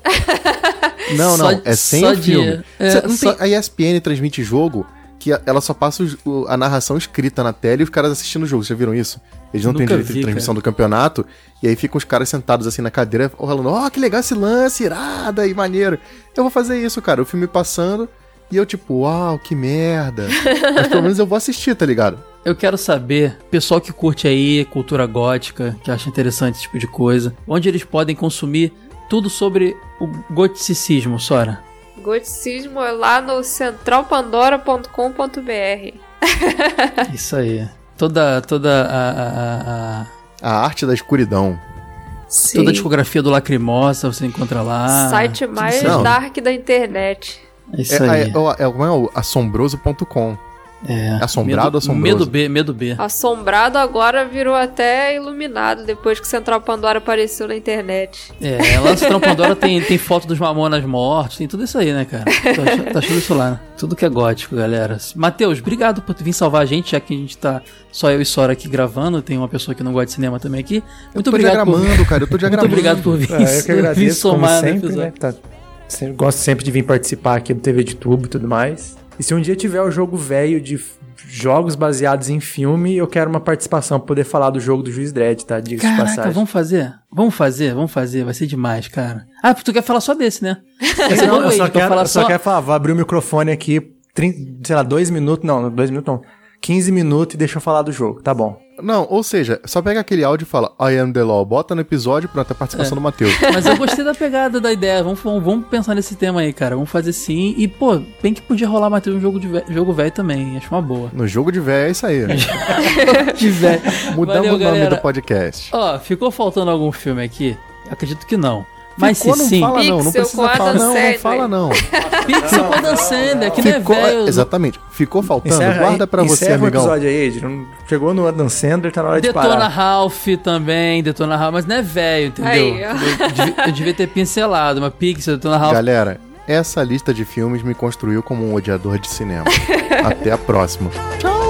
Não, Só- não, é sem só o de- filme. é, Cê- tem- A ESPN transmite jogo que ela só passa o- a narração escrita na tela e os caras assistindo o jogo. Vocês já viram isso? Eles não têm direito vi, de transmissão do campeonato e aí ficam os caras sentados assim na cadeira falando: Ó, que legal esse lance, irada e maneiro. Eu vou fazer isso, cara. O filme passando e eu tipo, uau, que merda. Mas pelo menos eu vou assistir, tá ligado? Eu quero saber, pessoal que curte aí cultura gótica, que acha interessante esse tipo de coisa, onde eles podem consumir tudo sobre o goticismo, Sora. Goticismo é lá no centralpandora.com.br. Isso aí. Toda, toda a, a- a- a- arte da escuridão. Sim. toda a discografia do Lacrimosa você encontra lá. Site mais. Não. dark da internet. É isso É, aí. é, é, é, é o assombroso.com. É. assombrado medo, assombroso? Medo B, medo B. Assombrado agora virou até iluminado depois que Central Pandora apareceu na internet. É, lá no Central Pandora tem, tem foto dos Mamonas mortos, tem tudo isso aí, né, cara? Tá, ach- tá achando isso lá, né? Tudo que é gótico, galera. Matheus, obrigado por vir salvar a gente, já que a gente tá só eu e Sora aqui gravando, tem uma pessoa que não gosta de cinema também aqui. Muito tô obrigado por cara, eu tô Muito diagramando. obrigado por vir, É, eu que vir agradeço, como somar sempre, né? Tá, gosto sempre de vir participar aqui do TV de Tubo e tudo mais. E se um dia tiver o jogo velho de jogos baseados em filme, eu quero uma participação pra poder falar do jogo do Juiz Dredd, tá? Diga-se de Caraca, passagem. vamos fazer? Vamos fazer, vamos fazer, vai ser demais, cara. Ah, tu quer falar só desse, né? Ser Não, eu o só quero, falar eu só só- quero falar, vou abrir o microfone aqui, 30, sei lá, dois minutos, não, dois minutos não, 15 minutos e deixa eu falar do jogo, tá bom. Não, ou seja, só pega aquele áudio e fala I am the law, bota no episódio, pronto, a É. participação do Matheus. Mas eu gostei da pegada da ideia. Vamos, vamos, vamos pensar nesse tema aí, cara. Vamos fazer sim. E, pô, bem que podia rolar Matheus um jogo, de ve- jogo velho também. Acho uma boa. No jogo de véia é isso aí. De velho. Mudamos Valeu, o nome galera. do podcast. Ó, ficou faltando algum filme aqui? Acredito que não. Mas Ficou, se não sim, fala não, não Pixel precisa falar não, não fala não. Pixel com Adam Sandler, que não é Ficou, velho. exatamente, ficou faltando, Encerra, guarda pra você, o amigão. episódio aí. Não- Chegou no Adam Sandler, tá na hora de Detona parar. Ralph também, Detona Ralph, mas não é velho, entendeu? Aí, ó. eu, devia, eu devia ter pincelado, mas Pixel, Detona Ralph. Galera, essa lista de filmes me construiu como um odiador de cinema. Até a próxima. Ô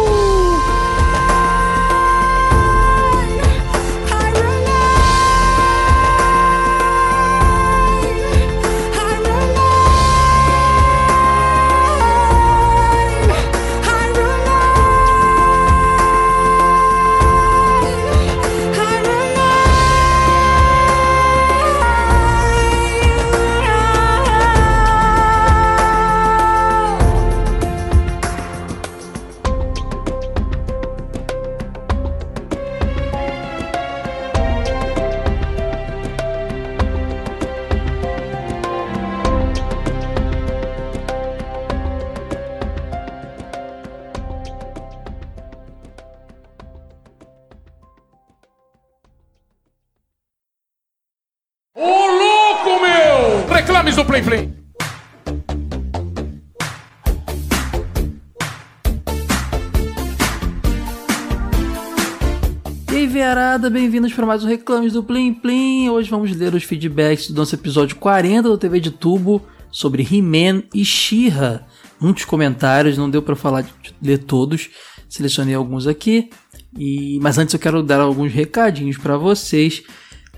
Verada, bem-vindos para mais um Reclames do Plim Plim. Hoje vamos ler os feedbacks do nosso episódio 40 do TV de Tubo sobre He-Man e She-Ra. Muitos comentários, não deu para falar de ler todos, selecionei alguns aqui. E mas antes eu quero dar alguns recadinhos para vocês.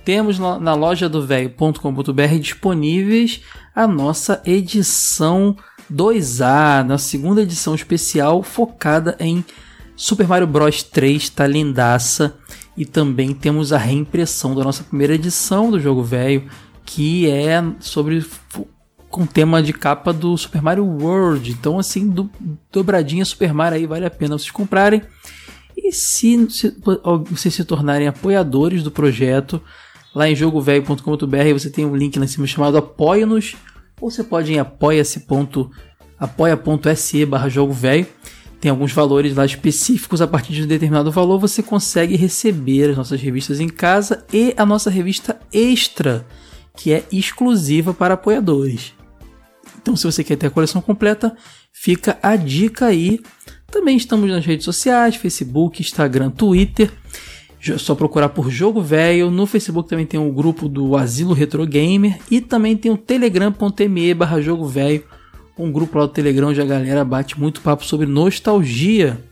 Temos na na loja do velho.com.br disponíveis a nossa edição 2A, na segunda edição especial focada em Super Mario Bros 3 tá lindaça e também temos a reimpressão da nossa primeira edição do jogo velho, que é sobre com tema de capa do Super Mario World. Então assim, do, dobradinha Super Mario aí vale a pena vocês comprarem. E se, se vocês se tornarem apoiadores do projeto, lá em jogovelho.com.br você tem um link lá em cima chamado Apoia-nos, ou você pode ir em apoia.se barra jogo velho. Tem alguns valores lá específicos, a partir de um determinado valor você consegue receber as nossas revistas em casa e a nossa revista extra, que é exclusiva para apoiadores. Então, se você quer ter a coleção completa, fica a dica aí. Também estamos nas redes sociais: Facebook, Instagram, Twitter. É só procurar por Jogo Velho. No Facebook também tem o grupo do Asilo Retro Gamer. E também tem o telegram.me barra Jogo Velho. Um grupo lá do Telegram onde a galera bate muito papo sobre nostalgia.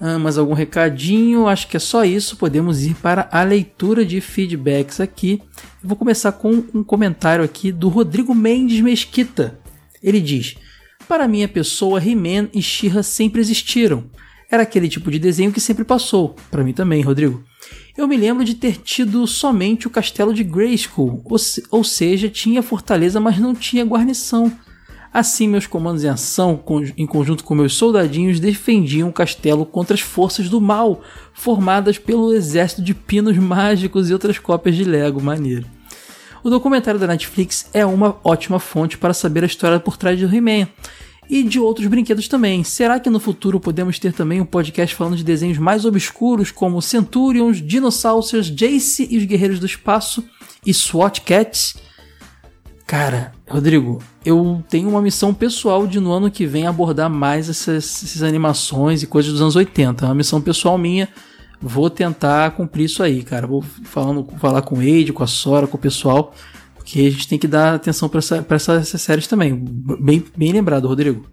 Ah, mais algum recadinho? Acho que é só isso. Podemos ir para a leitura de feedbacks aqui. Eu vou começar com um comentário aqui do Rodrigo Mendes Mesquita. Ele diz: Para mim, a pessoa He-Man e She-Ra sempre existiram. Era aquele tipo de desenho que sempre passou. Para mim também, Rodrigo. Eu me lembro de ter tido somente o castelo de Grayskull, ou, se- ou seja, tinha fortaleza, mas não tinha guarnição. Assim, meus comandos em ação, em conjunto com meus soldadinhos, defendiam o castelo contra as forças do mal, formadas pelo exército de pinos mágicos e outras cópias de Lego. Maneiro. O documentário da Netflix é uma ótima fonte para saber a história por trás do He-Man. E de outros brinquedos também. Será que no futuro podemos ter também um podcast falando de desenhos mais obscuros como Centurions, Dinossauros, Jace e os Guerreiros do Espaço e SWAT Cats? Cara, Rodrigo, eu tenho uma missão pessoal de no ano que vem abordar mais essas, essas animações e coisas dos anos 80. É uma missão pessoal minha. Vou tentar cumprir isso aí, cara. Vou falando, falar com o Eide, com a Sora, com o pessoal. Porque a gente tem que dar atenção para essa, essas séries também. Bem, bem lembrado, Rodrigo.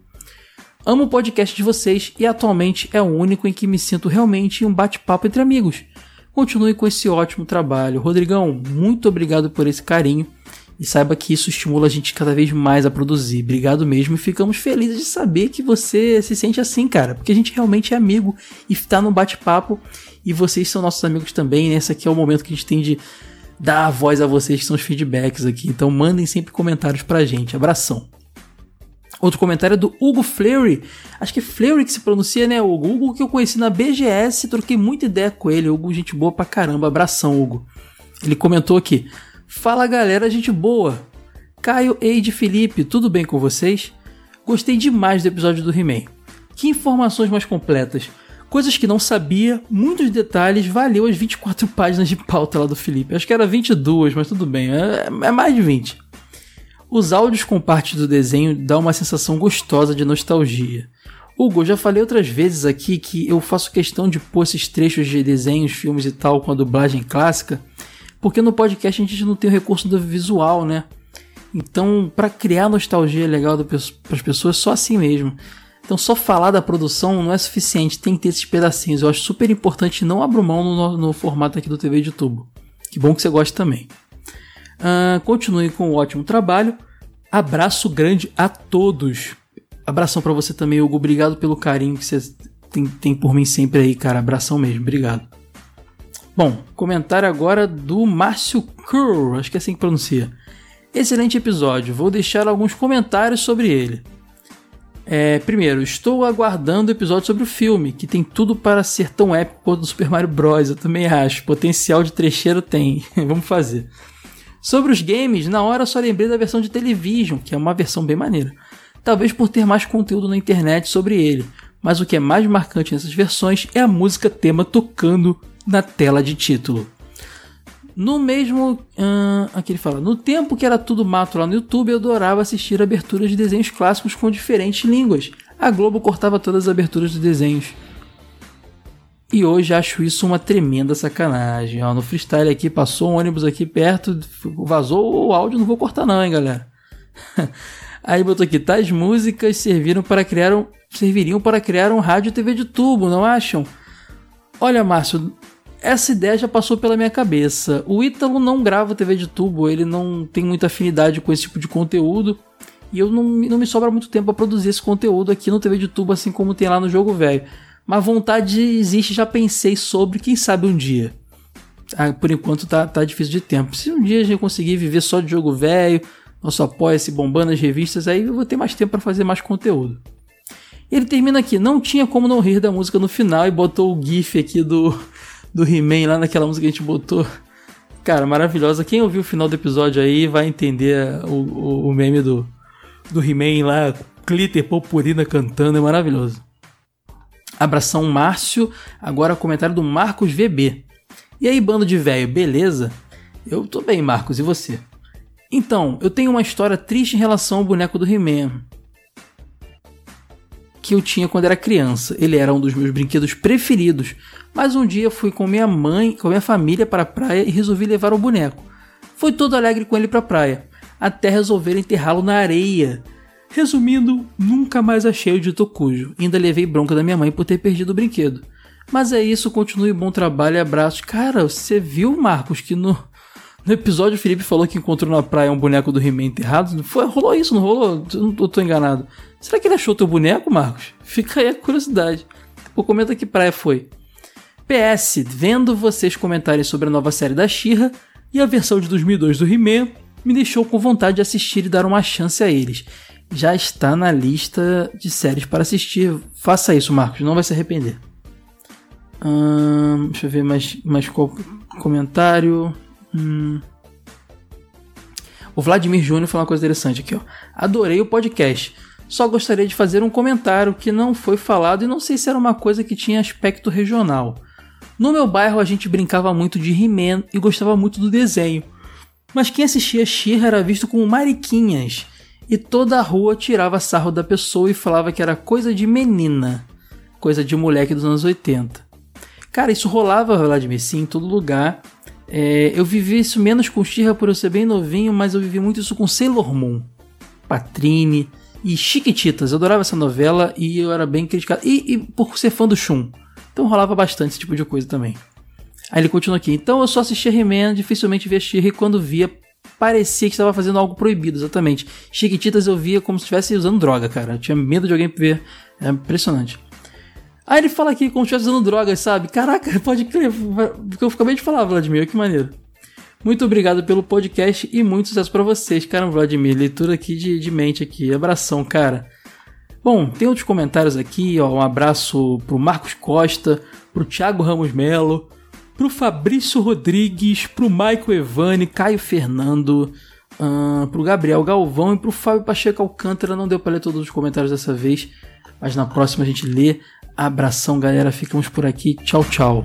Amo o podcast de vocês e atualmente é o único em que me sinto realmente um bate-papo entre amigos. Continue com esse ótimo trabalho. Rodrigão, muito obrigado por esse carinho e saiba que isso estimula a gente cada vez mais a produzir. Obrigado mesmo e ficamos felizes de saber que você se sente assim, cara, porque a gente realmente é amigo e tá no bate-papo e vocês são nossos amigos também. Né? Esse aqui é o momento que a gente tem de dar a voz a vocês, que são os feedbacks aqui. Então mandem sempre comentários pra gente. Abração. Outro comentário é do Hugo Fleury. Acho que é Fleury que se pronuncia, né, Hugo? Hugo que eu conheci na BGS, troquei muita ideia com ele. Hugo, gente boa pra caramba. Abração, Hugo. Ele comentou aqui: Fala galera, gente boa. Caio, Eide, Felipe, tudo bem com vocês? Gostei demais do episódio do He-Man. Que informações mais completas. Coisas que não sabia, muitos detalhes, valeu as 24 páginas de pauta lá do Felipe. Acho que era 22, mas tudo bem, é, é mais de 20. Os áudios com partes do desenho dão uma sensação gostosa de nostalgia. Hugo, já falei outras vezes aqui que eu faço questão de pôr esses trechos de desenhos, filmes e tal com a dublagem clássica, porque no podcast a gente não tem o recurso do visual, né? Então, para criar nostalgia legal para as pessoas, só assim mesmo. Então, só falar da produção não é suficiente, tem que ter esses pedacinhos. Eu acho super importante não abrir mão no, no formato aqui do TV de tubo. Que bom que você gosta também. Uh, continue com o ótimo trabalho. Abraço grande a todos. Abração para você também, Hugo. Obrigado pelo carinho que você tem, tem por mim sempre aí, cara. Abração mesmo. Obrigado. Bom, comentário agora do Márcio Curl, acho que é assim que pronuncia. Excelente episódio, vou deixar alguns comentários sobre ele. É, primeiro, estou aguardando o episódio sobre o filme, que tem tudo para ser tão épico quanto o Super Mario Bros. Eu também acho. Potencial de trecheiro tem. Vamos fazer. Sobre os games, na hora só lembrei da versão de Television, que é uma versão bem maneira. Talvez por ter mais conteúdo na internet sobre ele, mas o que é mais marcante nessas versões é a música tema tocando na tela de título. No mesmo. Uh, aqui ele fala: No tempo que era tudo mato lá no YouTube, eu adorava assistir aberturas de desenhos clássicos com diferentes línguas. A Globo cortava todas as aberturas de desenhos. E hoje acho isso uma tremenda sacanagem. Ó, no freestyle aqui, passou um ônibus aqui perto, vazou o áudio, não vou cortar não, hein, galera. Aí botou aqui, tais músicas serviram para criar um, serviriam para criar um rádio TV de tubo, não acham? Olha, Márcio, essa ideia já passou pela minha cabeça. O Ítalo não grava TV de tubo, ele não tem muita afinidade com esse tipo de conteúdo. E eu não, não me sobra muito tempo para produzir esse conteúdo aqui no TV de tubo, assim como tem lá no jogo velho. Mas vontade existe, já pensei sobre, quem sabe um dia. Ah, por enquanto tá, tá difícil de tempo. Se um dia a gente conseguir viver só de jogo velho, nosso apoia-se bombando as revistas, aí eu vou ter mais tempo para fazer mais conteúdo. Ele termina aqui, não tinha como não rir da música no final e botou o GIF aqui do, do He-Man lá naquela música que a gente botou. Cara, maravilhosa. Quem ouviu o final do episódio aí vai entender o, o, o meme do, do He-Man lá, Glitter Purpurina cantando, é maravilhoso. Abração Márcio, agora comentário do Marcos VB. E aí, bando de velho, beleza? Eu tô bem, Marcos, e você? Então, eu tenho uma história triste em relação ao boneco do He-Man que eu tinha quando era criança. Ele era um dos meus brinquedos preferidos, mas um dia fui com minha mãe, com minha família para a praia e resolvi levar o boneco. Fui todo alegre com ele para a praia, até resolver enterrá-lo na areia. Resumindo, nunca mais achei o dito cujo. Ainda levei bronca da minha mãe por ter perdido o brinquedo. Mas é isso, continue bom trabalho e abraços. Cara, você viu, Marcos, que no, no episódio o Felipe falou que encontrou na praia um boneco do He-Man enterrado? Foi, rolou isso, não rolou? Eu, não, tô enganado. Será que ele achou teu boneco, Marcos? Fica aí a curiosidade. Pô, comenta que praia foi. PS, vendo vocês comentarem sobre a nova série da Shira e a versão de 2002 do He-Man, me deixou com vontade de assistir e dar uma chance a eles. Já está na lista de séries para assistir. Faça isso, Marcos, não vai se arrepender. Hum, deixa eu ver mais, mais qual comentário. Hum. O Vladimir Júnior falou uma coisa interessante aqui, ó. Adorei o podcast. Só gostaria de fazer um comentário que não foi falado e não sei se era uma coisa que tinha aspecto regional. No meu bairro a gente brincava muito de He-Man e gostava muito do desenho. Mas quem assistia She era visto como mariquinhas, e toda a rua tirava sarro da pessoa e falava que era coisa de menina, coisa de moleque dos anos 80. Cara, isso rolava, Vladimir, sim, em todo lugar. É, eu vivi isso menos com Shira por eu ser bem novinho, mas eu vivi muito isso com Sailor Moon, Patrine e Chiquititas. Eu adorava essa novela e eu era bem criticado. E, e por ser fã do Shun. Então rolava bastante esse tipo de coisa também. Aí ele continua aqui. Então eu só assistia He-Man, dificilmente via she e quando via, parecia que estava fazendo algo proibido, exatamente. Chiquititas eu via como se estivesse usando droga, cara. Eu tinha medo de alguém ver. É impressionante. Aí ele fala aqui como se estivesse usando drogas, sabe? Caraca, pode crer. Porque eu acabei de falar, Vladimir, que maneiro. Muito obrigado pelo podcast e muito sucesso para vocês, cara, Vladimir. Leitura aqui de, de mente aqui. Abração, cara. Bom, tem outros comentários aqui, ó. Um abraço pro Marcos Costa, pro Thiago Ramos Melo, pro Fabrício Rodrigues, pro Michael Evani, Caio Fernando, uh, pro Gabriel Galvão e pro Fábio Pacheco Alcântara. Não deu para ler todos os comentários dessa vez, mas na próxima a gente lê. Abração, galera. Ficamos por aqui. Tchau, tchau.